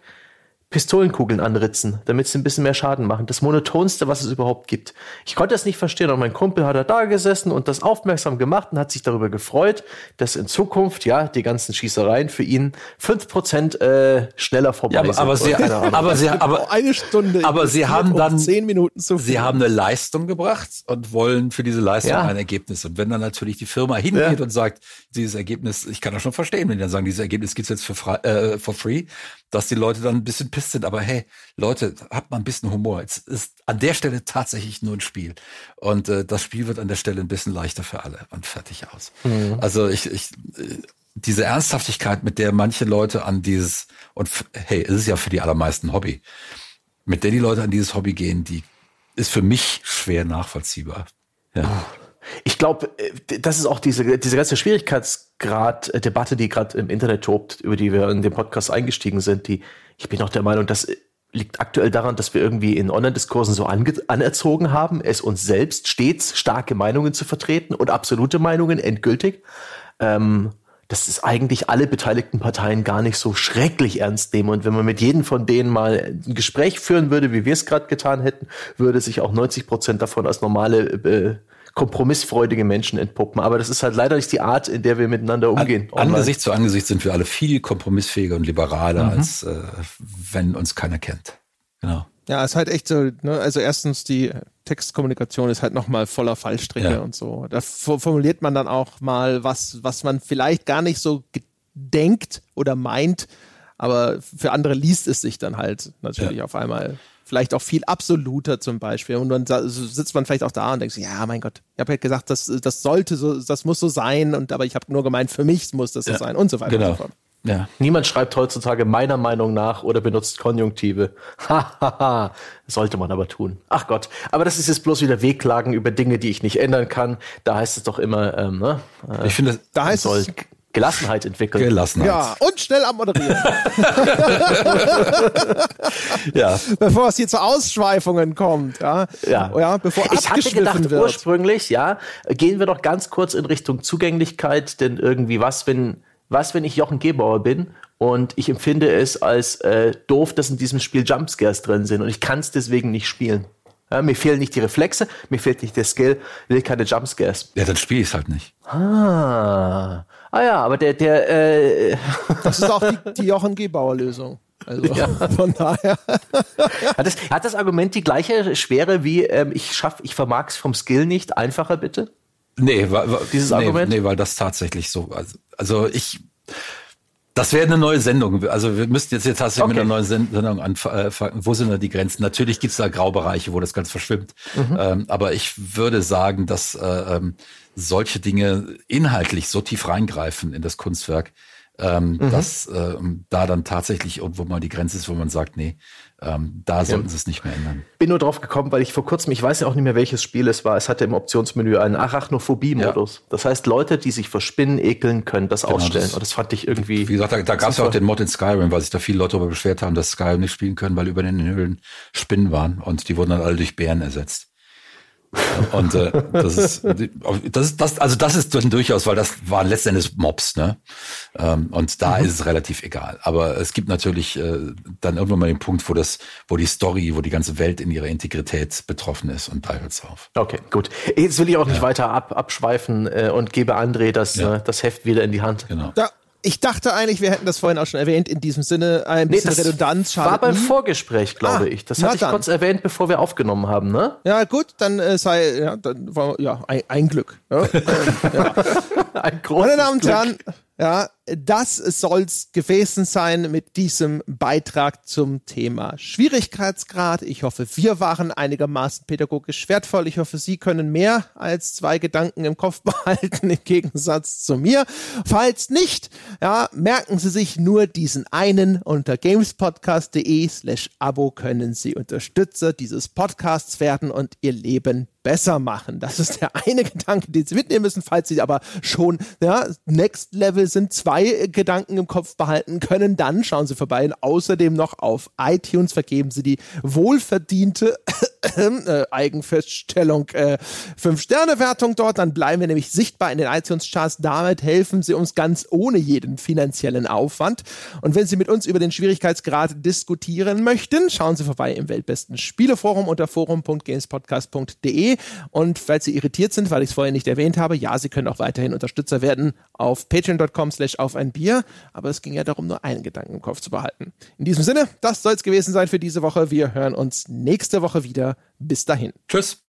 Pistolenkugeln anritzen, damit sie ein bisschen mehr Schaden machen. Das monotonste, was es überhaupt gibt. Ich konnte das nicht verstehen, aber mein Kumpel hat da gesessen und das aufmerksam gemacht und hat sich darüber gefreut, dass in Zukunft, ja, die ganzen Schießereien für ihn fünf Prozent äh, schneller vorbei ja, aber, sind. Aber sie, aber sie, aber, eine Stunde. Aber sie haben dann zehn Minuten zu viel. Sie haben eine Leistung gebracht und wollen für diese Leistung ja. ein Ergebnis. Und wenn dann natürlich die Firma hingeht ja. und sagt, dieses Ergebnis, ich kann das schon verstehen, wenn die dann sagen, dieses Ergebnis gibt's jetzt für frei, äh, for free, dass die Leute dann ein bisschen pisst sind. Aber hey, Leute, habt mal ein bisschen Humor. Es ist an der Stelle tatsächlich nur ein Spiel. Und äh, das Spiel wird an der Stelle ein bisschen leichter für alle und fertig aus. Mhm. Also ich, ich äh, diese Ernsthaftigkeit, mit der manche Leute an dieses, und hey, es ist ja für die allermeisten Hobby, mit der die Leute an dieses Hobby gehen, die ist für mich schwer nachvollziehbar. Ja. Ich glaube, äh, das ist auch diese, diese ganze Schwierigkeitsgrad-Debatte, die gerade im Internet tobt, über die wir in den Podcast eingestiegen sind, die, ich bin auch der Meinung, das liegt aktuell daran, dass wir irgendwie in Online-Diskursen so anerzogen haben, es uns selbst stets starke Meinungen zu vertreten und absolute Meinungen endgültig. Ähm, dass es eigentlich alle beteiligten Parteien gar nicht so schrecklich ernst nehmen. Und wenn man mit jedem von denen mal ein Gespräch führen würde, wie wir es gerade getan hätten, würde sich auch 90 Prozent davon als normale äh, kompromissfreudige Menschen entpuppen. Aber das ist halt leider nicht die Art, in der wir miteinander umgehen. An, Angesicht zu Angesicht sind wir alle viel kompromissfähiger und liberaler, mhm. als äh, wenn uns keiner kennt. Genau. Ja, es ist halt echt so, ne? also erstens die Textkommunikation ist halt nochmal voller Fallstricke ja. und so. Da formuliert man dann auch mal was, was man vielleicht gar nicht so denkt oder meint, aber für andere liest es sich dann halt natürlich ja. auf einmal vielleicht auch viel absoluter zum Beispiel. Und dann sitzt man vielleicht auch da und denkt sich, ja, mein Gott, ich habe halt gesagt, das, das sollte so, das muss so sein, und aber ich habe nur gemeint, für mich muss das so ja. sein und so weiter genau. und so fort. Ja. Niemand schreibt heutzutage meiner Meinung nach oder benutzt Konjunktive. Hahaha. Sollte man aber tun. Ach Gott. Aber das ist jetzt bloß wieder Wehklagen über Dinge, die ich nicht ändern kann. Da heißt es doch immer, ähm, ne? Äh, ich finde, da heißt es Gelassenheit entwickeln. Gelassenheit. Ja, und schnell am Moderieren. ja. Bevor es hier zu Ausschweifungen kommt, ja. Ja. ja bevor ich hatte gedacht, wird. ursprünglich, ja, gehen wir doch ganz kurz in Richtung Zugänglichkeit, denn irgendwie was, wenn, was, wenn ich Jochen Gebauer bin und ich empfinde es als äh, doof, dass in diesem Spiel Jumpscares drin sind und ich kann es deswegen nicht spielen. Ja, mir fehlen nicht die Reflexe, mir fehlt nicht der Skill, will keine Jumpscares. Ja, dann spiele ich es halt nicht. Ah. Ah ja, aber der, der, äh Das ist auch die, die Jochen Gebauer-Lösung. Also ja. von daher. hat, das, hat das Argument die gleiche Schwere wie ähm, ich schaff, ich vermag es vom Skill nicht? Einfacher bitte? Nee, weil, dieses nee, Argument? Nee, weil das tatsächlich so. Also, also ich Das wäre eine neue Sendung. Also wir müssten jetzt, jetzt tatsächlich okay. mit einer neuen Sendung anfangen. Wo sind da die Grenzen? Natürlich gibt es da Graubereiche, wo das ganz verschwimmt. Mhm. Ähm, aber ich würde sagen, dass äh, ähm, solche Dinge inhaltlich so tief reingreifen in das Kunstwerk, ähm, mhm. dass ähm, da dann tatsächlich irgendwo mal die Grenze ist, wo man sagt, nee, ähm, da sollten ja. sie es nicht mehr ändern. Bin nur drauf gekommen, weil ich vor kurzem, ich weiß ja auch nicht mehr, welches Spiel es war, es hatte im Optionsmenü einen Arachnophobie-Modus. Ja. Das heißt, Leute, die sich vor Spinnen ekeln, können das genau, ausstellen. Das, Und das fand ich irgendwie. Wie gesagt, da, da gab es ja auch den Mod in Skyrim, weil sich da viele Leute darüber beschwert haben, dass Skyrim nicht spielen können, weil über den Höhlen Spinnen waren und die wurden dann alle durch Bären ersetzt. Und äh, das ist, das ist, das, also das ist durchaus, weil das waren letztendlich Mobs, ne? Ähm, und da mhm. ist es relativ egal. Aber es gibt natürlich äh, dann irgendwann mal den Punkt, wo das, wo die Story, wo die ganze Welt in ihrer Integrität betroffen ist und da hört's auf. Okay, gut. Jetzt will ich auch nicht ja. weiter ab, abschweifen äh, und gebe André das, ja. äh, das Heft wieder in die Hand. Genau. Da ich dachte eigentlich, wir hätten das vorhin auch schon erwähnt, in diesem Sinne ein bisschen nee, das Redundanz. War beim Vorgespräch, glaube ah, ich. Das hatte ich dann. kurz erwähnt, bevor wir aufgenommen haben, ne? Ja, gut, dann äh, sei, ja, dann war, ja, ein, ein Glück. Ja, ja. ein großes Meine Damen und Herren, ja, das soll's gewesen sein mit diesem Beitrag zum Thema Schwierigkeitsgrad. Ich hoffe, wir waren einigermaßen pädagogisch wertvoll. Ich hoffe, Sie können mehr als zwei Gedanken im Kopf behalten, im Gegensatz zu mir. Falls nicht, ja, merken Sie sich nur diesen einen unter gamespodcast.de slash Abo können Sie Unterstützer dieses Podcasts werden und Ihr Leben besser machen. Das ist der eine Gedanke, den Sie mitnehmen müssen, falls Sie aber schon ja, Next Level sind, zwei Gedanken im Kopf behalten können, dann schauen Sie vorbei und außerdem noch auf iTunes vergeben Sie die wohlverdiente äh, Eigenfeststellung äh, 5-Sterne-Wertung dort, dann bleiben wir nämlich sichtbar in den iTunes-Charts. Damit helfen Sie uns ganz ohne jeden finanziellen Aufwand. Und wenn Sie mit uns über den Schwierigkeitsgrad diskutieren möchten, schauen Sie vorbei im Weltbesten Spieleforum unter forum.gamespodcast.de. Und falls Sie irritiert sind, weil ich es vorher nicht erwähnt habe, ja, Sie können auch weiterhin Unterstützer werden auf patreon.com slash auf ein Bier. Aber es ging ja darum, nur einen Gedanken im Kopf zu behalten. In diesem Sinne, das soll es gewesen sein für diese Woche. Wir hören uns nächste Woche wieder. Bis dahin. Tschüss.